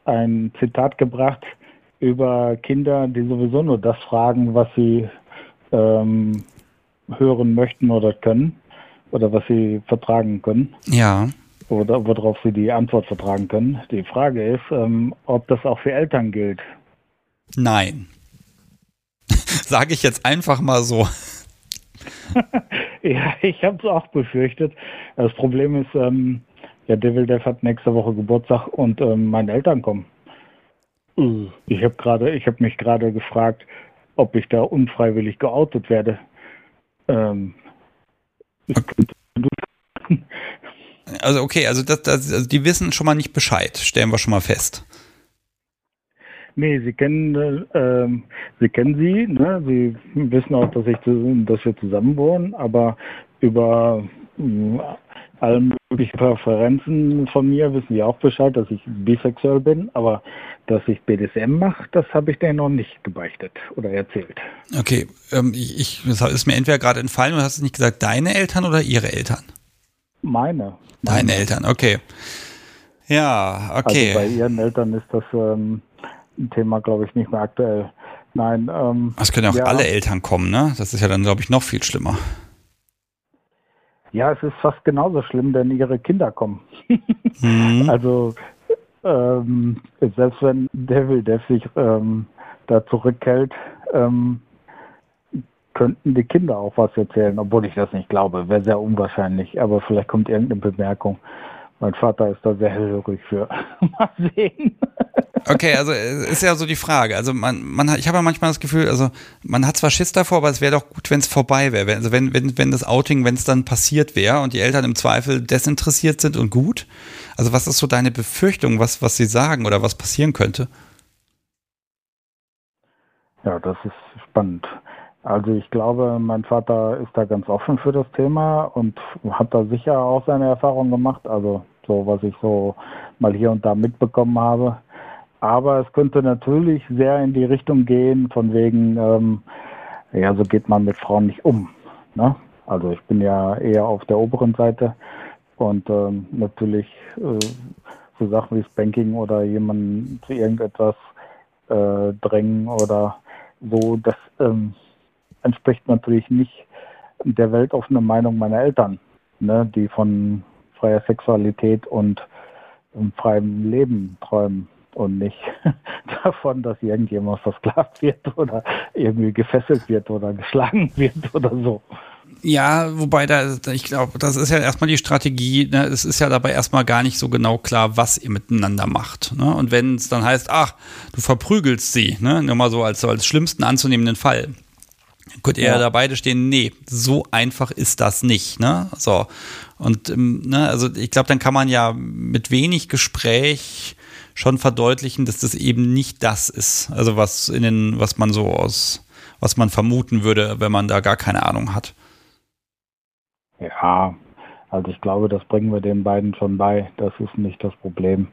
ein Zitat gebracht über Kinder, die sowieso nur das fragen, was sie ähm, hören möchten oder können oder was sie vertragen können.
Ja
worauf Sie die Antwort vertragen können. Die Frage ist, ähm, ob das auch für Eltern gilt.
Nein. <laughs> Sage ich jetzt einfach mal so. <laughs>
ja, ich habe es auch befürchtet. Das Problem ist, ähm, ja, Devil Dev hat nächste Woche Geburtstag und ähm, meine Eltern kommen. Ich habe gerade, ich habe mich gerade gefragt, ob ich da unfreiwillig geoutet werde. Ähm,
okay. Also okay, also, das, das, also die wissen schon mal nicht Bescheid, stellen wir schon mal fest.
Nee, sie kennen, äh, sie kennen sie, ne? Sie wissen auch, dass ich, dass wir zusammen wohnen, aber über äh, alle möglichen Präferenzen von mir wissen sie auch Bescheid, dass ich bisexuell bin, aber dass ich BDSM mache, das habe ich denen noch nicht gebeichtet oder erzählt.
Okay, ähm, ich, ich, das ist mir entweder gerade entfallen oder hast du nicht gesagt, deine Eltern oder ihre Eltern?
Meine.
Deine Eltern, okay. Ja, okay.
Also bei ihren Eltern ist das ähm, ein Thema, glaube ich, nicht mehr aktuell. Nein. Ähm,
es können ja auch ja, alle Eltern kommen, ne? Das ist ja dann, glaube ich, noch viel schlimmer.
Ja, es ist fast genauso schlimm, denn ihre Kinder kommen. mhm. <laughs> Also ähm, selbst wenn Devil, der sich ähm, da zurückhält, ähm, könnten die Kinder auch was erzählen, obwohl ich das nicht glaube. Wäre sehr unwahrscheinlich, aber vielleicht kommt irgendeine Bemerkung. Mein Vater ist da sehr hellhörig für. <laughs> Mal sehen.
Okay, also ist ja so die Frage. Also man, man ich habe ja manchmal das Gefühl, also man hat zwar Schiss davor, aber es wäre doch gut, wenn es vorbei wäre. Also wenn, wenn, wenn das Outing, wenn es dann passiert wäre und die Eltern im Zweifel desinteressiert sind und gut. Also was ist so deine Befürchtung, was, was sie sagen oder was passieren könnte?
Ja, das ist spannend. Also ich glaube, mein Vater ist da ganz offen für das Thema und hat da sicher auch seine Erfahrungen gemacht. Also so, was ich so mal hier und da mitbekommen habe. Aber es könnte natürlich sehr in die Richtung gehen, von wegen, ähm, ja, so geht man mit Frauen nicht um. Ne? Also ich bin ja eher auf der oberen Seite und ähm, natürlich äh, so Sachen wie Spanking oder jemanden zu irgendetwas äh, drängen oder so, das ähm, entspricht natürlich nicht der weltoffenen Meinung meiner Eltern, ne, die von freier Sexualität und freiem Leben träumen und nicht <laughs> davon, dass irgendjemand versklavt wird oder irgendwie gefesselt wird oder geschlagen wird oder so.
Ja, wobei da, ich glaube, das ist ja erstmal die Strategie, ne? es ist ja dabei erstmal gar nicht so genau klar, was ihr miteinander macht. Ne? Und wenn es dann heißt, ach, du verprügelst sie, ne? nur mal so als, als schlimmsten anzunehmenden Fall, könnt ihr ja. da beide stehen, nee, so einfach ist das nicht. Ne? So. Und ähm, ne, also ich glaube, dann kann man ja mit wenig Gespräch schon verdeutlichen, dass das eben nicht das ist. Also was in den, was man so aus, was man vermuten würde, wenn man da gar keine Ahnung hat.
Ja, also ich glaube, das bringen wir den beiden schon bei. Das ist nicht das Problem.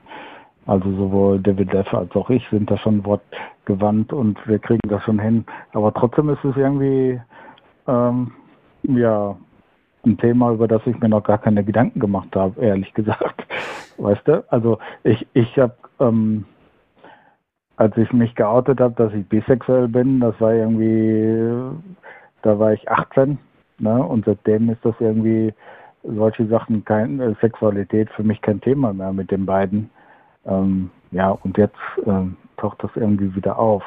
Also sowohl David Deff als auch ich sind da schon wortgewandt und wir kriegen das schon hin. Aber trotzdem ist es irgendwie ähm, ja ein Thema, über das ich mir noch gar keine Gedanken gemacht habe, ehrlich gesagt. <laughs> Weißt du? Also ich, ich habe, ähm, als ich mich geoutet habe, dass ich bisexuell bin, das war irgendwie, da war ich 18 Ne? Und seitdem ist das irgendwie solche Sachen, kein, äh, Sexualität für mich kein Thema mehr mit den beiden. Ähm, ja, und jetzt ähm, taucht das irgendwie wieder auf.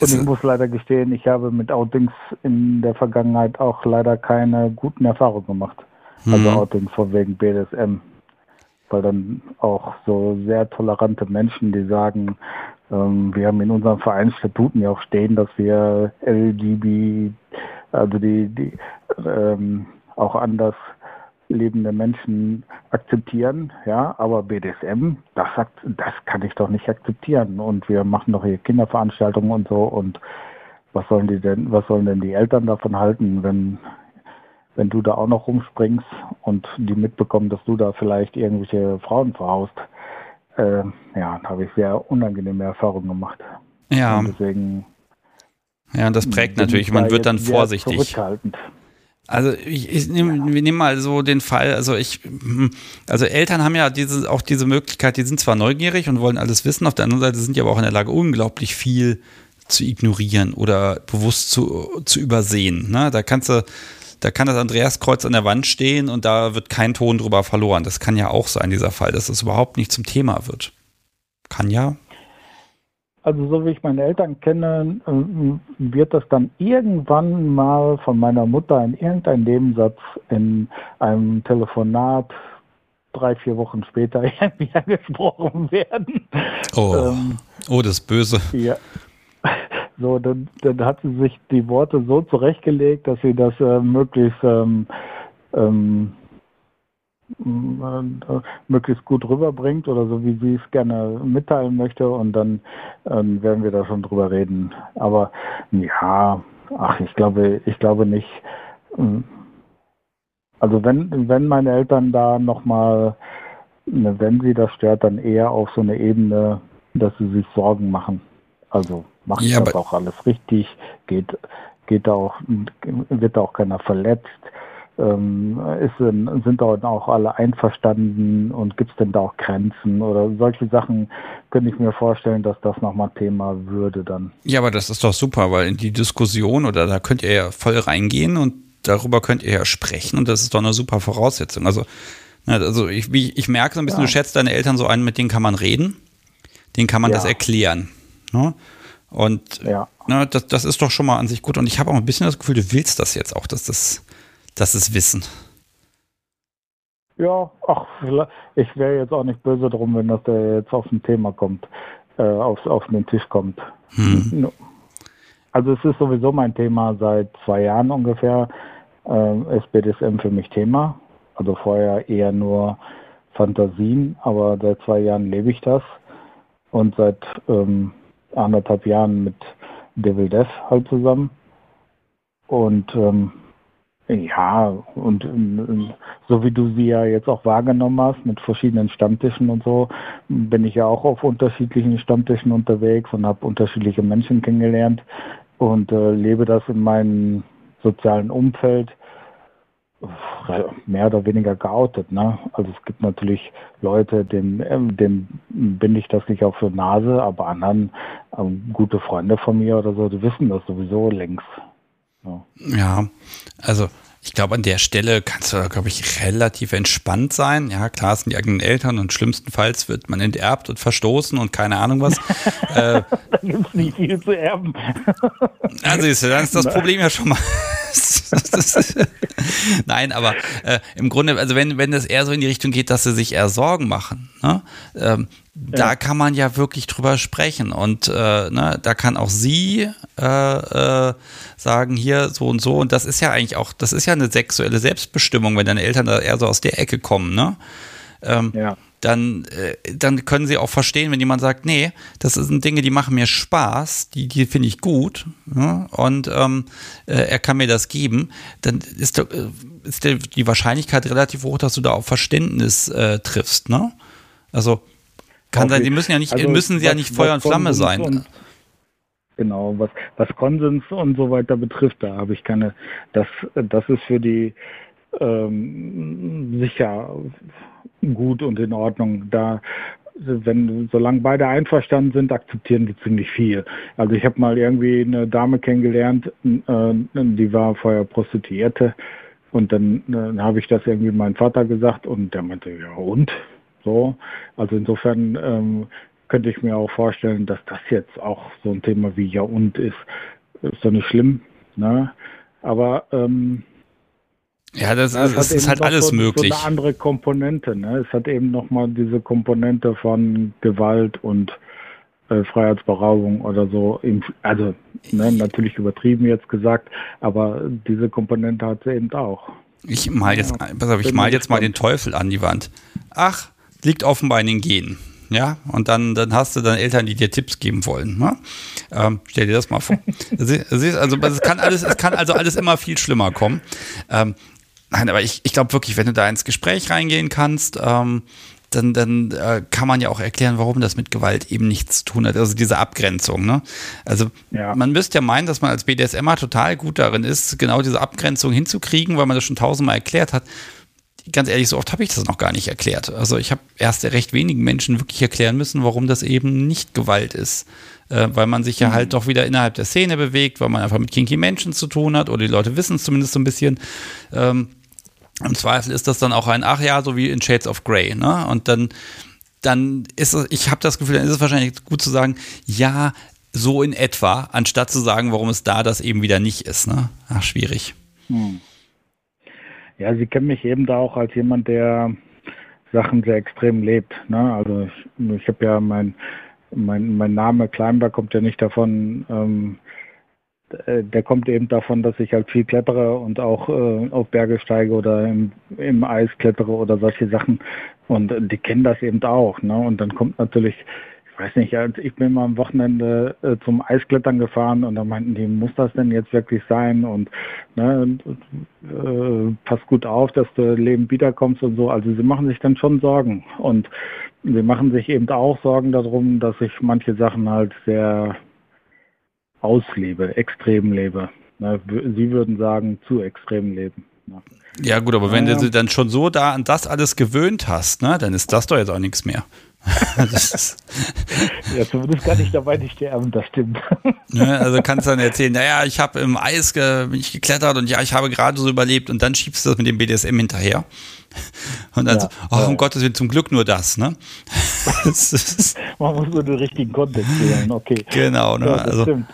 Und ich muss leider gestehen, ich habe mit Outings in der Vergangenheit auch leider keine guten Erfahrungen gemacht. Also mhm. Also Outings von wegen BDSM. Weil dann auch so sehr tolerante Menschen, die sagen, ähm, wir haben in unseren Vereinsstatuten ja auch stehen, dass wir LGBT also die, die ähm, auch anders lebende Menschen akzeptieren, ja, aber BDSM, das sagt, das kann ich doch nicht akzeptieren. Und wir machen doch hier Kinderveranstaltungen und so und was sollen die denn, was sollen denn die Eltern davon halten, wenn wenn du da auch noch rumspringst und die mitbekommen, dass du da vielleicht irgendwelche Frauen verhaust, äh, ja, da habe ich sehr unangenehme Erfahrungen gemacht.
Ja. Und deswegen ja, das prägt natürlich. Man wird dann vorsichtig. Also ich, ich nehme wir nehmen mal so den Fall, also ich, also Eltern haben ja diese, auch diese Möglichkeit, die sind zwar neugierig und wollen alles wissen, auf der anderen Seite sind die aber auch in der Lage, unglaublich viel zu ignorieren oder bewusst zu, zu übersehen. Ne? Da kannst du, da kann das Andreaskreuz an der Wand stehen und da wird kein Ton drüber verloren. Das kann ja auch sein, dieser Fall, dass es überhaupt nicht zum Thema wird. Kann ja,
also so wie ich meine Eltern kenne, ähm, wird das dann irgendwann mal von meiner Mutter in irgendeinem Nebensatz in einem Telefonat drei, vier Wochen später <laughs> irgendwie angesprochen werden.
Oh, ähm, oh das Böse.
Ja. So, dann, dann hat sie sich die Worte so zurechtgelegt, dass sie das äh, möglichst ähm, ähm, äh, möglichst gut rüberbringt oder so, wie sie es gerne mitteilen möchte und dann ähm, werden wir da schon drüber reden. Aber ja, ach, ich glaube, ich glaube nicht. Ähm, also wenn, wenn meine Eltern da nochmal, ne, wenn sie das stört, dann eher auf so eine Ebene, dass sie sich Sorgen machen. Also macht ja, das auch alles richtig, geht, geht da auch, wird da auch keiner verletzt ähm, ist, sind da auch alle einverstanden und gibt es denn da auch Grenzen oder solche Sachen könnte ich mir vorstellen, dass das nochmal Thema würde dann.
Ja, aber das ist doch super, weil in die Diskussion oder da könnt ihr ja voll reingehen und darüber könnt ihr ja sprechen und das ist doch eine super Voraussetzung. Also, also ich, ich merke so ein bisschen, ja. du schätzt deine Eltern so ein, mit denen kann man reden, denen kann man ja. das erklären. Ne? Und ja. ne, das, das ist doch schon mal an sich gut. Und ich habe auch ein bisschen das Gefühl, du willst das jetzt auch, dass das das ist Wissen.
Ja, ach, ich wäre jetzt auch nicht böse drum, wenn das da jetzt auf ein Thema kommt, äh, auf, auf den Tisch kommt. Hm. Also es ist sowieso mein Thema seit zwei Jahren ungefähr. Äh, ist BDSM für mich Thema. Also vorher eher nur Fantasien, aber seit zwei Jahren lebe ich das. Und seit ähm, anderthalb Jahren mit Devil Death halt zusammen. Und ähm, ja, und ähm, so wie du sie ja jetzt auch wahrgenommen hast mit verschiedenen Stammtischen und so, bin ich ja auch auf unterschiedlichen Stammtischen unterwegs und habe unterschiedliche Menschen kennengelernt und äh, lebe das in meinem sozialen Umfeld mehr oder weniger geoutet. Ne? Also es gibt natürlich Leute, denen, ähm, denen binde ich das nicht auf für Nase, aber anderen ähm, gute Freunde von mir oder so, die wissen das sowieso längst.
Ja, ja also ich glaube, an der Stelle kannst du, glaube ich, relativ entspannt sein. Ja, klar, sind die eigenen Eltern und schlimmstenfalls wird man enterbt und verstoßen und keine Ahnung was. <laughs>
äh, da gibt es nicht viel zu erben. <laughs>
also, dann ist das Problem ja schon mal. <laughs> Nein, aber äh, im Grunde, also wenn, wenn das eher so in die Richtung geht, dass sie sich eher Sorgen machen, ne? ähm, da ja. kann man ja wirklich drüber sprechen. Und äh, ne, da kann auch sie äh, äh, sagen, hier so und so. Und das ist ja eigentlich auch, das ist ja eine sexuelle Selbstbestimmung, wenn deine Eltern da eher so aus der Ecke kommen, ne? Ähm, ja. Dann, äh, dann können sie auch verstehen, wenn jemand sagt, nee, das sind Dinge, die machen mir Spaß, die, die finde ich gut, ja? und ähm, äh, er kann mir das geben, dann ist, äh, ist die Wahrscheinlichkeit relativ hoch, dass du da auf Verständnis triffst, ne? Also kann sein, die müssen ja nicht, also, müssen sie was, ja nicht Feuer und Flamme sein. Und,
genau, was, was Konsens und so weiter betrifft, da habe ich keine, das, das ist für die ähm, sicher gut und in Ordnung. Da wenn solange beide einverstanden sind, akzeptieren die ziemlich viel. Also ich habe mal irgendwie eine Dame kennengelernt, äh, die war vorher Prostituierte und dann äh, habe ich das irgendwie meinem Vater gesagt und der meinte, ja und? So, also insofern ähm, könnte ich mir auch vorstellen, dass das jetzt auch so ein Thema wie Ja und ist. Ist doch nicht schlimm, ne? Aber ähm,
ja, das, ist, das ist halt alles
so,
möglich.
So eine andere Komponente. Ne? Es hat eben nochmal diese Komponente von Gewalt und äh, Freiheitsberaubung oder so. Also ne, natürlich übertrieben jetzt gesagt, aber diese Komponente hat sie eben auch.
Ich mal jetzt, ja, pass auf, ich mal jetzt mal den Teufel an die Wand. Ach, liegt offenbar in den Genen. Ja, und dann, dann hast du dann Eltern, die dir Tipps geben wollen. Ne? Ähm, stell dir das mal vor. <laughs> also es kann alles, es kann also alles immer viel schlimmer kommen. Ähm, nein, aber ich, ich glaube wirklich, wenn du da ins Gespräch reingehen kannst, ähm, dann, dann äh, kann man ja auch erklären, warum das mit Gewalt eben nichts zu tun hat. Also diese Abgrenzung. Ne? Also ja. man müsste ja meinen, dass man als BDSMer total gut darin ist, genau diese Abgrenzung hinzukriegen, weil man das schon tausendmal erklärt hat ganz ehrlich, so oft habe ich das noch gar nicht erklärt. Also ich habe erst recht wenigen Menschen wirklich erklären müssen, warum das eben nicht Gewalt ist. Äh, weil man sich ja mhm. halt doch wieder innerhalb der Szene bewegt, weil man einfach mit kinky Menschen zu tun hat oder die Leute wissen es zumindest so ein bisschen. Ähm, Im Zweifel ist das dann auch ein, ach ja, so wie in Shades of Grey. Ne? Und dann, dann ist es, ich habe das Gefühl, dann ist es wahrscheinlich gut zu sagen, ja, so in etwa, anstatt zu sagen, warum es da das eben wieder nicht ist. Ne? Ach, schwierig. Mhm.
Ja, Sie kennen mich eben da auch als jemand, der Sachen sehr extrem lebt. Ne? Also ich, ich habe ja mein, mein, mein Name Kleinberg kommt ja nicht davon, ähm, äh, der kommt eben davon, dass ich halt viel klettere und auch äh, auf Berge steige oder im, im Eis klettere oder solche Sachen. Und die kennen das eben auch. Ne? Und dann kommt natürlich ich weiß nicht, ich bin mal am Wochenende äh, zum Eisklettern gefahren und da meinten die, muss das denn jetzt wirklich sein und ne, äh, pass gut auf, dass du Leben wiederkommst und so. Also sie machen sich dann schon Sorgen und sie machen sich eben auch Sorgen darum, dass ich manche Sachen halt sehr auslebe, extrem lebe. Ne, sie würden sagen, zu extrem leben.
Ne. Ja gut, aber wenn du dann schon so da an das alles gewöhnt hast, ne, dann ist das doch jetzt auch nichts mehr. <laughs>
ja, zumindest kann ich dabei nicht sterben, das stimmt. <laughs>
Ne, also kannst du dann erzählen, naja, ich habe im Eis ge bin ich geklettert und ja, ich habe gerade so überlebt und dann schiebst du das mit dem BDSM hinterher. <laughs> Und dann ja, so, oh, ja. um Gottes Willen, zum Glück nur das, ne?
Man muss nur den richtigen Content wählen, okay.
Genau, ne? Ja, also, stimmt.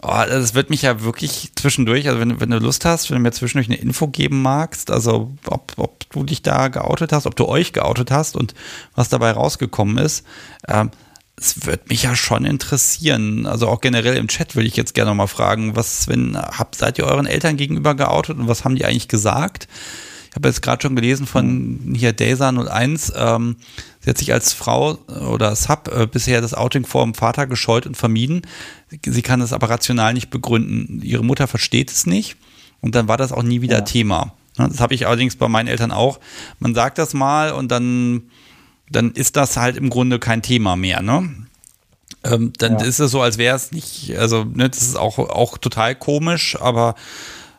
Oh, das wird mich ja wirklich zwischendurch, also wenn, wenn du Lust hast, wenn du mir zwischendurch eine Info geben magst, also ob, ob du dich da geoutet hast, ob du euch geoutet hast und was dabei rausgekommen ist, ähm, es wird mich ja schon interessieren. Also auch generell im Chat würde ich jetzt gerne mal fragen, was, wenn, habt, seid ihr euren Eltern gegenüber geoutet und was haben die eigentlich gesagt? Ich habe jetzt gerade schon gelesen von hier Daysa01, ähm, sie hat sich als Frau oder Sub äh, bisher das Outing vor dem Vater gescheut und vermieden. Sie kann es aber rational nicht begründen. Ihre Mutter versteht es nicht und dann war das auch nie wieder ja. Thema. Ne, das habe ich allerdings bei meinen Eltern auch. Man sagt das mal und dann, dann ist das halt im Grunde kein Thema mehr. Ne? Ähm, dann ja. ist es so, als wäre es nicht, also ne, das ist auch, auch total komisch, aber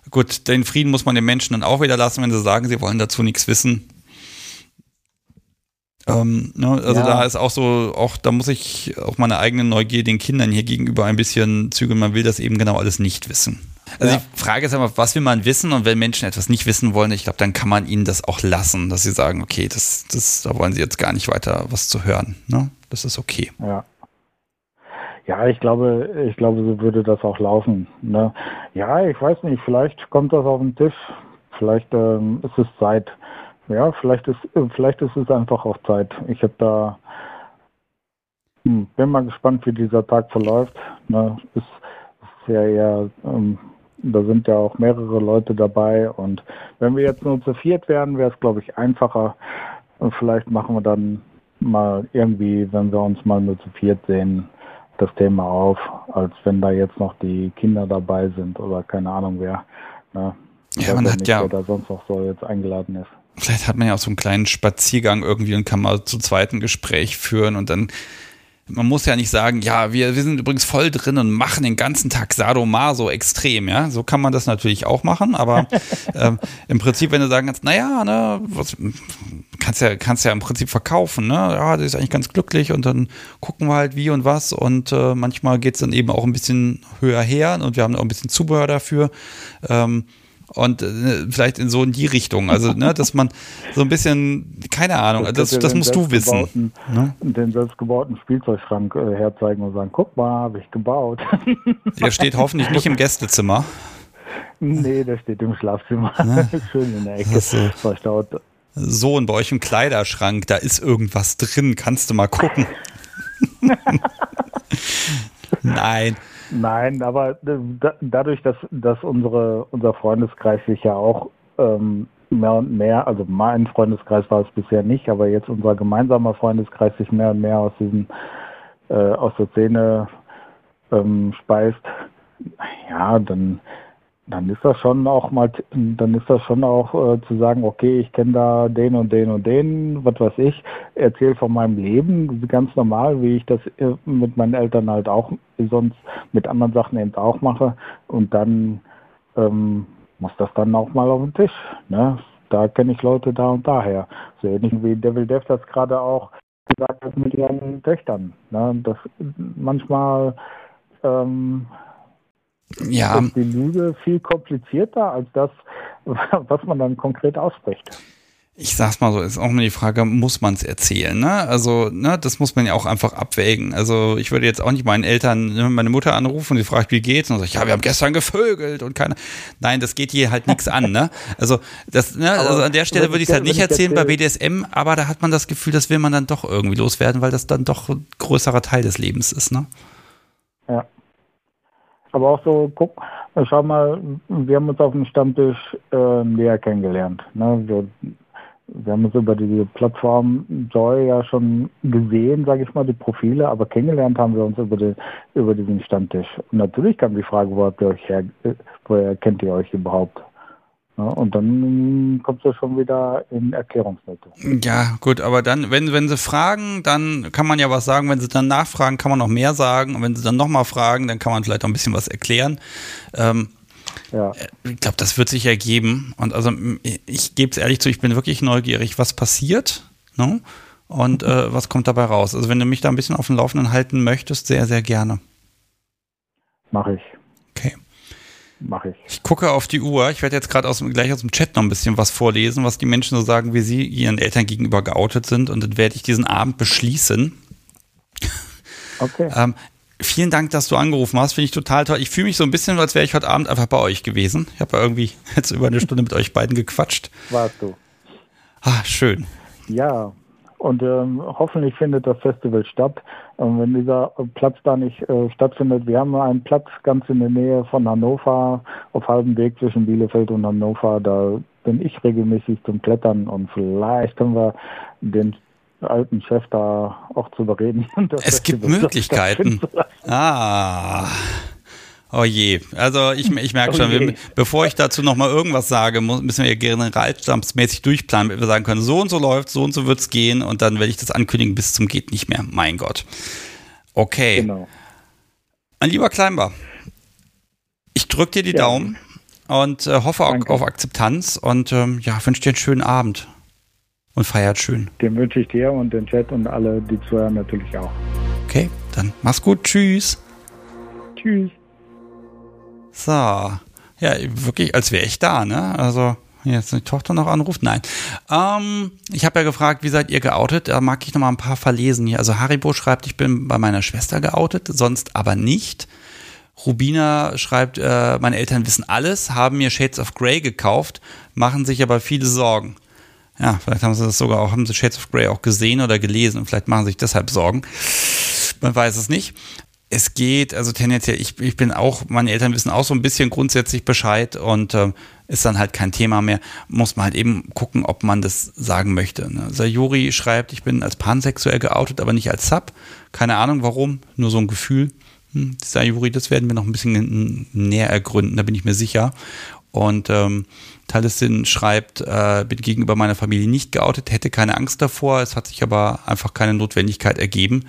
gut, den Frieden muss man den Menschen dann auch wieder lassen, wenn sie sagen, sie wollen dazu nichts wissen. Ähm, ne, also ja. da ist auch so, auch da muss ich auch meine eigene Neugier den Kindern hier gegenüber ein bisschen zügeln. Man will das eben genau alles nicht wissen. Also ja. die Frage ist einfach, was will man wissen und wenn Menschen etwas nicht wissen wollen, ich glaube, dann kann man ihnen das auch lassen, dass sie sagen, okay, das, das, da wollen sie jetzt gar nicht weiter was zu hören. Ne? Das ist okay.
Ja. Ja, ich glaube, ich glaube, so würde das auch laufen. Ne? Ja, ich weiß nicht, vielleicht kommt das auf den Tisch, vielleicht ähm, ist es Zeit. Ja, vielleicht ist, vielleicht ist es einfach auch Zeit. Ich habe da, hm, bin mal gespannt, wie dieser Tag verläuft. Ne? Ist, ist ja eher, ähm, da sind ja auch mehrere Leute dabei und wenn wir jetzt nur zu viert wären, wäre es, glaube ich, einfacher. Und vielleicht machen wir dann mal irgendwie, wenn wir uns mal nur zu viert sehen, das Thema auf, als wenn da jetzt noch die Kinder dabei sind oder keine Ahnung wer. Ne?
Ja, man hat nicht, ja. Wer
da sonst noch so jetzt eingeladen ist.
Vielleicht hat man ja auch so einen kleinen Spaziergang irgendwie und kann mal zu zweiten Gespräch führen und dann man muss ja nicht sagen, ja, wir, wir sind übrigens voll drin und machen den ganzen Tag Sadomaso extrem, ja. So kann man das natürlich auch machen, aber <laughs> ähm, im Prinzip, wenn du sagen kannst, naja, ne, was, kannst ja, kannst ja im Prinzip verkaufen, ne? Ja, der ist eigentlich ganz glücklich und dann gucken wir halt wie und was und äh, manchmal geht es dann eben auch ein bisschen höher her und wir haben auch ein bisschen Zubehör dafür. Ähm, und äh, vielleicht in so in die Richtung. Also, ne, <laughs> dass man so ein bisschen, keine Ahnung, das, das, das musst du wissen.
Ne? Den selbstgebauten Spielzeugschrank äh, herzeigen und sagen, guck mal, habe ich gebaut.
Der steht hoffentlich nicht im <laughs> Gästezimmer.
Nee, der steht im Schlafzimmer. Ne? <laughs> Schön in der Ecke. So. Verstaut.
So, und bei euch im Kleiderschrank, da ist irgendwas drin, kannst du mal gucken. Nein.
Nein, aber dadurch, dass, dass unsere, unser Freundeskreis sich ja auch ähm, mehr und mehr, also mein Freundeskreis war es bisher nicht, aber jetzt unser gemeinsamer Freundeskreis sich mehr und mehr aus diesem, äh, aus der Szene ähm, speist, ja, dann dann ist das schon auch mal, dann ist das schon auch äh, zu sagen, okay, ich kenne da den und den und den, was weiß ich, erzähle von meinem Leben, ganz normal, wie ich das äh, mit meinen Eltern halt auch sonst mit anderen Sachen eben auch mache und dann ähm, muss das dann auch mal auf den Tisch. Ne? Da kenne ich Leute da und daher. So ähnlich wie Devil Dev das gerade auch gesagt hat mit ihren Töchtern. Ne? Das manchmal ähm, ja. ist die Lüge viel komplizierter als das, <laughs> was man dann konkret ausspricht.
Ich sag's mal so, ist auch immer die Frage, muss man es erzählen, ne? Also, ne, das muss man ja auch einfach abwägen. Also, ich würde jetzt auch nicht meinen Eltern, ne, meine Mutter anrufen und sie fragt, wie geht's? Und dann sag ich, ja, wir haben gestern gevögelt und keine. Nein, das geht hier halt nichts an, ne? Also, das, ne, also an der Stelle würde ich es halt nicht erzählen bei BDSM, aber da hat man das Gefühl, das will man dann doch irgendwie loswerden, weil das dann doch ein größerer Teil des Lebens ist, ne?
Ja. Aber auch so, guck, schau mal, wir haben uns auf dem Stammtisch äh, näher kennengelernt. Ne? Wir, wir haben uns über die Plattform Joy ja schon gesehen, sage ich mal, die Profile, aber kennengelernt haben wir uns über, den, über diesen Stammtisch. Und natürlich kam die Frage, wo habt ihr euch her, woher kennt ihr euch überhaupt? Und dann kommt es schon wieder in Erklärungsnöte.
Ja, gut, aber dann, wenn, wenn sie fragen, dann kann man ja was sagen. Wenn sie dann nachfragen, kann man noch mehr sagen. Und wenn sie dann nochmal fragen, dann kann man vielleicht auch ein bisschen was erklären. Ähm, ja. Ich glaube, das wird sich ergeben. Und also ich gebe es ehrlich zu, ich bin wirklich neugierig, was passiert. Ne? Und äh, was kommt dabei raus? Also wenn du mich da ein bisschen auf dem Laufenden halten möchtest, sehr, sehr gerne.
Mache ich. Mache ich.
Ich gucke auf die Uhr. Ich werde jetzt gerade aus, gleich aus dem Chat noch ein bisschen was vorlesen, was die Menschen so sagen, wie sie ihren Eltern gegenüber geoutet sind. Und dann werde ich diesen Abend beschließen.
Okay.
ähm, vielen Dank, dass du angerufen hast. Finde ich total toll. Ich fühle mich so ein bisschen, als wäre ich heute Abend einfach bei euch gewesen. Ich habe ja irgendwie <laughs> jetzt über eine Stunde mit euch beiden gequatscht.
Warst du.
Ah, schön.
Ja, und ähm, hoffentlich findet das Festival statt. Und wenn dieser Platz da nicht äh, stattfindet, wir haben einen Platz ganz in der Nähe von Hannover, auf halbem Weg zwischen Bielefeld und Hannover. Da bin ich regelmäßig zum Klettern und vielleicht können wir den
alten Chef da auch zu überreden. <laughs>
Es gibt Möglichkeiten. Ah. Oh je. Also ich, <laughs> ich merke schon, oh wir, bevor ich dazu nochmal irgendwas sage, müssen wir generalstabsmäßig durchplanen, damit wir sagen können, so und so läuft, so und so wird es gehen und dann werde ich das ankündigen bis zum geht nicht mehr. Mein Gott. Okay. Genau. Mein lieber Kleinbar, ich drücke dir die ja. Daumen und äh, hoffe auch auf Akzeptanz und ähm, ja, wünsche dir einen schönen Abend und feiert schön.
Den wünsche ich dir und den Chat und alle, die zuhören, natürlich auch.
Okay, dann mach's gut. Tschüss.
Tschüss.
So. Ja, wirklich, als wäre ich da, ne? Also, jetzt die Tochter noch anruft? Nein. Ähm, ich habe ja gefragt, wie seid ihr geoutet? Da mag ich noch mal ein paar verlesen hier. Also Haribo schreibt, ich bin bei meiner Schwester geoutet, sonst aber nicht. Rubina schreibt, äh, meine Eltern wissen alles, haben mir Shades of Grey gekauft, machen sich aber viele Sorgen. Ja, vielleicht haben sie das sogar auch, haben sie Shades of Grey auch gesehen oder gelesen und vielleicht machen sie sich deshalb Sorgen. Man weiß es nicht es geht, also tendenziell, ich, ich bin auch, meine Eltern wissen auch so ein bisschen grundsätzlich Bescheid und äh, ist dann halt kein Thema mehr. Muss man halt eben gucken, ob man das sagen möchte. Ne? Sayuri schreibt, ich bin als pansexuell geoutet, aber nicht als Sub. Keine Ahnung warum, nur so ein Gefühl. Hm, Sayuri, das werden wir noch ein bisschen näher ergründen, da bin ich mir sicher. Und ähm, Talissin schreibt, äh, bin gegenüber meiner Familie nicht geoutet, hätte keine Angst davor, es hat sich aber einfach keine Notwendigkeit ergeben.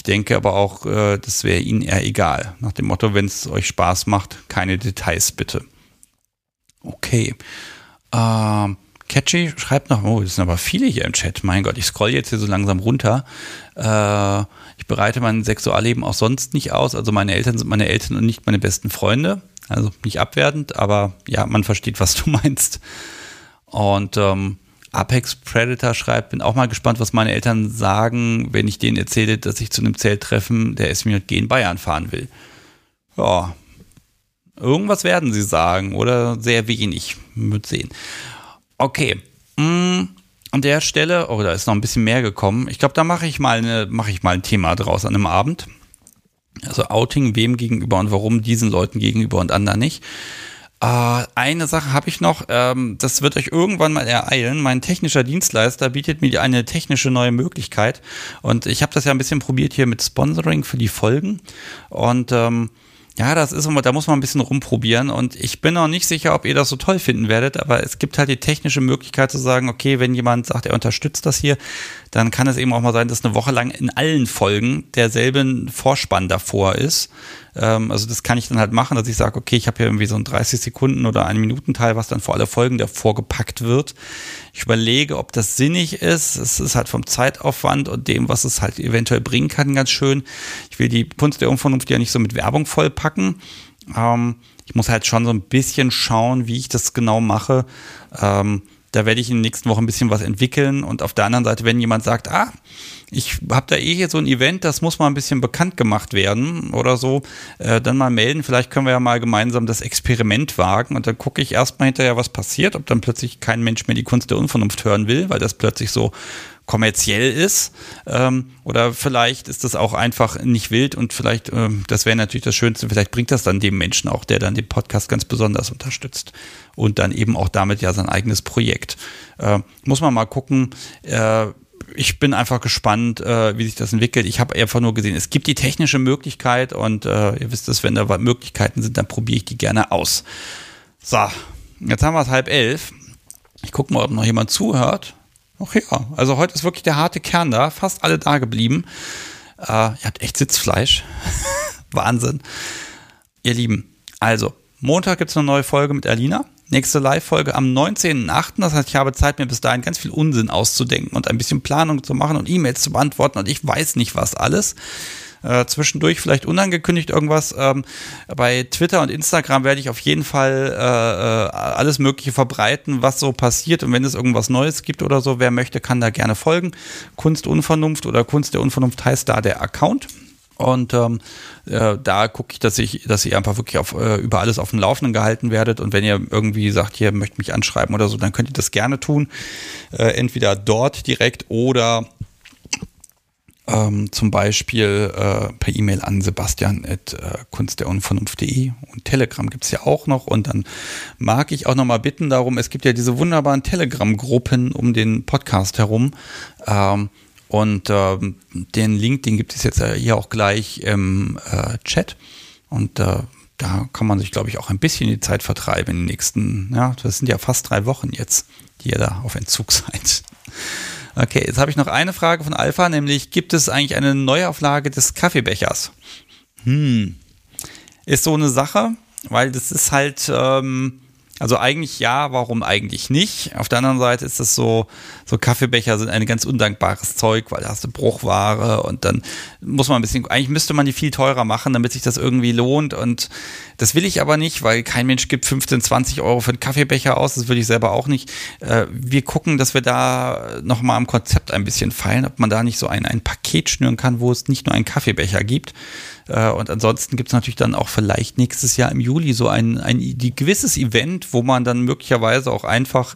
Ich denke aber auch, äh, das wäre Ihnen eher egal. Nach dem Motto, wenn es euch Spaß macht, keine Details bitte. Okay. Ähm, Catchy schreibt noch, oh, das sind aber viele hier im Chat. Mein Gott, ich scroll jetzt hier so langsam runter. Äh, ich bereite mein Sexualleben auch sonst nicht aus. Also meine Eltern sind meine Eltern und nicht meine besten Freunde. Also nicht abwertend, aber ja, man versteht, was du <laughs> meinst. Und ähm, Apex Predator schreibt, bin auch mal gespannt, was meine Eltern sagen, wenn ich denen erzähle, dass ich zu einem Zelttreffen der SMJG in Bayern fahren will. Ja, irgendwas werden sie sagen oder sehr wenig. Wird sehen. Okay. Mm, an der Stelle, oh, da ist noch ein bisschen mehr gekommen. Ich glaube, da mache ich mache ich mal ein Thema draus an einem Abend. Also Outing, wem gegenüber und warum diesen Leuten gegenüber und anderen nicht. Uh, eine Sache habe ich noch, ähm, das wird euch irgendwann mal ereilen. Mein technischer Dienstleister bietet mir eine technische neue Möglichkeit und ich habe das ja ein bisschen probiert hier mit Sponsoring für die Folgen und ähm, ja, das ist immer, da muss man ein bisschen rumprobieren und ich bin noch nicht sicher, ob ihr das so toll finden werdet, aber es gibt halt die technische Möglichkeit zu sagen, okay, wenn jemand sagt, er unterstützt das hier, dann kann es eben auch mal sein, dass eine Woche lang in allen Folgen derselben Vorspann davor ist. Ähm, also das kann ich dann halt machen, dass ich sage, okay, ich habe hier irgendwie so ein 30 Sekunden oder ein Minutenteil, was dann vor alle Folgen davor gepackt wird. Ich überlege, ob das sinnig ist. Es ist halt vom Zeitaufwand und dem, was es halt eventuell bringen kann, ganz schön. Ich will die Kunst der Unvernunft ja nicht so mit Werbung vollpacken. Ähm, ich muss halt schon so ein bisschen schauen, wie ich das genau mache. Ähm, da werde ich in den nächsten Wochen ein bisschen was entwickeln. Und auf der anderen Seite, wenn jemand sagt, ah, ich habe da eh hier so ein Event, das muss mal ein bisschen bekannt gemacht werden oder so, äh, dann mal melden. Vielleicht können wir ja mal gemeinsam das Experiment wagen und dann gucke ich erstmal hinterher, was passiert, ob dann plötzlich kein Mensch mehr die Kunst der Unvernunft hören will, weil das plötzlich so kommerziell ist. Ähm, oder vielleicht ist das auch einfach nicht wild und vielleicht, ähm, das wäre natürlich das Schönste, vielleicht bringt das dann dem Menschen auch, der dann den Podcast ganz besonders unterstützt. Und dann eben auch damit ja sein eigenes Projekt. Äh, muss man mal gucken. Äh, ich bin einfach gespannt, äh, wie sich das entwickelt. Ich habe einfach nur gesehen, es gibt die technische Möglichkeit und äh, ihr wisst es, wenn da Möglichkeiten sind, dann probiere ich die gerne aus. So, jetzt haben wir es halb elf. Ich gucke mal, ob noch jemand zuhört. Ach ja, also heute ist wirklich der harte Kern da, fast alle da geblieben. Äh, ihr habt echt Sitzfleisch. <laughs> Wahnsinn. Ihr Lieben, also, Montag gibt es eine neue Folge mit Alina. Nächste Live-Folge am 19.08. Das heißt, ich habe Zeit, mir bis dahin ganz viel Unsinn auszudenken und ein bisschen Planung zu machen und E-Mails zu beantworten und ich weiß nicht was alles. Äh, zwischendurch vielleicht unangekündigt irgendwas. Ähm, bei Twitter und Instagram werde ich auf jeden Fall äh, äh, alles Mögliche verbreiten, was so passiert. Und wenn es irgendwas Neues gibt oder so, wer möchte, kann da gerne folgen. Kunst Unvernunft oder Kunst der Unvernunft heißt da der Account. Und ähm, äh, da gucke ich, dass ich, dass ihr einfach wirklich auf, äh, über alles auf dem Laufenden gehalten werdet. Und wenn ihr irgendwie sagt, hier möchtet mich anschreiben oder so, dann könnt ihr das gerne tun. Äh, entweder dort direkt oder ähm, zum Beispiel äh, per E-Mail an Sebastian at äh, kunstderunvernunft.de und Telegram gibt es ja auch noch und dann mag ich auch noch mal bitten darum, es gibt ja diese wunderbaren Telegram-Gruppen um den Podcast herum ähm, Und ähm, den Link, den gibt es jetzt hier auch gleich im äh, Chat. Und äh, da kann man sich, glaube ich, auch ein bisschen die Zeit vertreiben in den nächsten, ja, das sind ja fast drei Wochen jetzt, die ihr da auf Entzug <laughs> seid. Okay, jetzt habe ich noch eine Frage von Alpha, nämlich gibt es eigentlich eine Neuauflage des Kaffeebechers? Hm, ist so eine Sache, weil das ist halt, ähm, also eigentlich ja, warum eigentlich nicht? Auf der anderen Seite ist es so, so Kaffeebecher sind ein ganz undankbares Zeug, weil da hast du Bruchware und dann muss man ein bisschen, eigentlich müsste man die viel teurer machen, damit sich das irgendwie lohnt und das will ich aber nicht, weil kein Mensch gibt 15, 20 Euro für einen Kaffeebecher aus, das will ich selber auch nicht. Äh, wir gucken, dass wir da nochmal am Konzept ein bisschen feilen, ob man da nicht so ein, ein Paket schnüren kann, wo es nicht nur einen Kaffeebecher gibt, äh, und ansonsten gibt es natürlich dann auch vielleicht nächstes Jahr im Juli so ein, ein gewisses Event, wo man dann möglicherweise auch einfach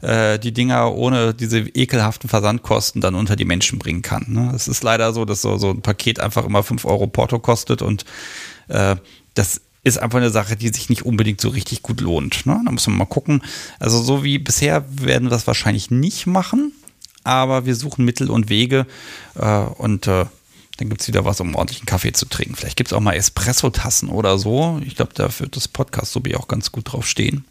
äh, die Dinger ohne diese ekelhaften Versandkosten dann unter die Menschen bringen kann. Ne? Es ist leider so, dass so, so ein Paket einfach immer 5 Euro Porto kostet und äh, das ist einfach eine Sache, die sich nicht unbedingt so richtig gut lohnt. Ne? Da muss man mal gucken. Also so wie bisher werden wir das wahrscheinlich nicht machen, aber wir suchen Mittel und Wege äh, und äh, dann gibt es wieder was, um ordentlichen Kaffee zu trinken. Vielleicht gibt es auch mal Espresso-Tassen oder so. Ich glaube, da wird das Podcast so wie auch ganz gut drauf stehen.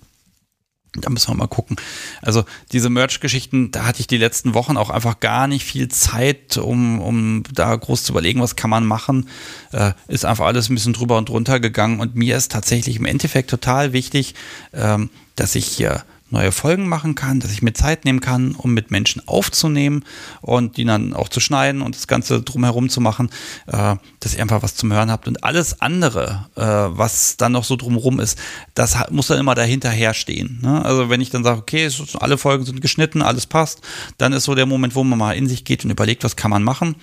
Da müssen wir mal gucken. Also diese Merch-Geschichten, da hatte ich die letzten Wochen auch einfach gar nicht viel Zeit, um, um da groß zu überlegen, was kann man machen. Äh, ist einfach alles ein bisschen drüber und drunter gegangen. Und mir ist tatsächlich im Endeffekt total wichtig, ähm, dass ich hier neue Folgen machen kann, dass ich mir Zeit nehmen kann, um mit Menschen aufzunehmen und die dann auch zu schneiden und das Ganze drumherum zu machen, äh, dass ihr einfach was zum Hören habt. Und alles andere, äh, was dann noch so drumherum ist, das muss dann immer dahinterher stehen. Ne? Also wenn ich dann sage, okay, alle Folgen sind geschnitten, alles passt, dann ist so der Moment, wo man mal in sich geht und überlegt, was kann man machen.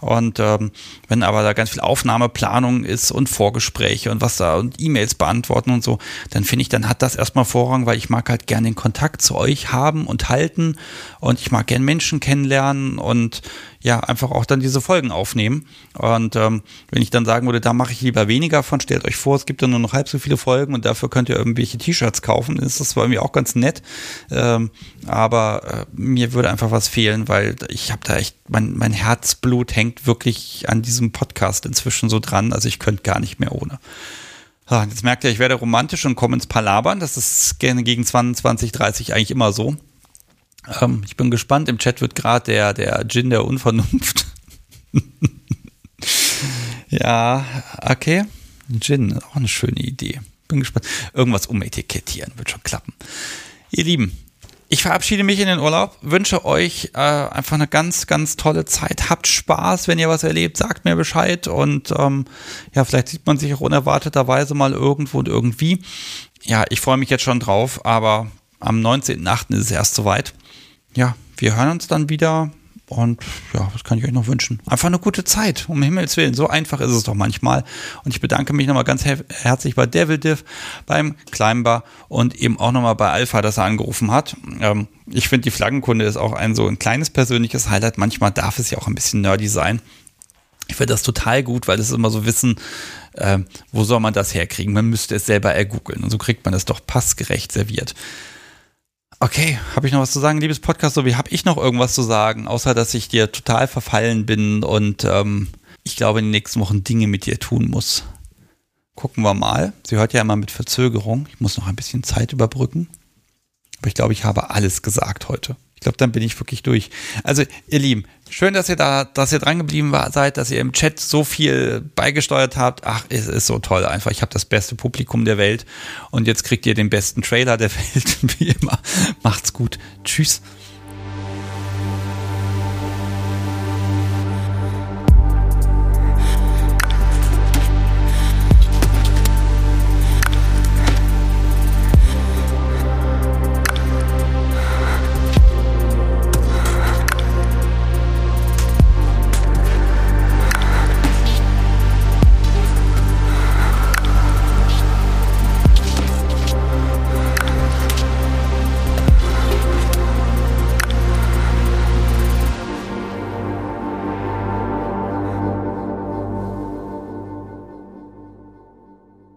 Und ähm, wenn aber da ganz viel Aufnahmeplanung ist und Vorgespräche und was da und E-Mails beantworten und so, dann finde ich, dann hat das erstmal Vorrang, weil ich mag halt gerne den Kontakt zu euch haben und halten und ich mag gerne Menschen kennenlernen und ja, einfach auch dann diese Folgen aufnehmen. Und ähm, wenn ich dann sagen würde, da mache ich lieber weniger von, stellt euch vor, es gibt dann nur noch halb so viele Folgen und dafür könnt ihr irgendwelche T-Shirts kaufen, dann ist das bei mir auch ganz nett. Ähm, aber äh, mir würde einfach was fehlen, weil ich habe da echt, mein, mein Herzblut hängt wirklich an diesem Podcast inzwischen so dran, also ich könnte gar nicht mehr ohne. Jetzt merkt ihr, ich werde romantisch und komme ins Palabern. Das ist gerne gegen 20, 30 eigentlich immer so. Ähm, ich bin gespannt. Im Chat wird gerade der, der Gin der Unvernunft. <laughs> ja, okay. Gin, auch eine schöne Idee. Bin gespannt. Irgendwas umetikettieren, wird schon klappen. Ihr Lieben, ich verabschiede mich in den Urlaub, wünsche euch äh, einfach eine ganz, ganz tolle Zeit. Habt Spaß, wenn ihr was erlebt, sagt mir Bescheid und ähm, ja, vielleicht sieht man sich auch unerwarteterweise mal irgendwo und irgendwie. Ja, ich freue mich jetzt schon drauf, aber am 19.8. ist es erst soweit. Ja, wir hören uns dann wieder und ja, was kann ich euch noch wünschen? Einfach eine gute Zeit, um Himmels Willen. So einfach ist es doch manchmal. Und ich bedanke mich nochmal ganz her herzlich bei Devil Div, beim Climber und eben auch nochmal bei Alpha, dass er angerufen hat. Ähm, ich finde, die Flaggenkunde ist auch ein so ein kleines persönliches Highlight. Manchmal darf es ja auch ein bisschen nerdy sein. Ich finde das total gut, weil das ist immer so Wissen, äh, wo soll man das herkriegen? Man müsste es selber ergoogeln und so kriegt man es doch passgerecht serviert. Okay, habe ich noch was zu sagen, liebes Podcast, so wie habe ich noch irgendwas zu sagen, außer dass ich dir total verfallen bin und ähm, ich glaube in den nächsten Wochen Dinge mit dir tun muss. Gucken wir mal. Sie hört ja immer mit Verzögerung. Ich muss noch ein bisschen Zeit überbrücken. Aber ich glaube, ich habe alles gesagt heute. Ich glaube, dann bin ich wirklich durch. Also, ihr Lieben, schön, dass ihr da, dass ihr dran geblieben seid, dass ihr im Chat so viel beigesteuert habt. Ach, es ist so toll einfach. Ich habe das beste Publikum der Welt und jetzt kriegt ihr den besten Trailer der <laughs> Welt, wie immer. Macht's gut. Tschüss.